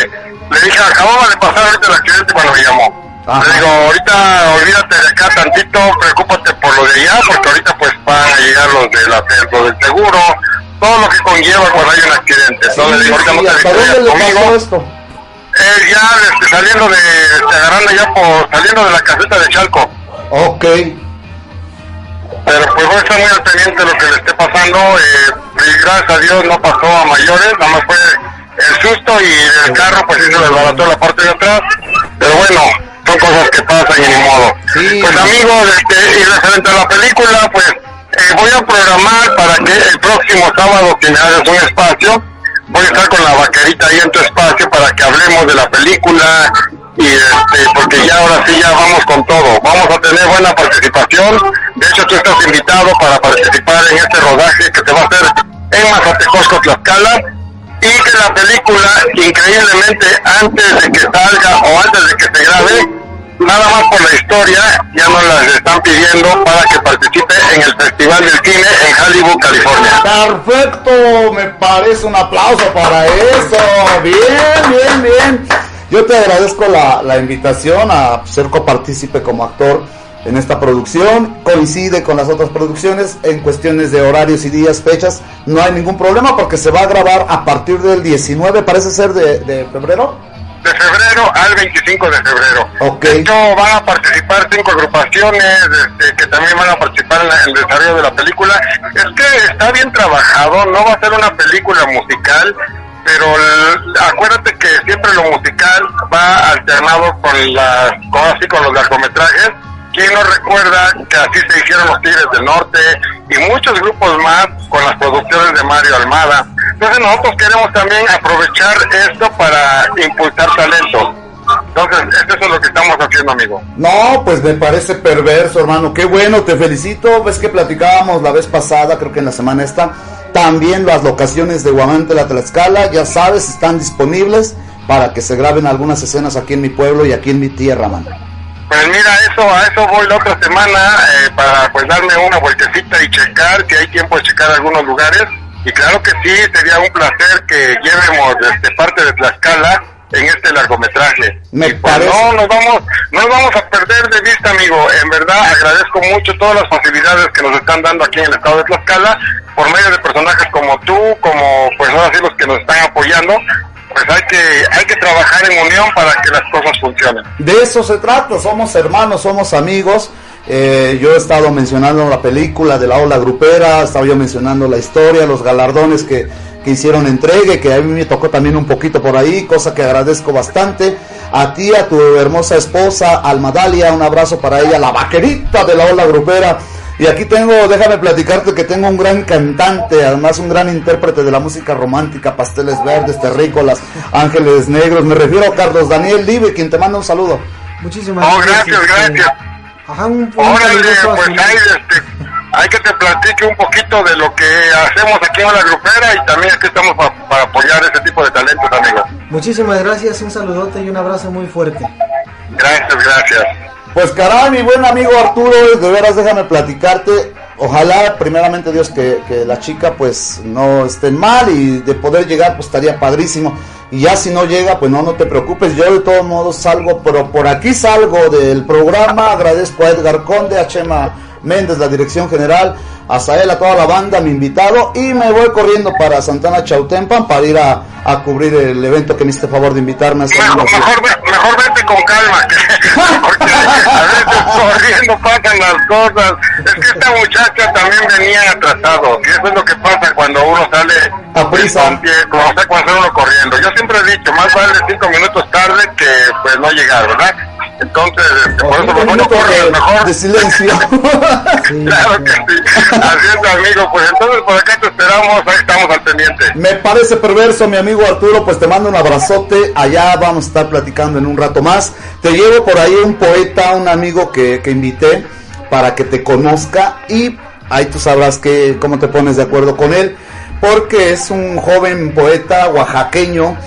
le dije, acababa de pasar ahorita el accidente cuando me llamó. Le digo, ahorita olvídate de acá tantito, preocúpate por lo de allá, porque ahorita pues van a llegar los, de la, los del seguro, todo lo que conlleva cuando hay un accidente. Entonces le digo, ahorita no te ¿hasta dónde le pasó esto? Eh, ya este, saliendo de, este, agarrando ya por, saliendo de la caseta de Chalco. Ok. Pero pues voy a estar muy al pendiente de lo que le esté pasando. Eh, y gracias a Dios no pasó a mayores, nada más fue el susto y el carro pues sí se desbarató la parte de atrás. Pero bueno, son cosas que pasan y ni modo. Pues amigos, este, y referente a la película, pues eh, voy a programar para que el próximo sábado que me hagas un espacio, voy a estar con la vaquerita ahí en tu espacio para que hablemos de la película y este, porque ya ahora sí ya vamos con todo. Vamos a tener buena participación. De hecho, tú estás invitado para participar en este rodaje que te va a hacer en Mazatecosco, Tlaxcala. Y que la película, increíblemente, antes de que salga o antes de que se grabe, nada más por la historia, ya nos las están pidiendo para que participe en el Festival del Cine en Hollywood, California. Perfecto, me parece un aplauso para eso. Bien, bien, bien. Yo te agradezco la, la invitación a ser copartícipe como actor en esta producción. Coincide con las otras producciones en cuestiones de horarios y días, fechas. No hay ningún problema porque se va a grabar a partir del 19, parece ser de, de febrero. De febrero al 25 de febrero. Ok. De hecho, van a participar cinco agrupaciones este, que también van a participar en, la- en el desarrollo de la película. Es que está bien trabajado, no va a ser una película musical, pero el- acuérdate que siempre lo musical va alternado con las con, así con los largometrajes. ¿Quién no recuerda que así se hicieron los Tigres del Norte y muchos grupos más con las producciones de Mario Almada? Entonces nosotros queremos también aprovechar esto para impulsar talentos. Entonces, eso es lo que estamos haciendo, amigo. No, pues me parece perverso, hermano. Qué bueno, te felicito. Ves que platicábamos la vez pasada, creo que en la semana esta. También las locaciones de Guamante la Tlaxcala, ya sabes, están disponibles para que se graben algunas escenas aquí en mi pueblo y aquí en mi tierra, mano. Pues mira, eso a eso voy la otra semana eh, para pues darme una vueltecita y checar, si hay tiempo de checar algunos lugares. Y claro que sí, sería un placer que llevemos este, parte de Tlaxcala en este largometraje. Me Pues parece. no nos vamos, no nos vamos a perder de vista, amigo. En verdad agradezco mucho todas las facilidades que nos están dando aquí en el estado de Tlaxcala por medio de personajes como tú, como pues ahora sí los que nos están apoyando. Pues hay que hay que trabajar en unión para que las cosas funcionen. De eso se trata, somos hermanos, somos amigos. Eh, yo he estado mencionando la película de la ola grupera, estaba yo mencionando la historia, los galardones que, que hicieron entregue, que a mí me tocó también un poquito por ahí, cosa que agradezco bastante. A ti, a tu hermosa esposa, Almadalia, un abrazo para ella, la vaquerita de la ola grupera. Y aquí tengo, déjame platicarte que tengo un gran cantante, además un gran intérprete de la música romántica, pasteles verdes, terrícolas, ángeles negros. Me refiero a Carlos Daniel Libre, quien te manda un saludo. Muchísimas Oh, gracias, este, gracias. Ajá, un, un Órale, pues ahí, este, hay que te platique un poquito de lo que hacemos aquí en la grupera y también aquí estamos pa- para apoyar ese tipo de talentos, amigo. Muchísimas gracias, un saludote y un abrazo muy fuerte. Gracias, gracias. Pues caray, mi buen amigo Arturo, de veras déjame platicarte. Ojalá, primeramente Dios, que, que la chica pues no esté mal y de poder llegar pues estaría padrísimo. Y ya si no llega, pues no, no te preocupes. Yo de todos modos salgo, pero por aquí salgo del programa. Agradezco a Edgar Conde, a Chema Méndez, la dirección general, a Sael, a toda la banda, mi invitado. Y me voy corriendo para Santana Chautempan para ir a, a cubrir el evento que me hiciste favor de invitarme a con calma, que- porque a veces corriendo pasan las cosas. Es que esta muchacha también venía atrasado, y eso es lo que pasa cuando uno sale a prisa. cuando sale uno corriendo. Yo siempre he dicho, más vale cinco minutos tarde que pues no llegar, ¿verdad? Entonces, este, por eso minutos corres, de- mejor. de silencio. claro que sí. Es, amigo. Pues entonces por acá te esperamos, ahí estamos al pendiente. Me parece perverso, mi amigo Arturo, pues te mando un abrazote. Allá vamos a estar platicando en un rato más. Te llevo por ahí un poeta, un amigo que, que invité para que te conozca y ahí tú sabrás que, cómo te pones de acuerdo con él, porque es un joven poeta oaxaqueño,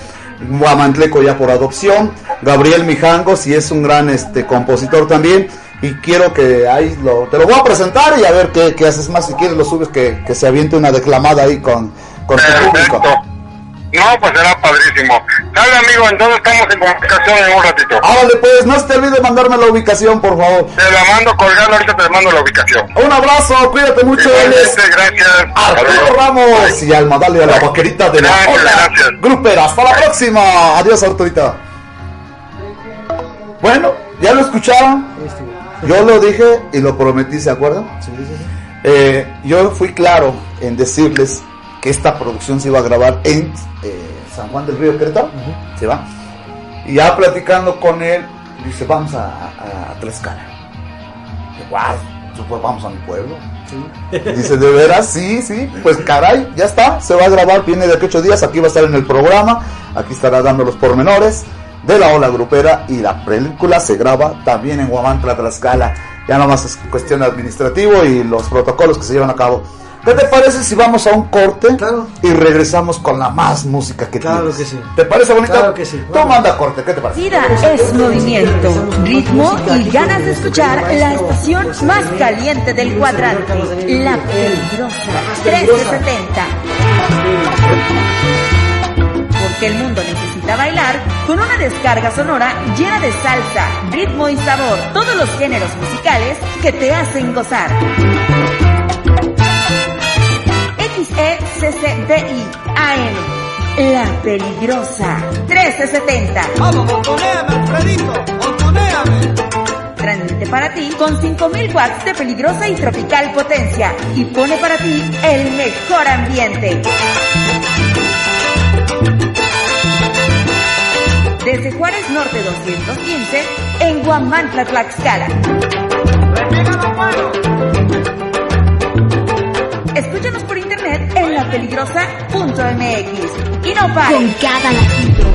guamantleco ya por adopción, Gabriel Mijangos, y es un gran este compositor también. Y quiero que ahí lo, te lo voy a presentar y a ver qué, qué haces más. Si quieres lo subes, que, que se aviente una declamada ahí con, con tu público. No, pues será padrísimo. Sale, amigo, entonces estamos en comunicación en un ratito. Árale, pues, no se te olvide mandarme la ubicación, por favor. Te la mando colgando, ahorita te mando la ubicación. Un abrazo, cuídate mucho, Igualmente, gracias. Arturo Ramos y al Madale a la vaquerita de la Gracias, Hola gracias. Grupera. Hasta la próxima. Adiós, Arturita. Bueno, ya lo escucharon. Yo lo dije y lo prometí, ¿se acuerdan? Eh, yo fui claro en decirles que esta producción se iba a grabar en eh, San Juan del Río Querétaro. ¿Se va? Y ya platicando con él, dice, vamos a, a, a Tlaxcala. "Guau, pues vamos a mi pueblo. Dice, ¿de veras? Sí, sí. Pues caray, ya está. Se va a grabar, viene de aquí ocho días. Aquí va a estar en el programa. Aquí estará dando los pormenores de la ola grupera. Y la película se graba también en Huamantla, Tlaxcala. Ya nada más es cuestión administrativo y los protocolos que se llevan a cabo. ¿Qué te parece si vamos a un corte y regresamos con la más música que Claro tienes? que sí. ¿Te parece bonito? Claro que sí. Tú manda corte, ¿qué te parece? Vida es movimiento, ritmo y ganas de escuchar la estación más caliente del cuadrante, La Peligrosa 1370. Porque el mundo necesita bailar con una descarga sonora llena de salsa, ritmo y sabor, todos los géneros musicales que te hacen gozar. XECCDI AM La Peligrosa 1370. Vamos, montoneame, Alfredito, montoneame. Transmite para ti con 5000 watts de peligrosa y tropical potencia y pone para ti el mejor ambiente. Desde Juárez Norte 215 en Guamantla, Tlaxcala. Escúchanos por internet en lapeligrosa.mx. Y no pares. Con cada latido,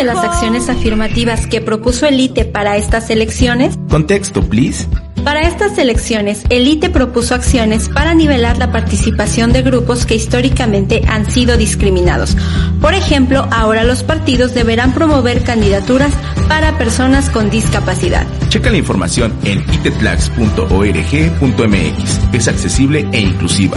De las acciones afirmativas que propuso el ITE para estas elecciones? Contexto, please. Para estas elecciones, el ITE propuso acciones para nivelar la participación de grupos que históricamente han sido discriminados. Por ejemplo, ahora los partidos deberán promover candidaturas para personas con discapacidad. Checa la información en itetlax.org.mx. Es accesible e inclusiva.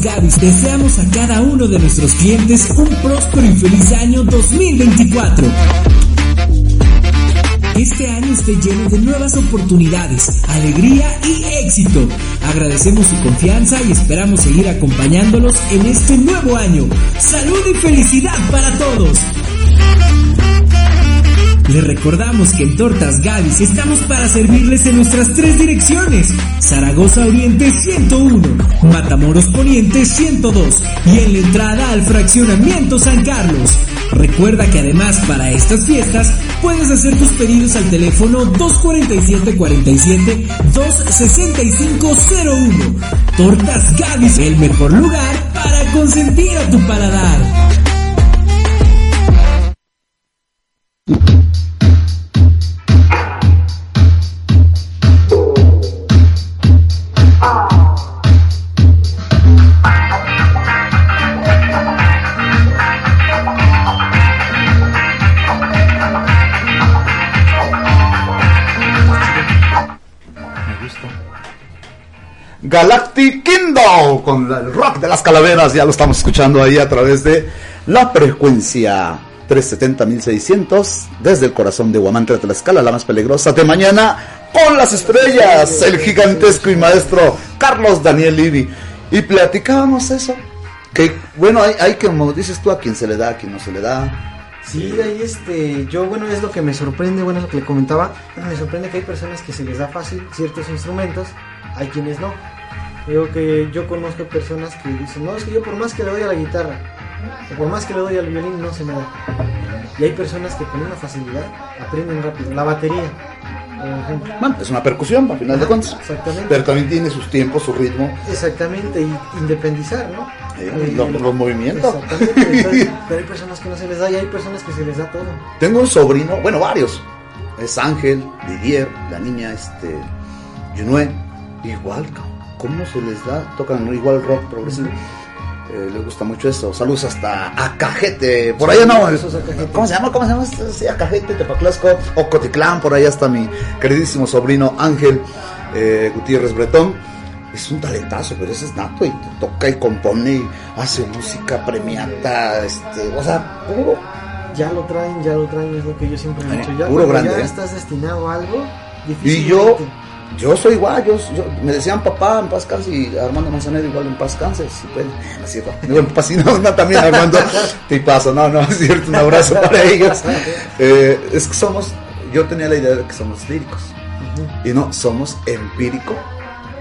Gavis deseamos a cada uno de nuestros clientes un próspero y feliz año 2024. Este año esté lleno de nuevas oportunidades, alegría y éxito. Agradecemos su confianza y esperamos seguir acompañándolos en este nuevo año. Salud y felicidad para todos. Les recordamos que en Tortas Gavis estamos para servirles en nuestras tres direcciones. Zaragoza Oriente 101, Matamoros Poniente 102 y en la entrada al fraccionamiento San Carlos. Recuerda que además para estas fiestas puedes hacer tus pedidos al teléfono 247 47 26501. Tortas Gavis, el mejor lugar para consentir a tu paladar. Galactic Kingdom con el rock de las calaveras, ya lo estamos escuchando ahí a través de la frecuencia 370-1600 desde el corazón de Guamantla Tlaxcala, la más peligrosa de mañana con las estrellas, el gigantesco y maestro Carlos Daniel Livi. Y platicábamos eso, que bueno, hay, hay como dices tú, a quien se le da, a quien no se le da. Sí, ahí este, yo bueno, es lo que me sorprende, bueno, es lo que le comentaba, me sorprende que hay personas que se les da fácil ciertos instrumentos, hay quienes no. Digo que yo conozco personas que dicen, no, es que yo por más que le doy a la guitarra, o por más que le doy al violín, no se me da. Y hay personas que con una facilidad aprenden rápido. La batería. Bueno, es una percusión, a final de cuentas. Exactamente. Pero también tiene sus tiempos, su ritmo, Exactamente, y independizar, ¿no? eh, los, los movimientos. Exactamente, entonces, pero hay personas que no se les da y hay personas que se les da todo. Tengo un sobrino, bueno, varios. Es Ángel, Didier, la niña, este, Junue. Igual, cabrón. ¿Cómo se les da? Tocan igual rock progresivo. Eh, les gusta mucho eso. Saludos hasta Acajete. Por allá no. ¿Cómo se llama? ¿Cómo se llama? Sí, Acajete, Tepaclasco, Ocotitlán. Por allá está mi queridísimo sobrino Ángel eh, Gutiérrez Bretón. Es un talentazo, pero ese es nato y toca y compone y hace música premiata. Este, o sea, puro. Ya lo traen, ya lo traen, es lo que yo siempre he dicho. Ya, puro grande, ya ¿eh? estás destinado a algo, Y yo, yo soy igual, yo, yo- me decían papá en paz y Armando Manzanero igual en paz cáncer, si puede, no es cierto, digo en paz y no, no, también Armando, te paso, no, no, es cierto, un abrazo para ellos. Eh, es que somos, yo tenía la idea de que somos líricos, y no, somos empírico,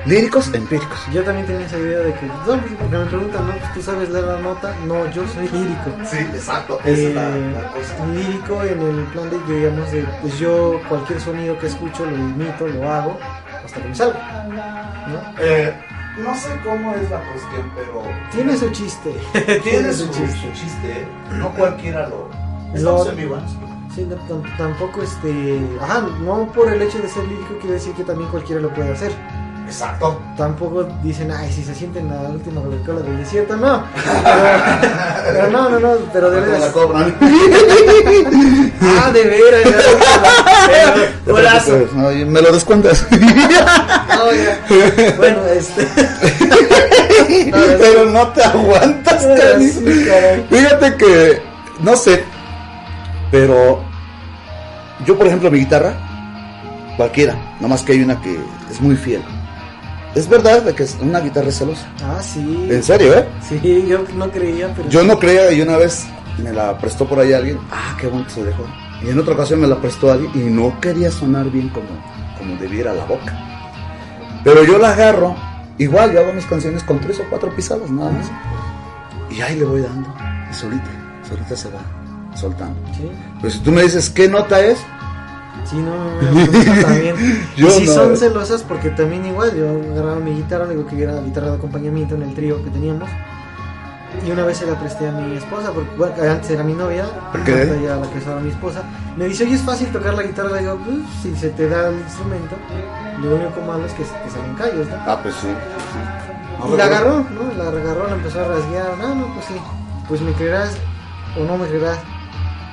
líricos empíricos. Yo también tenía esa idea de que, no, porque me preguntan, no, pues tú sabes leer la nota, no, yo soy lírico. Sí, exacto, Eh, es la- la cosa. lírico en el plan de, digamos, de, pues yo cualquier sonido que escucho lo imito, lo hago, hasta que me salga. ¿no? Eh, no sé cómo es la cuestión, pero Tiene su chiste. tiene su, su chiste, ¿eh? no cualquiera lo... Estamos en vivo, ¿eh? Sí, no, tampoco este. Ajá, no por el hecho de ser lírico quiere decir que también cualquiera lo puede hacer. Exacto. Tampoco dicen, ay, si se sienten la última Coca-Cola del desierto, no. Pero, pero no, no, no, pero de ¿Cuánto veras. la cobran? ah, de veras. No, y me lo descuentas. No, ya. Bueno, este. Pero no te aguantas, caray. Fíjate que, no sé, pero yo, por ejemplo, mi guitarra, cualquiera, nomás que hay una que es muy fiel. Es verdad de que es una guitarra es celosa. Ah, sí. En serio, ¿eh? Sí, yo no creía, pero. Yo no creía y una vez me la prestó por ahí alguien. Ah, qué bonito se dejó. Y en otra ocasión me la prestó alguien y no quería sonar bien como, como debiera la boca. Pero yo la agarro, igual yo hago mis canciones con tres o cuatro pisadas nada más. Y ahí le voy dando. Y solita, solita se va soltando. Sí. Pero si tú me dices qué nota es, Sí, no, no, también. Yo y si no. son celosas, porque también igual, yo agarraba mi guitarra, digo que era la guitarra de acompañamiento en el trío que teníamos. Y una vez se la presté a mi esposa, porque bueno, antes era mi novia, Ok. ahorita ya la es ahora mi esposa. Me dice, oye, es fácil tocar la guitarra. Le digo, pues, si se te da el instrumento, lo único malo es que, que salen callos, ¿no? ah, pues sí. Y la agarró, ¿no? La agarró, la empezó a rasguear. No, no, pues sí. Pues me creerás o no me creerás.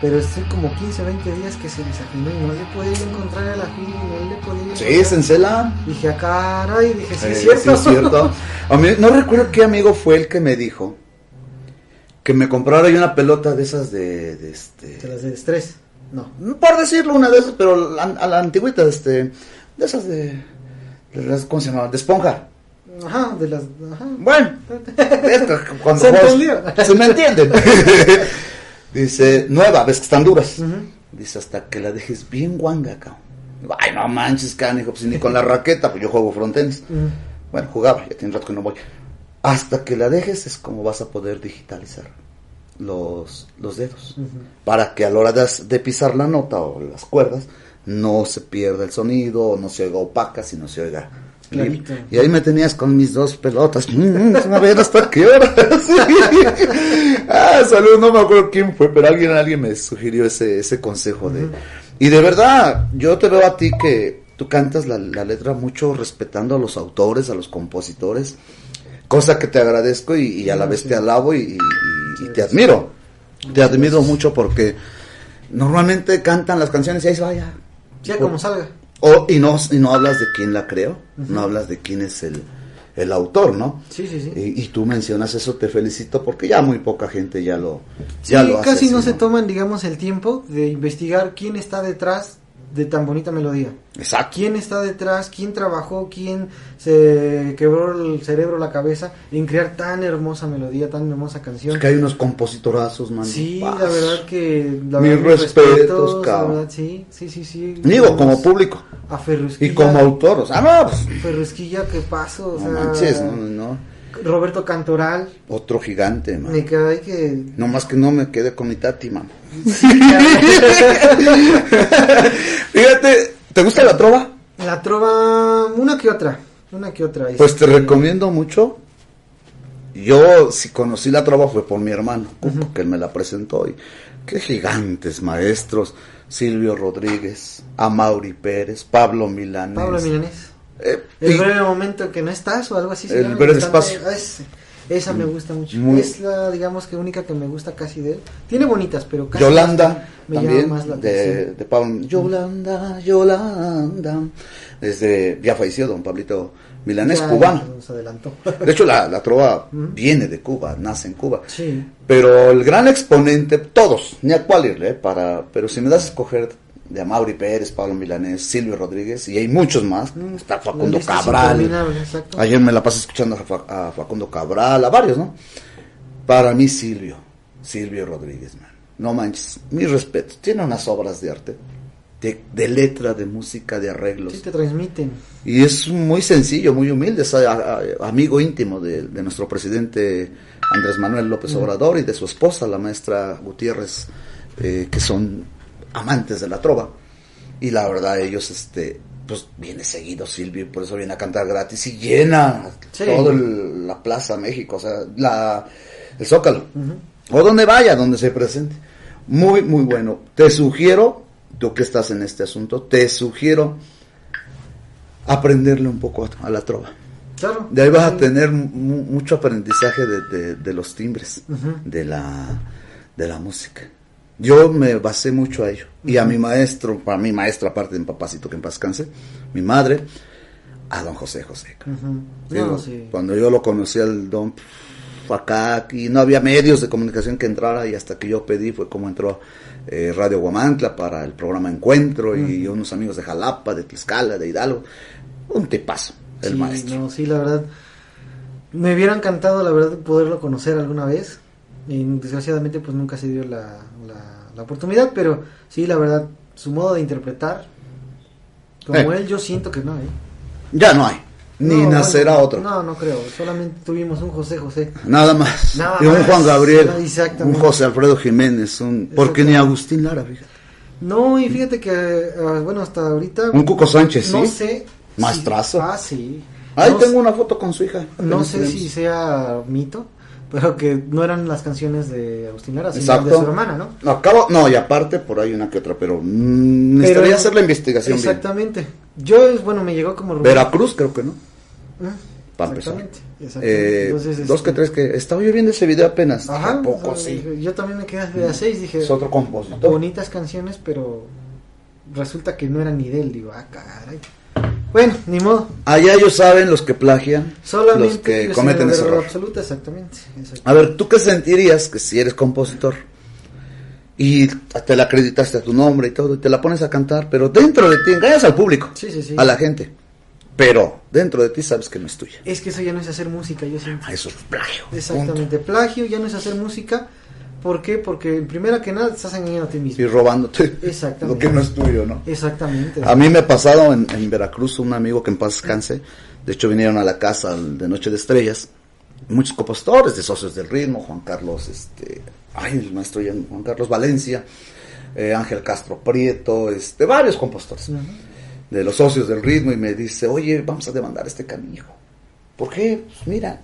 Pero estoy como 15, 20 días que se desafinó y no le podía encontrar el afín, no le podía Sí, es en cela. Dije, ah, caray, dije, sí, Eh, es cierto. sí, es cierto. A mí, no recuerdo qué amigo fue el que me dijo que me comprara yo una pelota de esas de, de este. De las de estrés. No. Por decirlo, una de esas, pero a, a la antigüita, este. De esas de. de las- ¿Cómo se llama? De esponja. Ajá, de las. Ajá. Bueno, cuando Se juegas- se me entienden. Dice, nueva, ves que están duras. Dice, hasta que la dejes bien guanga, cabrón. Ay, no manches, canijo, pues ni con la raqueta, pues yo juego frontenis. Bueno, jugaba, ya tiene rato que no voy. Hasta que la dejes es como vas a poder digitalizar los, los dedos. Para que a la hora de, de pisar la nota o las cuerdas, no se pierda el sonido, no se oiga opaca, sino se oiga. Clarito. Y ahí me tenías con mis dos pelotas. Mm, a ver hasta qué hora. Sí. Ah, salud, no me acuerdo quién fue, pero alguien, alguien me sugirió ese, ese consejo de. Y de verdad, yo te veo a ti que tú cantas la, la letra mucho respetando a los autores, a los compositores, cosa que te agradezco y, y a la vez te alabo y, y- y te admiro. Te admiro mucho porque normalmente cantan las canciones y ahí se vaya. Ya como salga. O, y, no, y no hablas de quién la creó, no hablas de quién es el, el autor, ¿no? Sí, sí, sí. Y, y tú mencionas eso, te felicito porque ya muy poca gente ya lo, ya sí, lo hace casi no se toman, digamos, el tiempo de investigar quién está detrás de tan bonita melodía. Exacto. ¿Quién está detrás? ¿Quién trabajó? ¿Quién se quebró el cerebro, la cabeza en crear tan hermosa melodía, tan hermosa canción? Es que hay unos compositorazos, man. Sí, Paz. la verdad que... La Mis verdad, respetos, la cabrón. verdad, sí, sí, sí, sí. Digo, como público. A Ferrusquilla. Y como autor, o sea, no, pues, Ferrusquilla, ¿qué pasó? O no sea, manches, no, no. Roberto Cantoral. Otro gigante, man. Me cae que... No más que no me quede con mi tati, man. Fíjate, ¿te gusta la trova? La trova, una que otra, una que otra. Pues te este, recomiendo mucho. Yo, si conocí la trova fue por mi hermano, Cuco, que él me la presentó. Y qué gigantes maestros. Silvio Rodríguez, Amaury Pérez, Pablo Milanés. Pablo Milanés. el y- breve momento que no estás o algo así. El breve espacio. ah, esa me gusta mucho. Muy- Es la, digamos que única que me gusta casi de él. Tiene bonitas, pero casi Yolanda me llama también más la de, Pablo Yolanda Yolanda desde ya falleció don Pablito Milanés Ya, cubano Nos adelantó. de hecho la, la trova viene de Cuba nace en Cuba Sí. pero el gran exponente todos ni a cuál irle eh, para pero si me das a escoger de Amaury Pérez Pablo Milanés Silvio Rodríguez y hay muchos más está Facundo Mm, La lista es Cabral. Ayer me la pasé escuchando a, Fa- a Facundo Cabral, a varios, ¿no? Para mí Silvio, Silvio Rodríguez, man. No manches, mi respeto. Tiene unas obras de arte, de, de letra, de música, de arreglos. Sí, te transmiten. Y es muy sencillo, muy humilde, es a- a- amigo íntimo de, de nuestro presidente Andrés Manuel López Mm. Obrador y de su esposa, la maestra Gutiérrez, eh, que son amantes de la trova. Y la verdad, ellos, este, pues viene seguido Silvio, y por eso viene a cantar gratis y llena Sí. toda la Plaza México, o sea, la, el Zócalo, o donde vaya, donde se presente. Muy, muy bueno. Te sugiero, tú que estás en este asunto, te sugiero aprenderle un poco a, a la trova. Claro. De ahí vas a tener mu- mucho aprendizaje de, de- de los timbres, de, la, de la música. Yo me basé mucho a ello. Y a mi maestro, para mi maestro, aparte de mi papacito que en paz canse, mi madre, a don José José. Ujú. Digo, No, sí. Cuando yo lo conocí al don acá, aquí no había medios de comunicación que entrara y hasta que yo pedí fue como entró eh, Radio Guamantla para el programa Encuentro y unos amigos de Jalapa, de Tlaxcala, de Hidalgo. Un tipazo, el Sí, maestro. No, sí, la verdad. Me hubiera encantado, la verdad, poderlo conocer alguna vez. Y desgraciadamente, pues nunca se dio la, la, la oportunidad. Pero sí, la verdad, su modo de interpretar, como Eh. él, yo siento que no hay. Ya no hay, ni No, nacerá bueno, otro. No, no creo. Solamente tuvimos un José José. Nada más. Nada y un más. Juan Gabriel, un José Alfredo Jiménez, un, porque ni Agustín Lara, fíjate. No, y fíjate que, ah, bueno, hasta ahorita. Un Cuco Sánchez, No ¿sí? sé. Maestrazo. si- ah, sí. Ahí No tengo una foto con su hija. No sé si sea mito, pero que no eran las canciones de Agustín Lara, sino Exacto. de su hermana, ¿no? No, acabo, no, y aparte por ahí una que otra, pero mm, necesitaría Pero- hacer la investigación bien. Exactamente. Yo, bueno, me llegó como. Veracruz creo que no, para empezar. Exactamente. exactamente. Eh, Entonces, dos este, que tres que estaba yo viendo ese video apenas. Ajá, ¿A poco o sea, sí? Yo también me quedé de a seis, dije. Es otro compositor. Bonitas canciones, pero resulta que no eran ni de él, digo, ah, caray. Bueno, ni modo. Allá ellos saben los que plagian, Solamente los que cometen ese error. absoluta, exactamente. exactamente. A ver, ¿tú qué sentirías que si eres compositor y te la acreditaste a tu nombre y todo, y te la pones a cantar, pero dentro de ti, engañas al público, Sí, sí, sí. a la gente, pero dentro de ti sabes que no es tuya. Es que eso ya no es hacer música, yo siento. Eso es plagio. Exactamente, plagio ya no es hacer música. ¿Por qué? Porque primera que nada te estás engañando a ti mismo. Y robándote Exactamente. lo que no es tuyo, ¿no? Exactamente. A mí me ha pasado en, en Veracruz un amigo que en paz descanse. De hecho, vinieron a la casa de Noche de Estrellas. Muchos compositores de Socios del Ritmo, Juan Carlos, este, ay, el maestro Juan Carlos Valencia, eh, Ángel Castro Prieto, este, varios compositores de los Socios del Ritmo. Y me dice, oye, vamos a demandar a este canijo. ¿Por qué? Pues mira.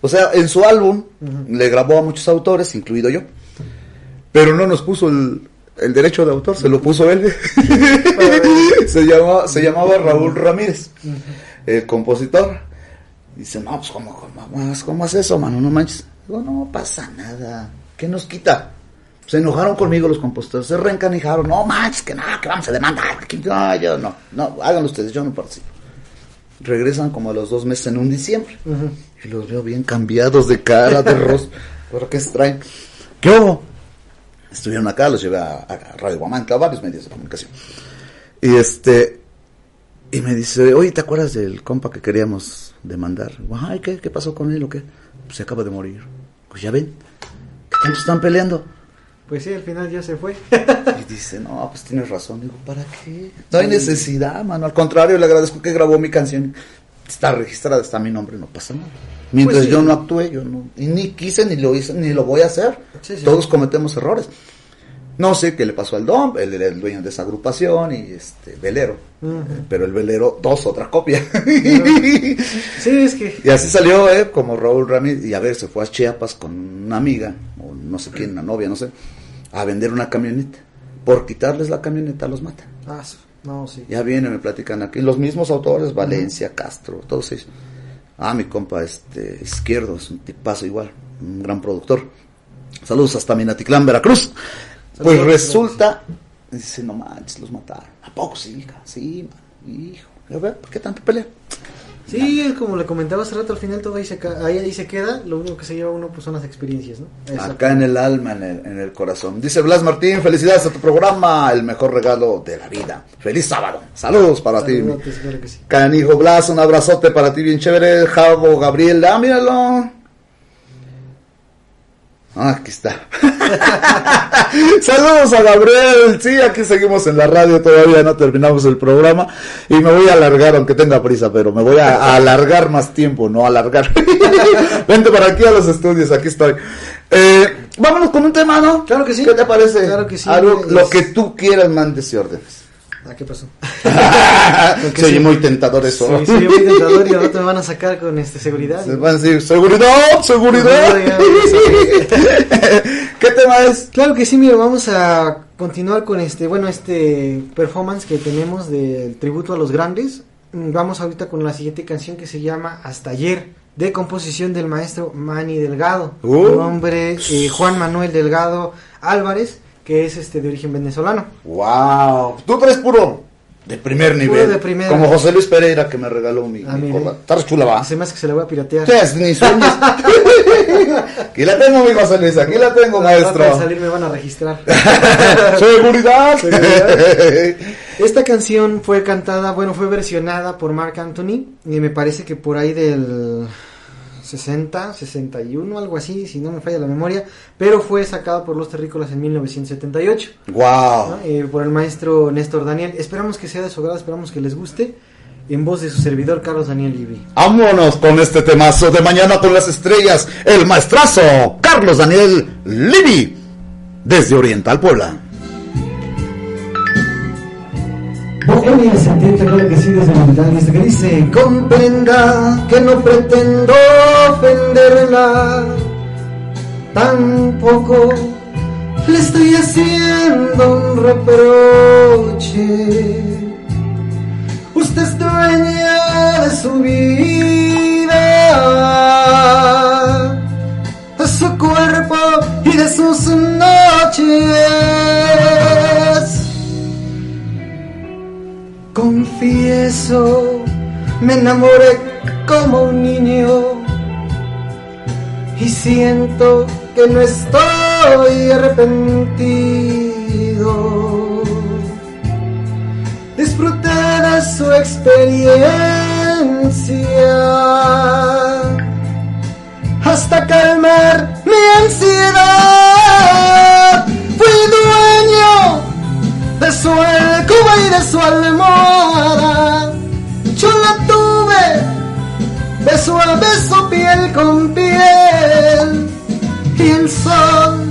O sea, en su álbum le grabó a muchos autores, incluido yo. Pero no nos puso el, el derecho de autor, se lo puso él. se, llamaba, se llamaba Raúl Ramírez, el compositor. Dice, no, pues ¿cómo, cómo, cómo haces eso, mano? No manches. Digo, no pasa nada. ¿Qué nos quita? Se enojaron conmigo los compositores, se reencanijaron. No manches, que nada, que vamos a demandar. que no, yo no, no, háganlo ustedes, yo no participo. Regresan como a los dos meses en un diciembre. Ujú. Y los veo bien cambiados de cara, de rostro. ¿Pero qué extraen? ¿Qué hubo? Estuvieron acá, los llevé a, a Radio Guamantla, a varios medios de comunicación. Y este, y me dice, oye, ¿te acuerdas del compa que queríamos demandar? Ay, ¿qué, qué pasó con él o qué? Pues se acaba de morir. Pues ya ven, que tanto están peleando. Pues sí, al final ya se fue. Y dice, no, pues tienes razón. Digo, ¿para qué? No hay necesidad, mano. Al contrario, le agradezco que grabó mi canción. Está registrada, está mi nombre, no pasa nada. Mientras Pues sí. yo no actué, yo no. Y ni quise, ni lo hice, ni lo voy a hacer. Sí, sí. Todos cometemos errores. No sé qué le pasó al Dom, él era el dueño de esa agrupación y este, Velero. Ujú. Pero el Velero, dos, otra copia. Sí, es que. Y así salió, eh, como Raúl Ramírez, y a ver, se fue a Chiapas con una amiga, o no sé quién, una novia, no sé, a vender una camioneta. Por quitarles la camioneta los matan. Ah, su- No, sí. Ya viene, me platican aquí. Los mismos autores, Valencia, Castro, todos ellos. Ah, mi compa este izquierdo, es un tipazo igual, un gran productor. Saludos hasta Minatitlán, Veracruz. Pues Saludos, resulta, dice, no manches, los mataron. ¿A poco sí, hija? Sí, man, hijo. A ver, ¿por qué tanta pelea? Sí, como le comentaba hace rato, al final todo ahí se, ahí, ahí se queda. Lo único que se lleva uno pues son las experiencias, ¿no? Exacto. Acá en el alma, en el, en el corazón. Dice Blas Martín, felicidades a tu programa, el mejor regalo de la vida. Feliz sábado. Saludos para ti. claro que sí. Canijo Blas, un abrazote para ti, bien chévere. Javo Gabriel, ah, míralo. Ah, aquí está. Saludos a Gabriel. Sí, aquí seguimos en la radio, todavía no terminamos el programa. Y me voy a alargar, aunque tenga prisa, pero me voy a, a alargar más tiempo, no alargar. Vente para aquí a los estudios, aquí estoy. Eh, vámonos con un tema, ¿no? Claro que sí. ¿Qué te parece? Claro que sí. Algo, lo que tú quieras, mandes y órdenes. Ah, ¿qué pasó? Se oye muy tentador eso. Sí, muy tentador y al rato me van a sacar con este seguridad. Se van a decir, seguridad, seguridad. ¿Qué tema es? Claro que sí, mira, vamos a continuar con este, bueno, este performance que tenemos del tributo a los grandes. Vamos ahorita con la siguiente canción que se llama Hasta ayer, de composición del maestro Manny Delgado, Uh. nombre eh, Juan Manuel Delgado Álvarez, que es este de origen venezolano. Wow. Tú traes puro de primer nivel. de primera. Como José Luis Pereira que me regaló mi, Ah, mi corbata. Está re chula, va. Se me hace que se la voy a piratear. ¿Qué es? Ni sueños. aquí la tengo, mi José Luis. Aquí la tengo, de maestro. salir me van a registrar. Seguridad. Seguridad. Esta canción fue cantada, bueno, fue versionada por Mark Anthony y me parece que por ahí del 60, 61, algo así, si no me falla la memoria, pero fue sacada por Los Terrícolas en 1978 wow. ¿no? Eh, por el maestro Néstor Daniel. Esperamos que sea de su agrado, esperamos que les guste, en voz de su servidor Carlos Daniel Ibi. Vámonos con este temazo de mañana con las estrellas. El maestrazo Carlos Daniel Livi. Desde Oriental Puebla. Bohemia sentirte claro que sí desde la mitad esto que dice comprenda que no pretendo ofenderla tampoco le estoy haciendo un reproche. Usted es dueña de su vida de su cuerpo y de sus noches Confieso, me enamoré como un niño y siento que no estoy arrepentido. Disfruté de su experiencia hasta calmar mi ansiedad. De su almohada. Yo la tuve beso a beso, piel con piel. Y el sol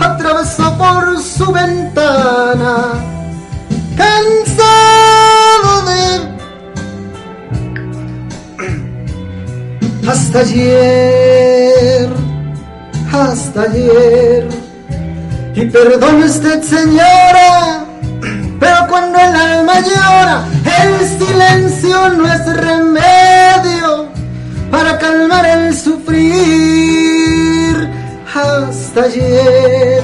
atravesó por su ventana, cansado de hasta ayer, hasta ayer. Y perdone usted, señora, pero cuando el alma llora, el silencio no es remedio para calmar el sufrir. Hasta ayer,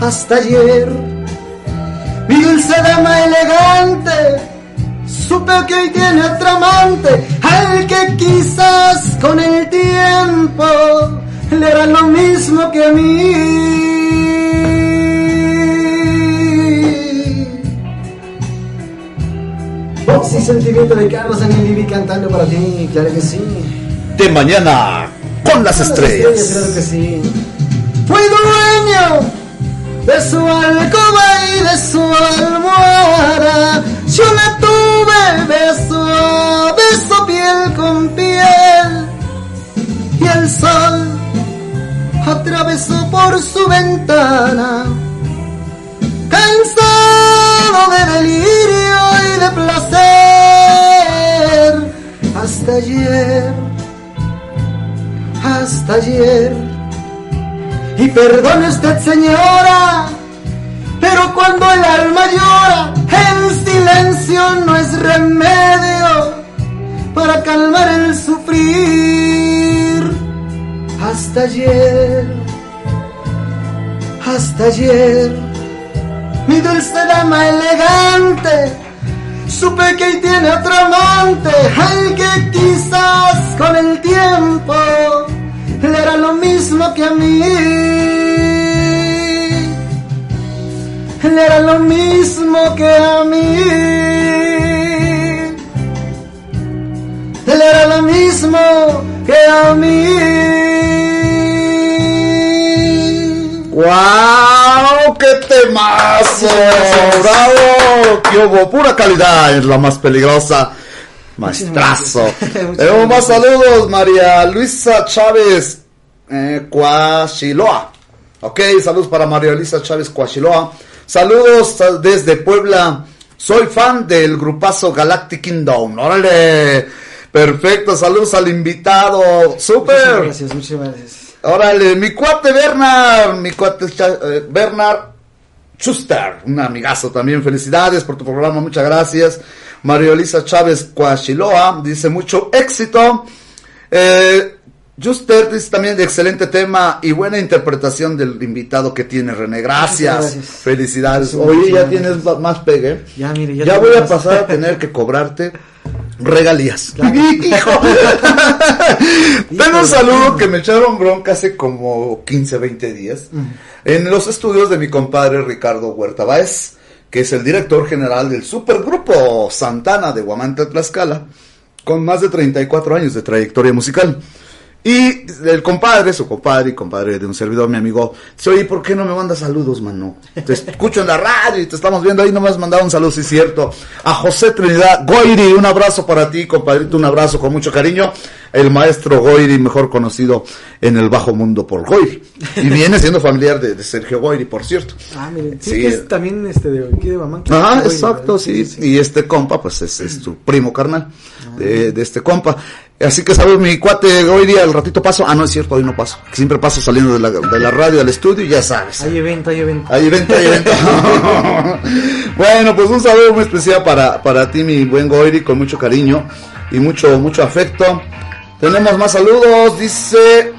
hasta ayer, mi dulce dama elegante, supe que hoy tiene otro amante, al que quizás con el tiempo le hará lo mismo que a mí. Y sentimiento de Carlos Daniel Livi cantando para ti, claro que sí. De mañana con las estrellas. Claro que sí. Fui dueño de su alcoba y de su almohada. Yo la tuve beso beso, piel con piel. Y el sol atravesó por su ventana. Cansado de delirio y de placer. Hasta ayer, hasta ayer. Y perdone usted, señora, pero cuando el alma llora en silencio no es remedio para calmar el sufrir. Hasta ayer, hasta ayer, mi dulce dama elegante, supe que tiene otro amante, al que quizás con el tiempo le era lo mismo que a mí. Le era lo mismo que a mí. Él era lo mismo que a mí. ¡Wow! ¡Qué temazo! ¡Bravo! ¡Qué hubo! Pura calidad es la más peligrosa. Maestrazo. Tenemos más saludos, María Luisa Chávez eh, Cuachiloa. Ok, saludos para María Luisa Chávez Cuachiloa. Saludos desde Puebla. Soy fan del grupazo Galactic Kingdom. ¡Órale! Perfecto, saludos al invitado. Muchas ¡Súper! gracias, muchas gracias. Órale, mi cuate Bernard, mi cuate eh, Bernard Schuster, un amigazo también. Felicidades por tu programa, muchas gracias. Mario Elisa Chávez Coachiloa dice mucho éxito. Eh, Schuster dice también de excelente tema y buena interpretación del invitado que tiene René. Gracias. Felicidades. Oye, ya tienes más pegue. Ya, mire, ya voy a pasar a tener que cobrarte regalías. Hijo. Tengo un saludo que me echaron bronca hace como 15, 20 días. En los estudios de mi compadre Ricardo Huerta Báez, que es el director general del supergrupo Santana de Guamanta, Tlaxcala, con más de 34 años de trayectoria musical. Y el compadre, su compadre y compadre de un servidor, mi amigo, dice, oye, ¿por qué no me mandas saludos, mano? Te escucho en la radio y te estamos viendo ahí, no me has un saludo, sí es cierto. A José Trinidad Goiri, un abrazo para ti, compadrito, un abrazo con mucho cariño. El maestro Goiri, mejor conocido en el bajo mundo por Goiri. Y viene siendo familiar de, de Sergio Goiri, por cierto. Ah, miren, sí, Sí. que es también este de aquí de mamá. Ah, exacto, sí. Y este compa, pues es, es tu primo carnal de, de este compa. Así que sabes, mi cuate, hoy día al ratito paso. Ah, no es cierto, hoy no paso. Siempre paso saliendo de la, de la radio al estudio y ya sabes. Hay evento, hay evento. Hay evento, hay evento. bueno, pues un saludo muy especial para, para ti, mi buen Goiri, con mucho cariño y mucho, mucho afecto. Tenemos más saludos, dice...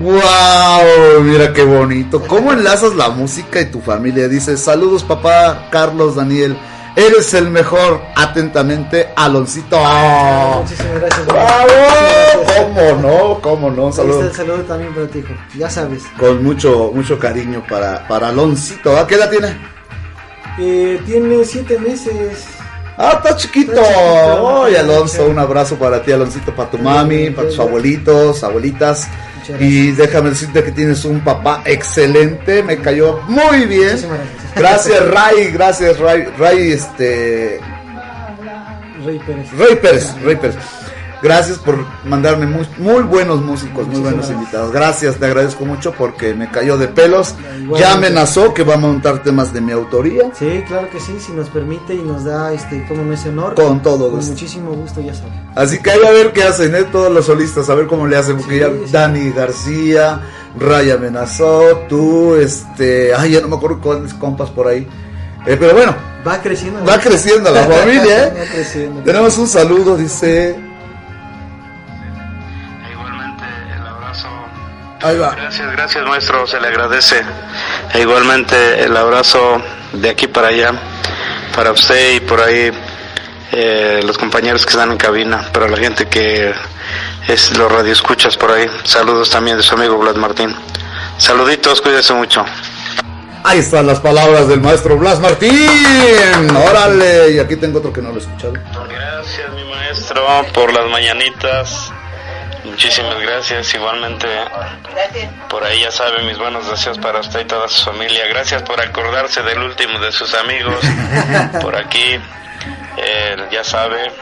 ¡Wow! Mira qué bonito. ¿Cómo enlazas la música y tu familia? Dice, saludos papá Carlos Daniel. Eres el mejor. Atentamente, Aloncito. Muchísimas gracias. ¡Bravo! ¿Cómo no? ¿Cómo no? Un Ahí está saludo el saludo también para ti, hijo. Ya sabes. con mucho, mucho cariño para, para Aloncito. ¿A qué edad tiene? Eh, tiene siete meses. Ah, está chiquito. Oye, Alonso, un abrazo para ti, Aloncito, para tu mami, para tus abuelitos, abuelitas. Y déjame decirte que tienes un papá excelente, me cayó muy bien. Gracias. Ray, gracias, Ray, Ray, este, Rey Pérez. Ray Pérez, Ray Pérez. Gracias por mandarme muy, muy buenos músicos, muy buenos invitados. Gracias, te agradezco mucho porque me cayó de pelos. Ya amenazó que va a montar temas de mi autoría. Sí, claro que sí, si nos permite y nos da este como no ese honor. Con todo Con gusto. muchísimo gusto, ya sabes. Así que ahí a ver qué hacen, ¿eh? Todos los solistas, a ver cómo le hacen, porque ya Dani García, Ray amenazó, tú, este, ay, ya no me acuerdo cuáles compas por ahí. Eh, pero bueno, Va creciendo. va creciendo la familia, ¿eh? Va creciendo. Tenemos un saludo, dice. Ahí va. Gracias, gracias maestro, se le agradece. E igualmente el abrazo de aquí para allá, para usted y por ahí eh, los compañeros que están en cabina, para la gente que es los radioescuchas por ahí. Saludos también de su amigo Vlad Martín. Saluditos, cuídese mucho. Ahí están las palabras del maestro Blas Martín. Órale, y aquí tengo otro que no lo he escuchado. Gracias mi maestro por las mañanitas. Muchísimas gracias. Igualmente, por ahí ya sabe mis buenos deseos para usted y toda su familia. Gracias por acordarse del último de sus amigos. Por aquí, eh, ya sabe,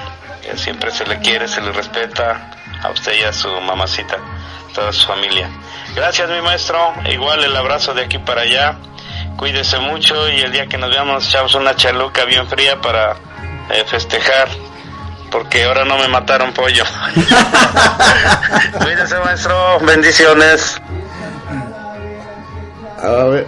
que siempre se le quiere, se le respeta a usted y a su mamacita, toda su familia. Gracias mi maestro. Igual el abrazo de aquí para allá. Cuídese mucho y el día que nos veamos echamos una chaluca bien fría para eh, festejar porque ahora no me mataron pollo. Cuídese, maestro. Bendiciones. A ver.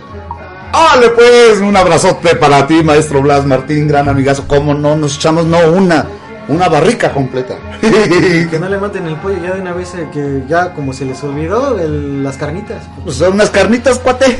¡Ah, Órale pues, un abrazote para ti, maestro Blas Martín, gran amigazo. ¿Cómo no? Nos echamos no una, una barrica completa. Que no le maten el pollo ya de una vez eh, que ya como se les olvidó el- las carnitas. Pues son unas carnitas, cuate.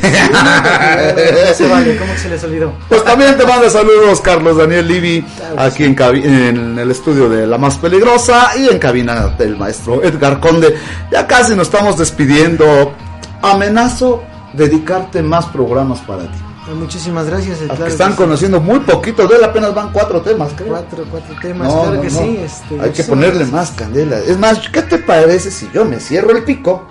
Se vale, ¿cómo que se les olvidó? Pues también te manda saludos Carlos Daniel Livi aquí en el estudio de La Más Peligrosa y en cabina del maestro Edgar Conde. Ya casi nos estamos despidiendo. Amenazo dedicarte más programas para ti. Eh, Muchísimas gracias. eh, claro que están que sí. conociendo muy poquitos de él, apenas van cuatro temas, creo. Cuatro, cuatro temas, No, claro no, que no. sí. Este, Hay que ponerle gracias. más candela. Es más, ¿qué te parece si yo me cierro el pico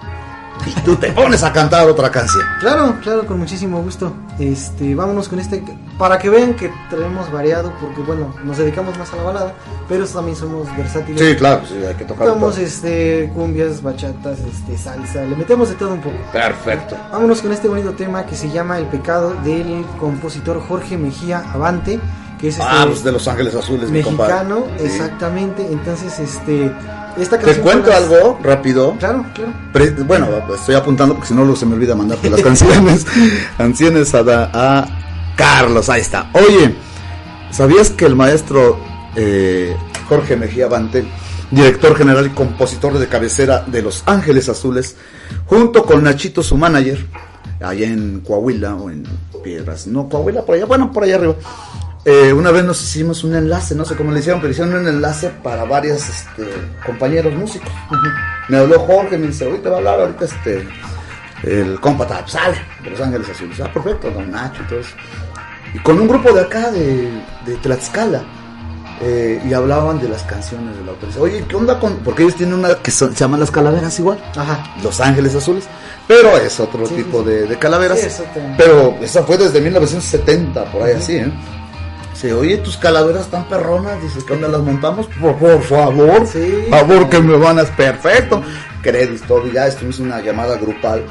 y tú te pones a cantar otra canción? Claro, claro, con muchísimo gusto. Este, vámonos con este para que vean que traemos variado, porque bueno, nos dedicamos más a la balada, pero también somos versátiles. Sí, claro, sí, hay que tocar Tocamos todo. este cumbias, bachatas, este salsa, le metemos de todo un poco. Perfecto. Vámonos con este bonito tema que se llama El pecado del compositor Jorge Mejía Avante, que es este Ah, pues de Los Ángeles Azules, mi mexicano, Sí. exactamente. Entonces, este esta Te canción cuento fue las- algo rápido. Claro, claro. Pre- bueno, estoy apuntando porque si no se me olvida mandarte las canciones. canciones a, da- a Carlos, ahí está. Oye, ¿sabías que el maestro eh, Jorge Mejía Bante, director general y compositor de cabecera de Los Ángeles Azules, junto con Nachito, su manager, allá en Coahuila o en Piedras, no, Coahuila, por allá, bueno, por allá arriba. Eh, una vez nos hicimos un enlace, no sé cómo le hicieron, pero hicieron un enlace para varios este, compañeros músicos. Me habló Jorge, me dice, ahorita va a hablar ahorita este el compa tal, sale de Los Ángeles Azules. Ah, perfecto, don Nacho y todo eso. Y con un grupo de acá de, de Tlaxcala. eh, y hablaban de las canciones de la autor. Dice, Oye, ¿qué onda con.? Porque ellos tienen una que son- se llama Las Calaveras igual. Ajá. Los Ángeles Azules. Pero es otro Sí, tipo sí, de, de calaveras. Sí, pero esa fue desde 1970, por ahí así, ¿eh? Dice, oye, tus calaveras están perronas. Dice, ¿qué onda las montamos? Por, por favor. Sí. favor, que me van a. Perfecto. Y Ya estuvimos una llamada grupal.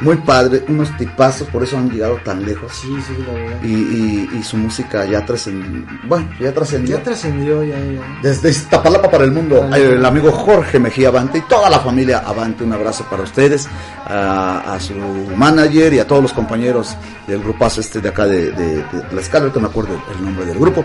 Muy padre, unos tipazos, por eso han llegado tan lejos. Sí, sí, la verdad. Y, y, y su música ya trascendió. Bueno, ya trascendió. Ya trascendió, ya, ya. Desde Iztapalapa para el mundo, el amigo Jorge Mejía Avante y toda la familia Avante, un abrazo para ustedes, a, a su manager y a todos los compañeros del grupazo este de acá de, de, de la escala, ahorita me acuerdo el nombre del grupo.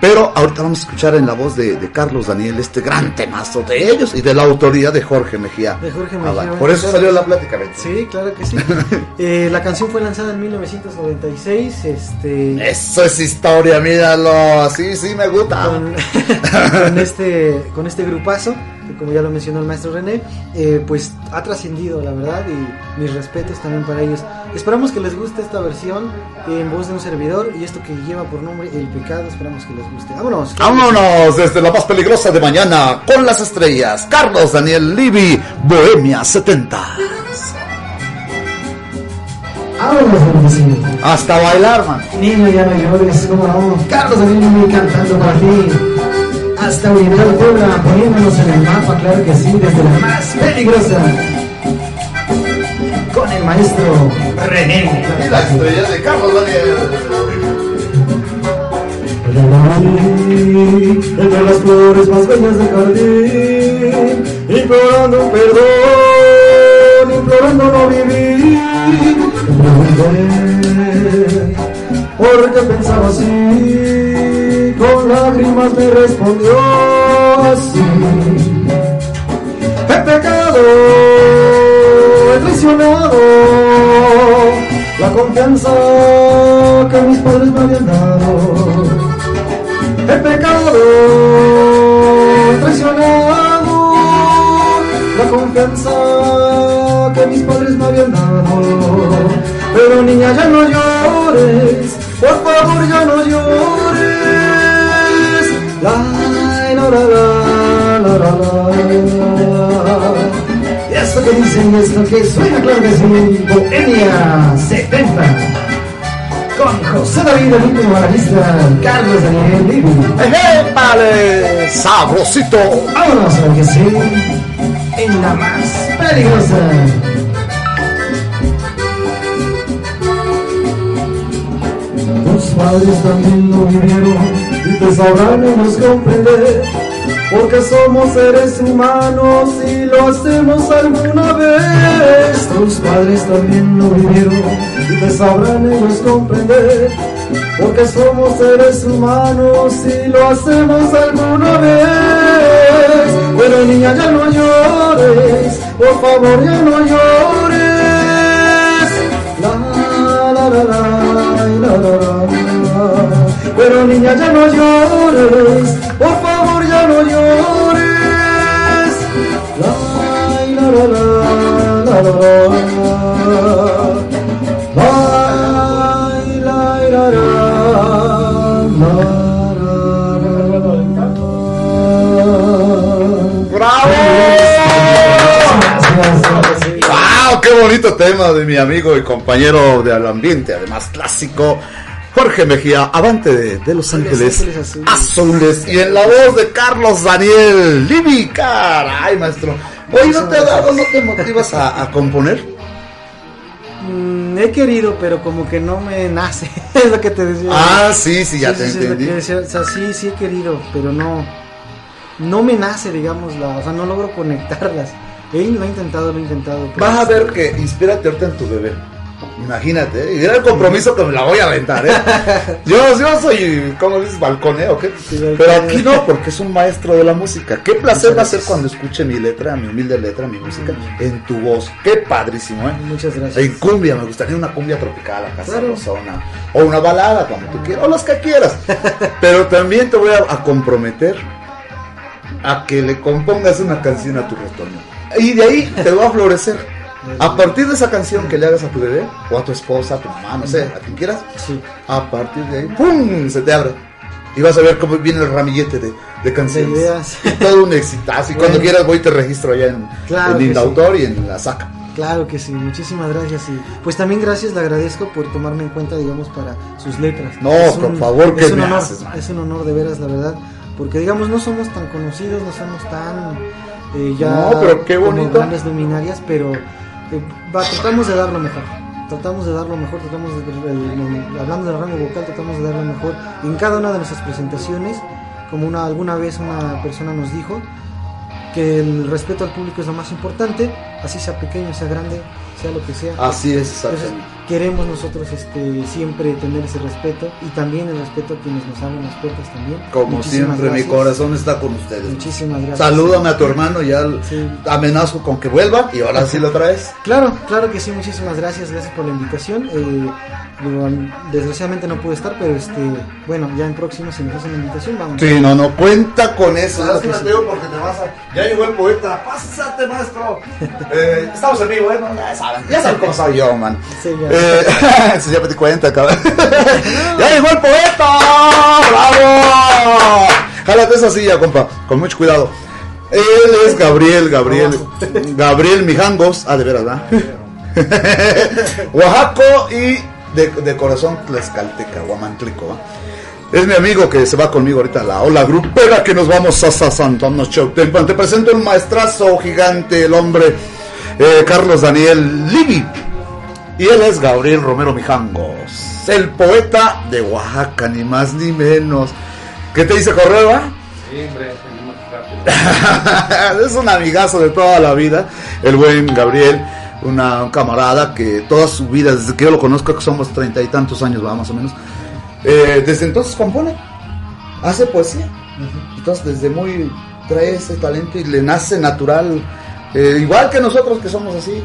Pero ahorita vamos a escuchar en la voz de, de Carlos Daniel este gran temazo de ellos y de la autoría de Jorge Mejía. De Jorge Mejía Avante. Por eso salió la plática, Beto. Sí, claro que sí. Eh, la canción fue lanzada en 1996. Este, Eso es historia, míralo, así sí me gusta. con, con este con este grupazo que como ya lo mencionó el maestro René eh, pues ha trascendido la verdad y mis respetos también para ellos esperamos que les guste esta versión en voz de un servidor y esto que lleva por nombre El Pecado esperamos que les guste vámonos Vámonos desde la más peligrosa de mañana con las estrellas. Carlos Daniel Livi, Bohemia 70. Hasta bailar, man. Niño, ya no llores, cómo no. Carlos Daniel cantando para ti. Hasta Oriental Puebla, poniéndonos en el mapa, claro que sí, desde la más peligrosa. Con el maestro René. Y la estrella de Carlos Daniel. Entre las flores más bellas del jardín, implorando perdón, implorando no vivir. Pregunté, ¿por qué pensaba así? Con lágrimas me respondió así. He pecado, he traicionado la confianza que mis padres me habían dado. He pecado, he traicionado la confianza que mis padres me habían dado. Pero niña, ya no llores, por favor ya no llores. La, la, la, la, la, la, esto que dicen, esto que suena claro sí, Bohemia 70 con José David, el último analista, Carlos Daniel Livi. ¡Épale! ¡Sabrosito! Vámonos, a que sí, en la más peligrosa. Tus padres también lo vivieron y te sabrán ellos comprender porque somos seres humanos y lo hacemos alguna vez. Tus padres también lo vivieron y te sabrán ellos comprender, porque somos seres humanos y lo hacemos alguna vez. Pero niña ya no llores, por favor ya no llores. La la la la la la la. Pero niña ya no llores, por favor ya no llores. La la la la la la la. La la la la ¡Wow! ¡Qué bonito tema de mi amigo y compañero de Al Ambiente! Además, clásico. Jorge Mejía, avante de, de Los Ángeles Azules. Y en la voz de Carlos Daniel Libi. Caray, maestro. Oye, ¿no te ha dado, no te motivas a, a componer? Mm, he querido, pero como que no me nace. es lo que te decía. Ah, sí, sí, ya te lo entendí. O sea, sí, sí he querido, pero no. No me nace, digamos, la, o sea, no logro conectarlas. Él lo ha intentado, lo ha intentado. Vas a ver que inspírate ahorita en tu bebé. Imagínate, ¿eh? y era el compromiso que me la voy a aventar, ¿eh? Yo, yo soy, ¿cómo dices? Balconeo, ¿qué? Pero aquí no, porque es un maestro de la música. Qué placer va a ser cuando escuche mi letra, mi humilde letra, mi música, en tu voz. Qué padrísimo, ¿eh? Muchas gracias. En cumbia, me gustaría una cumbia tropical acá, Claro. sabrosa, una, o una balada, como tú quieras, o las que quieras. Pero también te voy a, a comprometer a que le compongas una canción a tu retoño. Y de ahí te va a florecer. A partir de esa canción que le hagas a tu bebé, o a tu esposa, a tu mamá, no sé, a quien quieras, a partir de ahí, ¡pum! se te abre. Y vas a ver cómo viene el ramillete de, de canciones. De ideas. Todo un exitazo. Y cuando Bueno. quieras voy y te registro allá en, Claro en que Indautor y en la SACA. Claro que sí, muchísimas gracias y pues también gracias, le agradezco por tomarme en cuenta, digamos, para sus letras. No, por favor, es ¿qué un honor, haces, es un honor de veras, la verdad, porque digamos no somos tan conocidos, no somos tan eh, ya No, pero qué como bonito. grandes luminarias, pero eh, va, tratamos de dar lo mejor. Tratamos de dar lo mejor, tratamos de, el- hablando del rango vocal, tratamos de dar lo mejor en cada una de nuestras presentaciones. Como una, alguna vez una persona nos dijo, que el respeto al público es lo más importante, así sea pequeño, sea grande, sea lo que sea. Así es, Entonces. Queremos nosotros este, siempre tener ese respeto y también el respeto a quienes nos abren las puertas también. Como Muchísimas siempre, mi corazón está con ustedes. Muchísimas gracias. Salúdame a tu hermano, ya l- amenazo con que vuelva y ahora sí lo traes. Claro, claro que sí, muchísimas gracias, gracias por la invitación. Eh, desgraciadamente no pude estar, pero este, bueno, ya en próximo si me hacen la invitación, vamos. Sí, no, no, cuenta con eso. Claro que sí. te porque te vas a... Ya llegó el poeta, pásate, maestro. Eh, estamos en vivo, ¿eh? No, ya saben, ya saben cómo soy yo, man. Sí, ya. Eh, sí, ya me di cuenta, cabrón. ¡Ya llegó el poeta! ¡Bravo! Jálate esa silla, compa, con mucho cuidado. Él es Gabriel, Gabriel, Gabriel Mijangos. Ah, de veras, ¿verdad? Oaxaco y de, de corazón tlaxcalteca, Guamantlico, ¿va? Es mi amigo que se va conmigo ahorita a la ola grupera que nos vamos a Sa- Santana Chautempan. Te presento el maestrazo gigante, el hombre eh, Carlos Daniel Livi. Y él es Gabriel Romero Mijangos, el poeta de Oaxaca, ni más ni menos. ¿Qué te dice correo, ah? Sí, hombre, es un amigazo de toda la vida, el buen Gabriel, una un camarada que toda su vida, desde que yo lo conozco, que somos treinta y tantos años, va, más o menos, eh, desde entonces compone, hace poesía. Entonces, desde muy trae ese talento y le nace natural, eh, igual que nosotros que somos así.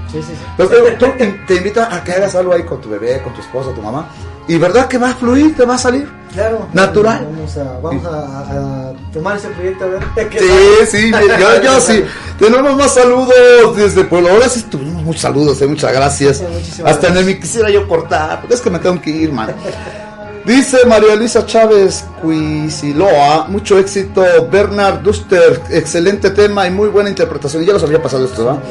Pero, pero tú te, te invita a que hagas algo ahí con tu bebé, con tu esposa, tu mamá, y verdad que va a fluir, te va a salir. Claro. Natural. Vamos a, vamos a, a tomar ese proyecto a ver. qué Sí, tal. sí, yo, yo sí. Tenemos más saludos desde Pueblo. Ahora sí tuvimos muchos saludos, eh, muchas gracias. muchísimas Hasta en el me quisiera yo cortar, pero es que me tengo que ir, man. Dice María Luisa Chávez Cuisiloa, mucho éxito. Bernard Duster, excelente tema y muy buena interpretación. Ya los había pasado esto, ¿verdad?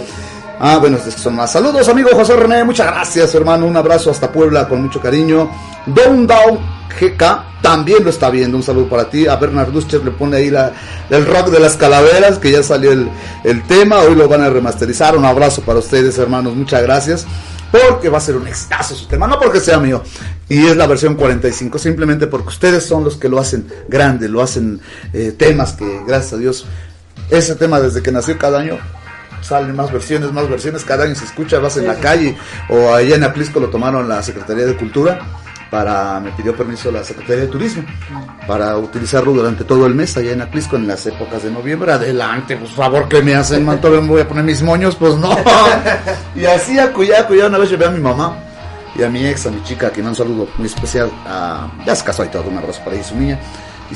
Ah, bueno, estos son más. Saludos, amigo José René, muchas gracias, hermano. Un abrazo hasta Puebla con mucho cariño. Don Down GK, también lo está viendo. Un saludo para ti. A Bernard Duscher le pone ahí la, el rock de las calaveras, que ya salió el, el tema. Hoy lo van a remasterizar. Un abrazo para ustedes, hermanos. Muchas gracias. Porque va a ser un extazo su tema, no porque sea mío. Y es la versión 45, simplemente porque ustedes son los que lo hacen grande, lo hacen eh, temas que, gracias a Dios, ese tema desde que nació cada año salen más versiones, más versiones, cada año se escucha, vas en la calle o allá en Aplisco lo tomaron la Secretaría de Cultura para, me pidió permiso la Secretaría de Turismo para utilizarlo durante todo el mes allá en Aplisco en las épocas de noviembre. Adelante, por favor, que me hacen, man, todavía me voy a poner mis moños, pues no. y así a cuya, cuya, una vez llevé a mi mamá y a mi ex, a mi chica, que un saludo muy especial, a, ya se casó y todo, un abrazo para ella y su niña.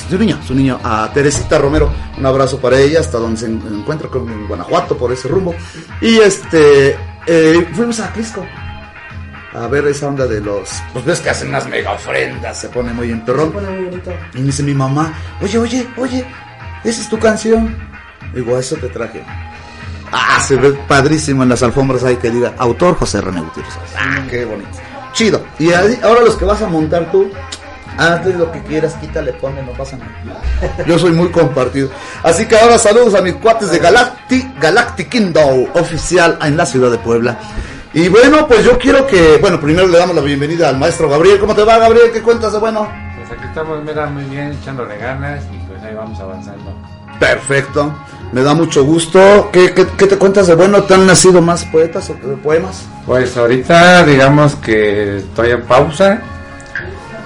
Y su niño, su niño, a Teresita Romero, un abrazo para ella, hasta donde se en- encuentra con Guanajuato, por ese rumbo. Y este, eh, fuimos a Aplisco a ver esa onda de los. Pues ves que hacen unas mega ofrendas, se pone muy en perrón. Y me dice mi mamá, oye, oye, oye, esa es tu canción. Digo, a eso te traje. Ah, se ve padrísimo en las alfombras ahí que diga, autor José René Gutiérrez. Ah, qué bonito. Chido. Y ahí- ahora los que vas a montar tú, hazle lo que quieras, quítale, ponle, no pasa nada. Yo soy muy compartido. Así que ahora saludos a mis cuates de Galactic, Galactic Kingdom oficial en la ciudad de Puebla. Y bueno, pues yo quiero que, bueno, primero le damos la bienvenida al maestro Gabriel. ¿Cómo te va, Gabriel? ¿Qué cuentas de bueno? Pues aquí estamos, mira, muy bien, echándole ganas y pues ahí vamos avanzando. Perfecto. Me da mucho gusto. ¿Qué, qué, qué te cuentas de bueno? ¿Te han nacido más poetas o poemas? Pues ahorita digamos que estoy en pausa,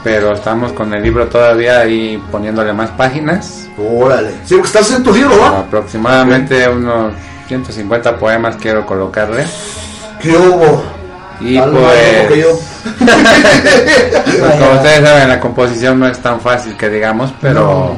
pero estamos con el libro todavía ahí poniéndole más páginas. Órale. Sí, porque estás en tu libro, ¿va? Aproximadamente unos 150 poemas quiero colocarle. ¿Qué hubo? Y Algo loco que pues, yo. pues, como ustedes saben, la composición no es tan fácil que digamos, pero...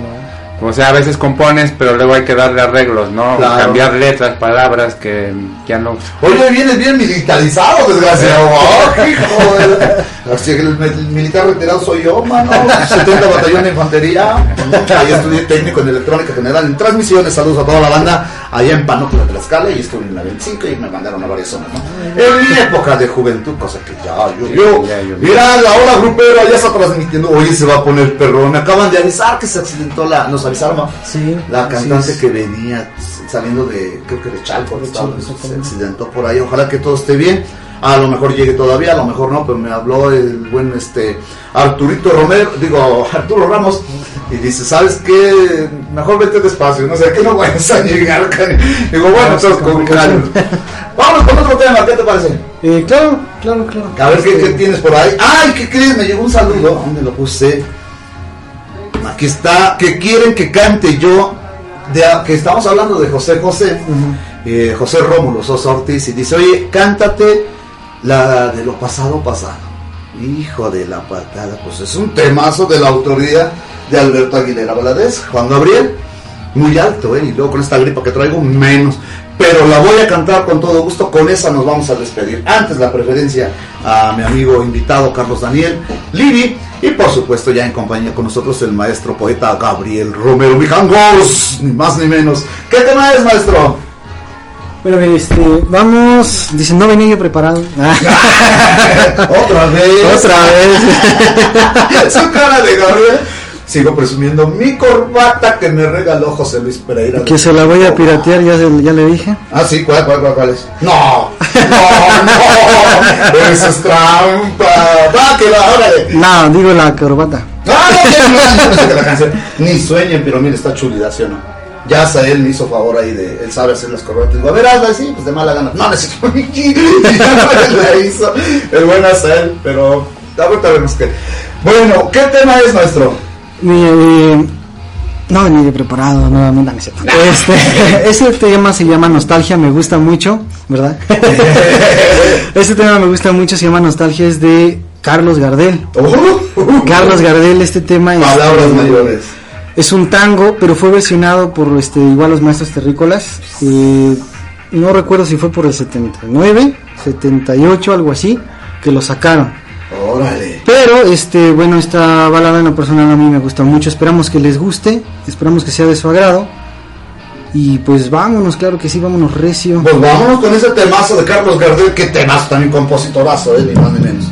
O sea, a veces compones, pero luego hay que darle arreglos, ¿no? Claro. Cambiar letras, palabras que ya no... Oye, vienes bien militarizado, desgraciado. ¡Oh, hijo de- Así que el, el militar retirado soy yo, mano. 70 batallón de infantería. Ahí estudié técnico en electrónica general en transmisiones. Saludos a toda la banda. Allá en de Tlaxcala y estuve en la 25 y me mandaron a varias zonas, ¿no? En mi época de juventud, cosa que ya llovió. ya llovió. Mira, la hora grupera ya está transmitiendo. Oye, se va a poner perrón. Me acaban de avisar que se accidentó la. Nos avisaron, ¿no? Sí. La cantante es. que venía saliendo de, creo que de Chalco, De Chalco, se accidentó por ahí. Ojalá que todo esté bien. A lo mejor llegue todavía, a lo mejor no, pero me habló el buen este Arturito Romero, digo Arturo Ramos, y dice, ¿sabes qué? Mejor vete despacio, no sé, que no vayas a llegar. cani". Digo, bueno, Ah, entonces con calma. Vamos con otro tema, ¿qué te parece? Eh, claro, claro, claro. A ver ¿qué, qué tienes por ahí. ¡Ay, qué crees! Me llegó un saludo. ¿Dónde lo puse? Aquí está. Que quieren que cante yo. De, que estamos hablando de José José. eh, José Rómulo Sosa Ortiz. Y dice: Oye, cántate la de lo pasado, pasado. Hijo de la patada. Pues es un temazo de la autoría de Alberto Aguilera Valadez. Juan Gabriel. Muy alto, ¿eh? Y luego con esta gripa que traigo, menos. Pero la voy a cantar con todo gusto. Con esa nos vamos a despedir. Antes la preferencia a mi amigo invitado Carlos Daniel Livi. Y por supuesto, ya en compañía con nosotros, el maestro poeta Gabriel Romero Mijangos. Ni más ni menos. ¿Qué tema es, maestro? Bueno, este, vamos. Dice, no venía yo preparado. Otra vez. Otra vez. Su cara de Gabriel. Sigo presumiendo mi corbata que me regaló José Luis Pereira. que se la voy a piratear, ya, se- ya le dije. Ah, sí, ¿cuál, cuál, cuál, cuál es? No, no, no, eso es trampa. Va, que va, órale. No, digo la corbata. Ah, no, no, yo pensé que la canción. Ni sueñen, pero mire, está chulidad, ¿sí o no? Ya hasta él me hizo favor ahí de, él sabe hacer las corbatas. Digo, a ver, hazla así, pues de mala gana. No, necesito. Me la hizo el buen Azael, pero ahorita vemos que. Bueno, ¿qué tema es, maestro? Mi, eh, no venía preparado, no, no, no, no. Este, ese tema se llama Nostalgia, me gusta mucho, ¿verdad? ese tema me gusta mucho, se llama Nostalgia, es de Carlos Gardel. Carlos Gardel, este tema es. Palabras mayores. Es un tango, pero fue versionado por este igual los maestros terrícolas. eh, no recuerdo si fue por el 79, 78, algo así, que lo sacaron. Órale. Pero este, bueno, esta balada en lo personal a mí me gusta mucho. Esperamos que les guste, esperamos que sea de su agrado. Y pues vámonos, claro que sí, vámonos recio. Pues vámonos con ese temazo de Carlos Gardel, que temazo también compositorazo, eh, ni más ni menos.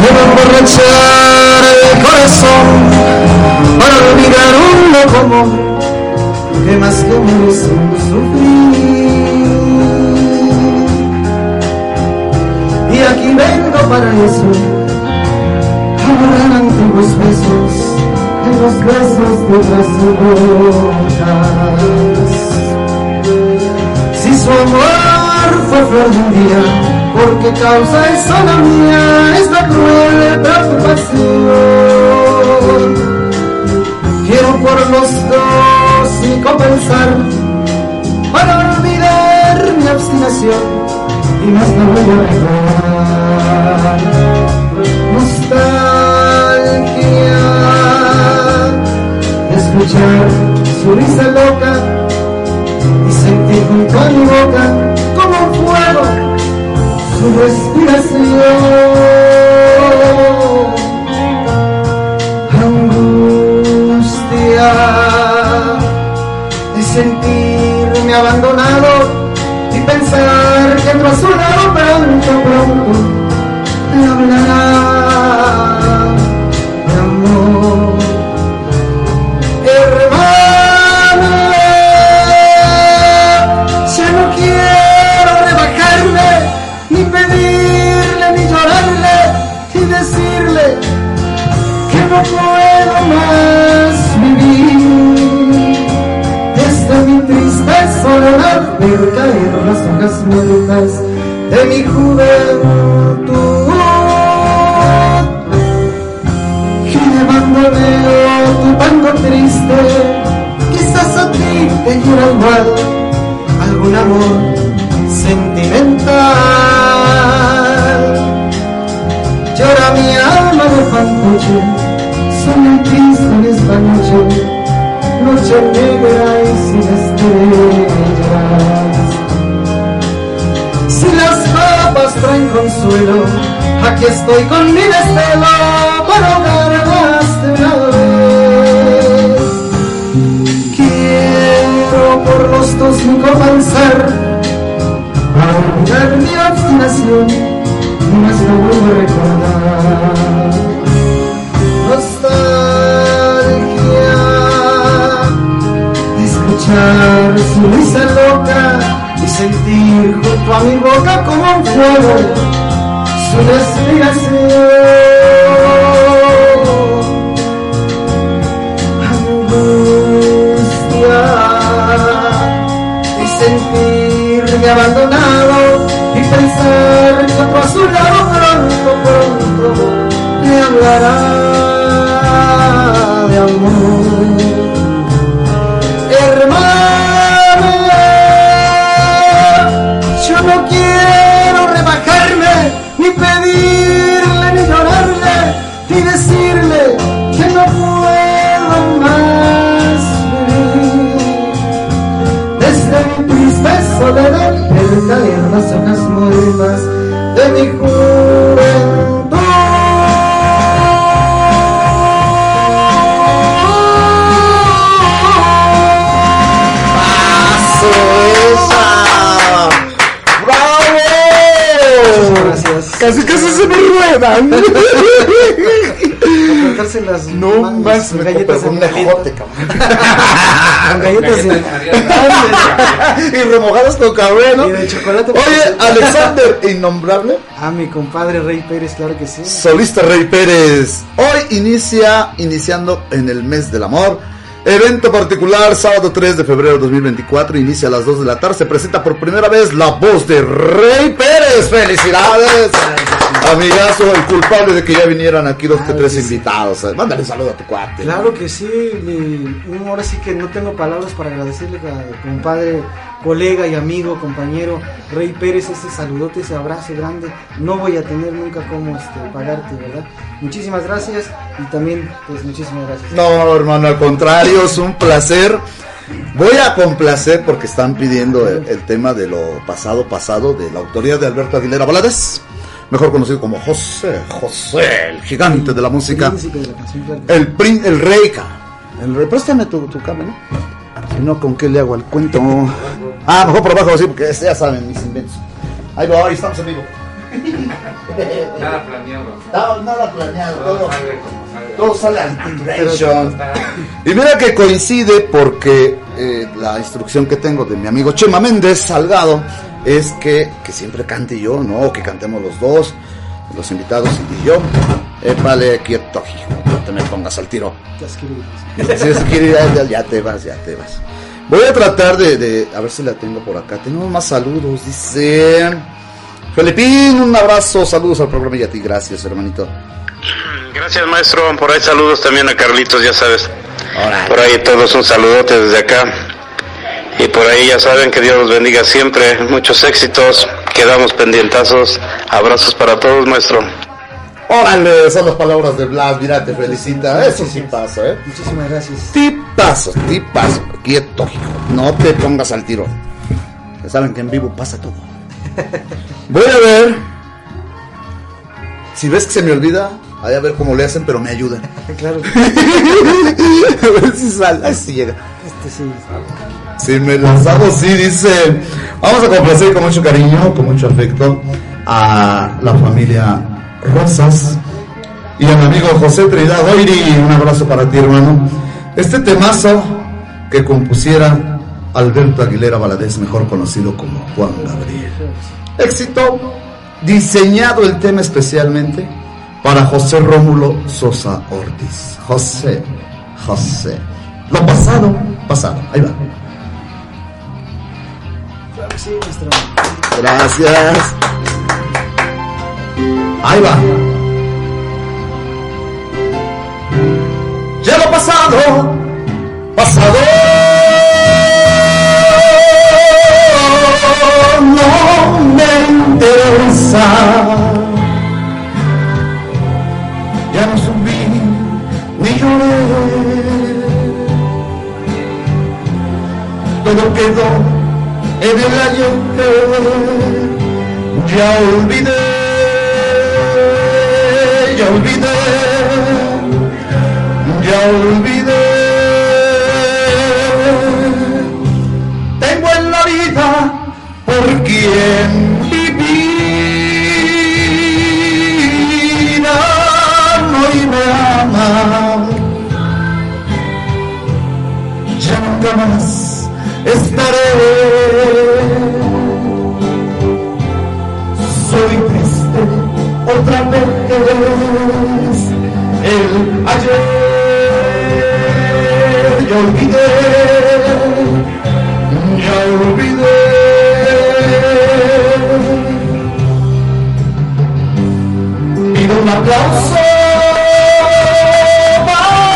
quiero emborrachar el corazón para olvidar un loco amor que más que me hizo sufrir. Y aquí vengo para eso, a morar antiguos besos en los besos de otras bocas. Si su amor fue flor de un día, porque causa es solo mía esta cruel preocupación. Quiero por los dos y compensar para olvidar mi obstinación y más no voy a. Nostalgia escuchar su risa loca y sentir junto a mi boca como un fuego su respiración. Angustia de sentirme abandonado y pensar que otro su lado pronto, pronto más vivir. Desde mi triste soledad ver caer las hojas muertas de mi juventud. Llevándome tu tango triste, quizás a ti te quiera igual algún amor sentimental. Llora mi alma de fantoche, soy el triste en esta noche, noche negra y sin estrellas. Si las copas traen consuelo, aquí estoy con mi desvelo para ahogarlas de una vez. Quiero por los dos mi compensar, para olvidar mi obstinación, no más vuelvo a recordar. Su risa loca y sentir junto a mi boca como un fuego su respiración. Angustia de sentirme abandonado y pensar que a su lado pronto, pronto me hablará de amor. Las hojas muertas de mi juventud. ¡Bravo! Gracias. Casi casi se me ruedan. cortarse las No más con me galletas compré un ejote, cabrón. Con galletas de- y remojadas con ¿no? Y de chocolate. Oye, Alexander, innombrable. A mi compadre Rey Pérez, claro que sí. Solista Rey Pérez. Hoy inicia, iniciando en el mes del amor. Evento particular, sábado 3 de febrero de 2024, inicia a las 2 de la tarde. Se presenta por primera vez la voz de Rey Pérez. ¡Felicidades! Amigazo, el culpable de que ya vinieran aquí dos que tres invitados. Mándale un saludo a tu cuate. Claro que sí, ahora sí que no tengo palabras para agradecerle a compadre, colega y amigo, compañero Rey Pérez, ese saludote, ese abrazo grande. No voy a tener nunca cómo este, pagarte, ¿verdad? Muchísimas gracias y también, pues muchísimas gracias. No, hermano, al contrario, es un placer. Voy a complacer porque están pidiendo el, el tema de lo pasado, pasado, de la autoría de Alberto Aguilera Valadez, mejor conocido como José, José, el gigante de la música, Príncipe de la canción, claro que sí. el, prin- el rey, el rey. Préstame tu, tu cámara, si no, ¿con qué le hago al cuento? Ah, mejor por abajo, así, porque ya saben mis inventos. Ahí va, ahí estamos en vivo. Nada planeado. Nada, nada planeado, todo, todo sale. Y mira que coincide porque eh, la instrucción que tengo de mi amigo Chema Méndez Salgado es que, que siempre cante yo, ¿no? O que cantemos los dos, los invitados y yo. Vale, quieto, hijo, no te me pongas al tiro. Ya, ya te vas, ya te vas. Voy a tratar de, de- a ver si la tengo por acá. Tenemos más saludos, dice Felipín, un abrazo, saludos al programa y a ti, gracias, hermanito. Gracias, maestro. Por ahí saludos también a Carlitos, ya sabes. Por ahí todos un saludote desde acá. Y por ahí ya saben que Dios los bendiga siempre. Muchos éxitos. Quedamos pendientazos. Abrazos para todos, maestro. Órale, son las palabras de Blas, mira, te felicita. Eso sí pasa, ¿eh? Muchísimas gracias. Tipazo, tipazo. Quieto, hijo. No te pongas al tiro. Ya saben que en vivo pasa todo. Voy a ver. Si ves que se me olvida, ahí a ver cómo le hacen, pero me ayudan. Claro. a ver si sale. Ahí sí llega. Este sí. Si me las hago, sí, dice. Vamos a complacer con mucho cariño, con mucho afecto a la familia Rosas y a mi amigo José Trinidad Oiri. Un abrazo para ti, hermano. Este temazo que compusiera Alberto Aguilera Valadez, mejor conocido como Juan Gabriel. Éxito, diseñado el tema especialmente para José Rómulo Sosa Ortiz. José, José. Lo pasado, pasado. Ahí va. Gracias. Ahí va. Ya lo pasado, pasado. No me interesa. Ya no subí ni lloré. Todo quedó en el ayer. Ya olvidé, ya olvidé, otra vez. El ayer ya olvidé, ya olvidé. Pido un aplauso para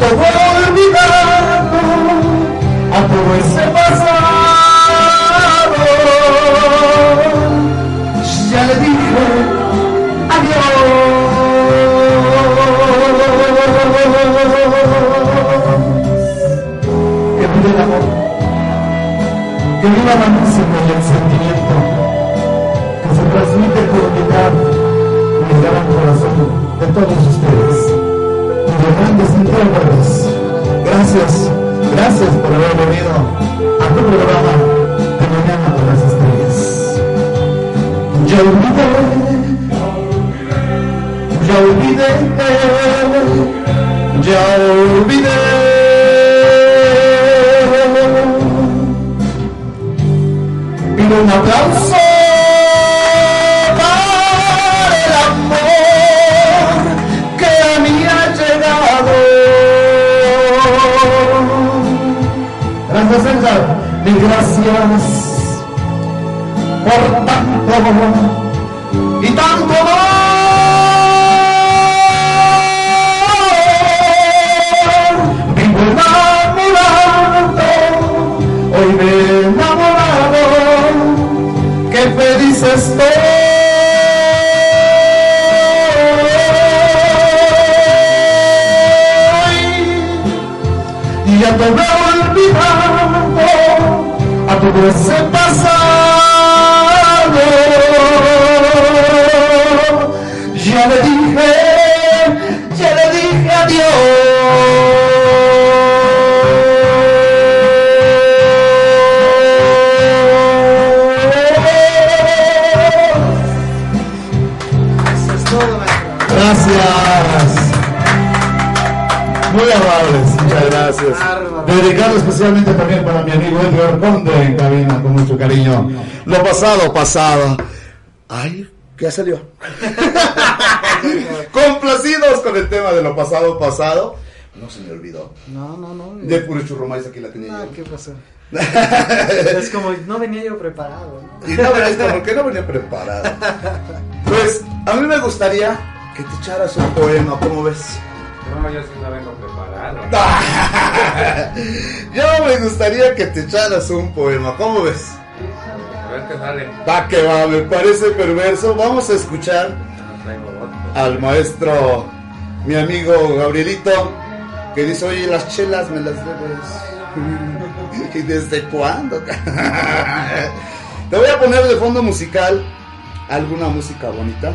Ya todo olvidado, a todo ese pasado. Ya le dije adiós. Que vive el amor, que viva la música y el sentimiento, que se transmite por unidad en el gran corazón de todos ustedes Ya olvidé, ya olvidé, ya olvidé. Pido un aplauso para el amor que a mí ha llegado. Gracias, César. Mil gracias amor y tanto amor. Vivo enamorado, hoy me enamorado, qué estoy. y ya te veo olvidando a todo ese pasado. Ya le dije, ya le dije adiós. Gracias. Muy amables, muchas gracias. Dedicado especialmente también para mi amigo Edgar Conde en cabina, con mucho cariño. Lo pasado, pasado. Ay, ¿qué salió? Con el tema de lo pasado, pasado. No se me olvidó. No, no, no. De puro churromais aquí la tenía Ah, yo. ¿qué pasó? es como, no venía yo preparado. ¿no? Y no, es como que no venía preparado. Pues a mí me gustaría que te echaras un poema, ¿cómo ves? No, yo sí no vengo preparado. Yo me gustaría que te echaras un poema, ¿cómo ves? A ver qué sale. Va que va, me parece perverso. Vamos a escuchar No voto. al maestro, mi amigo Gabrielito, que dice, oye, las chelas me las debes. ¿Y desde cuándo? Te voy a poner de fondo musical alguna música bonita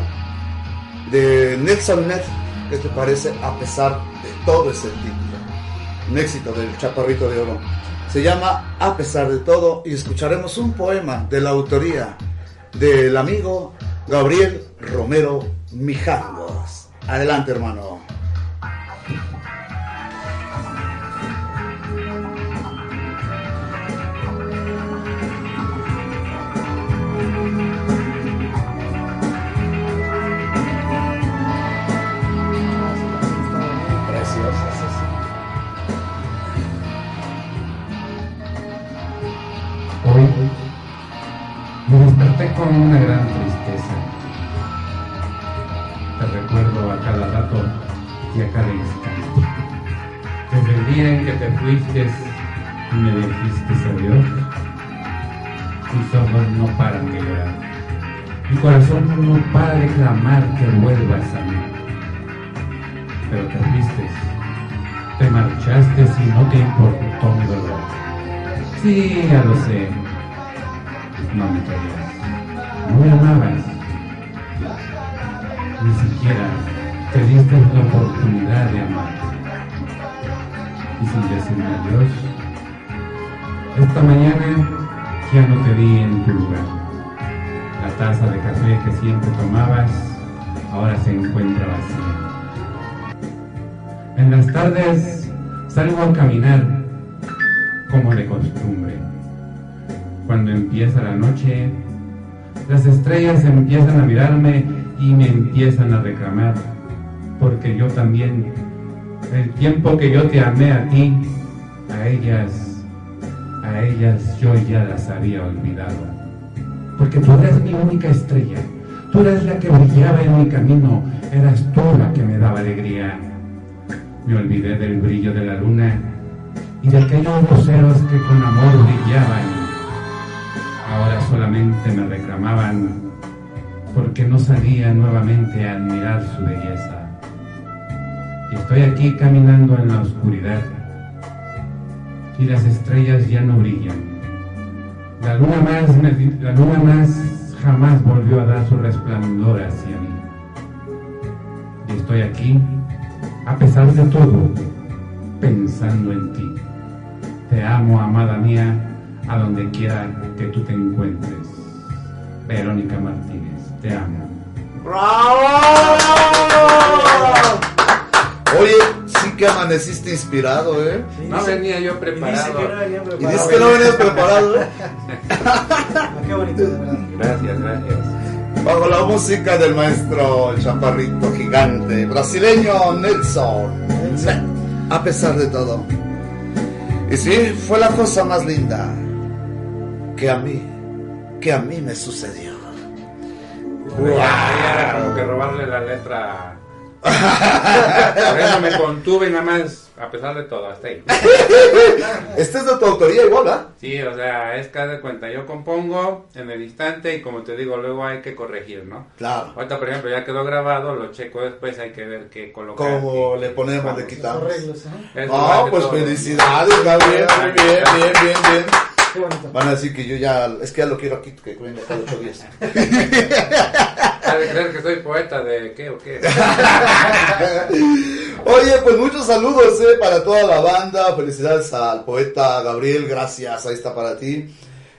de Nelson Ned. ¿Qué te parece? A pesar de todo ese título. Un éxito del Chaparrito de Oro. Se llama A pesar de todo y escucharemos un poema de la autoría del amigo Gabriel Romero Mijangos. Adelante, hermano. Fuiste y me dijiste adiós, mis ojos no paran de llorar. Mi corazón no para de clamar que vuelvas a mí. Pero te fuiste, te marchaste y no te importó mi dolor. Sí, ya lo sé. No me querías. No me amabas. Ni siquiera te diste la oportunidad de amar. Y sin decirme adiós, esta mañana ya no te vi en tu lugar. La taza de café que siempre tomabas ahora se encuentra vacía. En las tardes salgo a caminar como de costumbre. Cuando empieza la noche, las estrellas empiezan a mirarme y me empiezan a reclamar, porque yo también, el tiempo que yo te amé a ti, a ellas, a ellas yo ya las había olvidado. Porque tú eras mi única estrella, tú eras la que brillaba en mi camino, eras tú la que me daba alegría. Me olvidé del brillo de la luna y de aquellos luceros que con amor brillaban. Ahora solamente me reclamaban porque no salía nuevamente a admirar su belleza. Y estoy aquí caminando en la oscuridad y las estrellas ya no brillan. La luna más, la luna más jamás volvió a dar su resplandor hacia mí. Y estoy aquí, a pesar de todo, pensando en ti. Te amo, amada mía, a donde quiera que tú te encuentres. Verónica Martínez, te amo. Oye, sí que amaneciste inspirado, ¿eh? No venía yo preparado. Y dices que no venías preparado, ¿eh? Qué bonito, de verdad. Gracias, gracias. Bajo la música del maestro chaparrito gigante brasileño Nelson. A pesar de todo. Y sí, fue la cosa más linda que a mí, que a mí me sucedió. Ya era como que robarle la letra Por eso me contuve nada más, a pesar de todo, hasta ahí. Este es de tu autoría igual, ¿verdad? Sí, o sea, es cada cuenta. Yo compongo en el instante y como te digo, luego hay que corregir, ¿no? Claro. Ahorita, por ejemplo, ya quedó grabado, lo checo después, hay que ver qué colocar. ¿Cómo y- le ponemos, vamos. le quitamos? Arreglos, ¿eh? Pues todo. felicidades, Gabriel. Muy bien, bien, bien, bien. Qué bonito. Van a decir que yo ya, es que ya lo quiero aquí, que venga cada ocho días. De creer que soy poeta de qué o qué. Oye, pues muchos saludos eh, para toda la banda. Felicidades al poeta Gabriel, gracias. Ahí está para ti.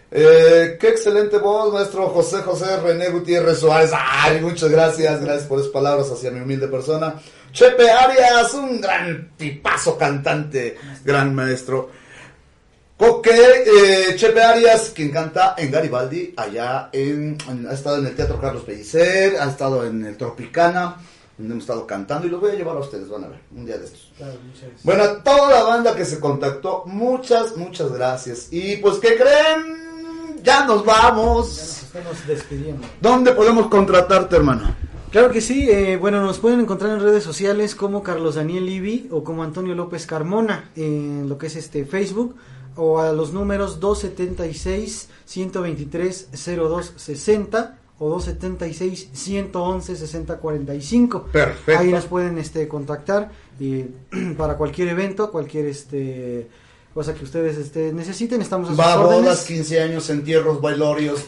Eh, qué excelente voz, maestro José José René Gutiérrez Suárez. Ay, muchas gracias, gracias por esas palabras hacia mi humilde persona. Chepe Arias, un gran tipazo cantante, gran maestro. Ok, eh, Chepe Arias, quien canta en Garibaldi, allá en, en- ha estado en el Teatro Carlos Pellicer, ha estado en el Tropicana, donde hemos estado cantando y los voy a llevar a ustedes, van a ver, un día de estos. Claro. Bueno, a toda la banda que se contactó, muchas, muchas gracias. Y pues, ¿qué creen? Ya nos vamos. Nos estamos despidiendo. ¿Dónde podemos contratarte, hermano? Claro que sí, eh, bueno, nos pueden encontrar en redes sociales como Carlos Daniel Livi o como Antonio López Carmona en lo que es este Facebook o a los números 276 123 0260 o 276 111 6045. Perfecto. Ahí nos pueden este contactar y para cualquier evento, cualquier este cosa que ustedes este, necesiten, estamos a sus Va a órdenes. bodas, 15 años, entierros, bailorios.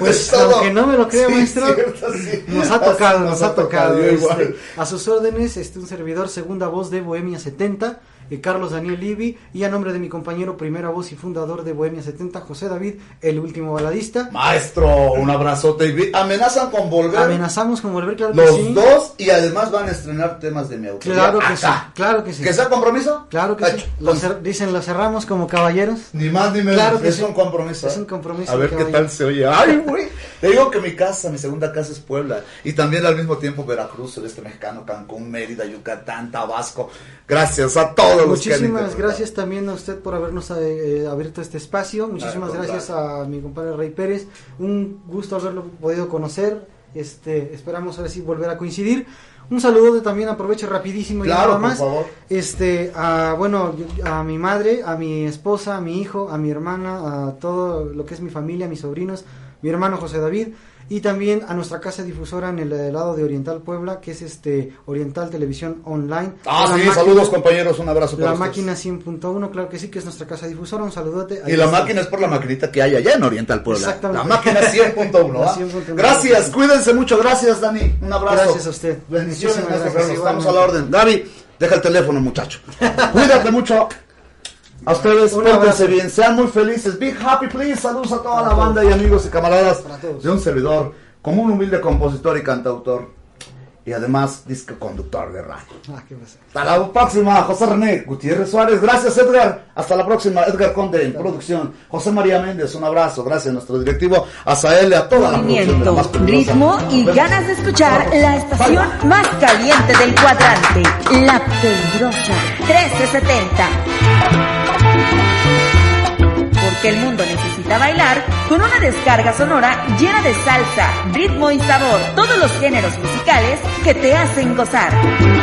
Pues aunque no me lo crea, Sí, maestro, cierto, sí. nos ha tocado, Así nos, ha tocado. yo este, a sus órdenes, este un servidor, segunda voz de Bohemia 70, eh, Carlos Daniel Livi, y a nombre de mi compañero, primera voz y fundador de Bohemia 70, José David, el último baladista. Maestro, un abrazote. Amenazan con volver Amenazamos con volver, claro que los sí. dos y además van a estrenar temas de mi autoría. Claro que sí, claro que sí. ¿Que sea compromiso? Claro que sí. Lo dicen, lo cerramos como caballeros. Ni más ni menos. Claro que es sí. un compromiso. Es ¿eh? un compromiso. A ver qué tal se oye. Ay, güey. Te digo que mi casa, mi segunda casa es Puebla. Y también al mismo tiempo Veracruz, el este mexicano, Cancún, Mérida, Yucatán, Tabasco. Gracias a todos los que han Muchísimas gracias también a usted por habernos eh, eh, abierto este espacio. Muchísimas gracias a mi compadre Rey Pérez. Un gusto haberlo podido conocer. Este, esperamos ahora sí volver a coincidir. Un saludo de- también aprovecho rapidísimo y nada por más. favor. Este, a bueno, a mi madre, a mi esposa, a mi hijo, a mi hermana, a todo lo que es mi familia, mis sobrinos, mi hermano José David y también a nuestra casa difusora en el, lado de Oriental Puebla, que es este Oriental Televisión Online. Ah, sí, máquina- saludos compañeros, un abrazo para la ustedes. máquina 100.1, claro que sí, que es nuestra casa difusora. Un saludote. Y la está. máquina es por la maquinita que hay allá en Oriental Puebla. Exactamente. La máquina 100.1. La ¿ah? 100.1. Gracias, cuídense mucho. Gracias, Dani. Un abrazo. Gracias a usted. Bendiciones, gracias. Estamos a la orden. Gaby, deja el teléfono, muchacho. Cuídate mucho. A ustedes, pórtense bien, sean muy felices. Be happy, please. Saludos a toda la banda y amigos y camaradas de un servidor, como un humilde compositor y cantautor. Y además, disco conductor de radio. Ah, qué. Hasta la próxima, José René Gutiérrez Suárez. Gracias, Edgar. Hasta la próxima, Edgar Conde en producción. José María Méndez, un abrazo. Gracias a nuestro directivo, a Sael, a toda la producción. la Movimiento, más poderosa. ritmo y ganas de escuchar la estación más caliente del cuadrante, La Peligrosa 1370. Porque el mundo necesita bailar con una descarga sonora llena de salsa, ritmo y sabor, todos los géneros musicales que te hacen gozar.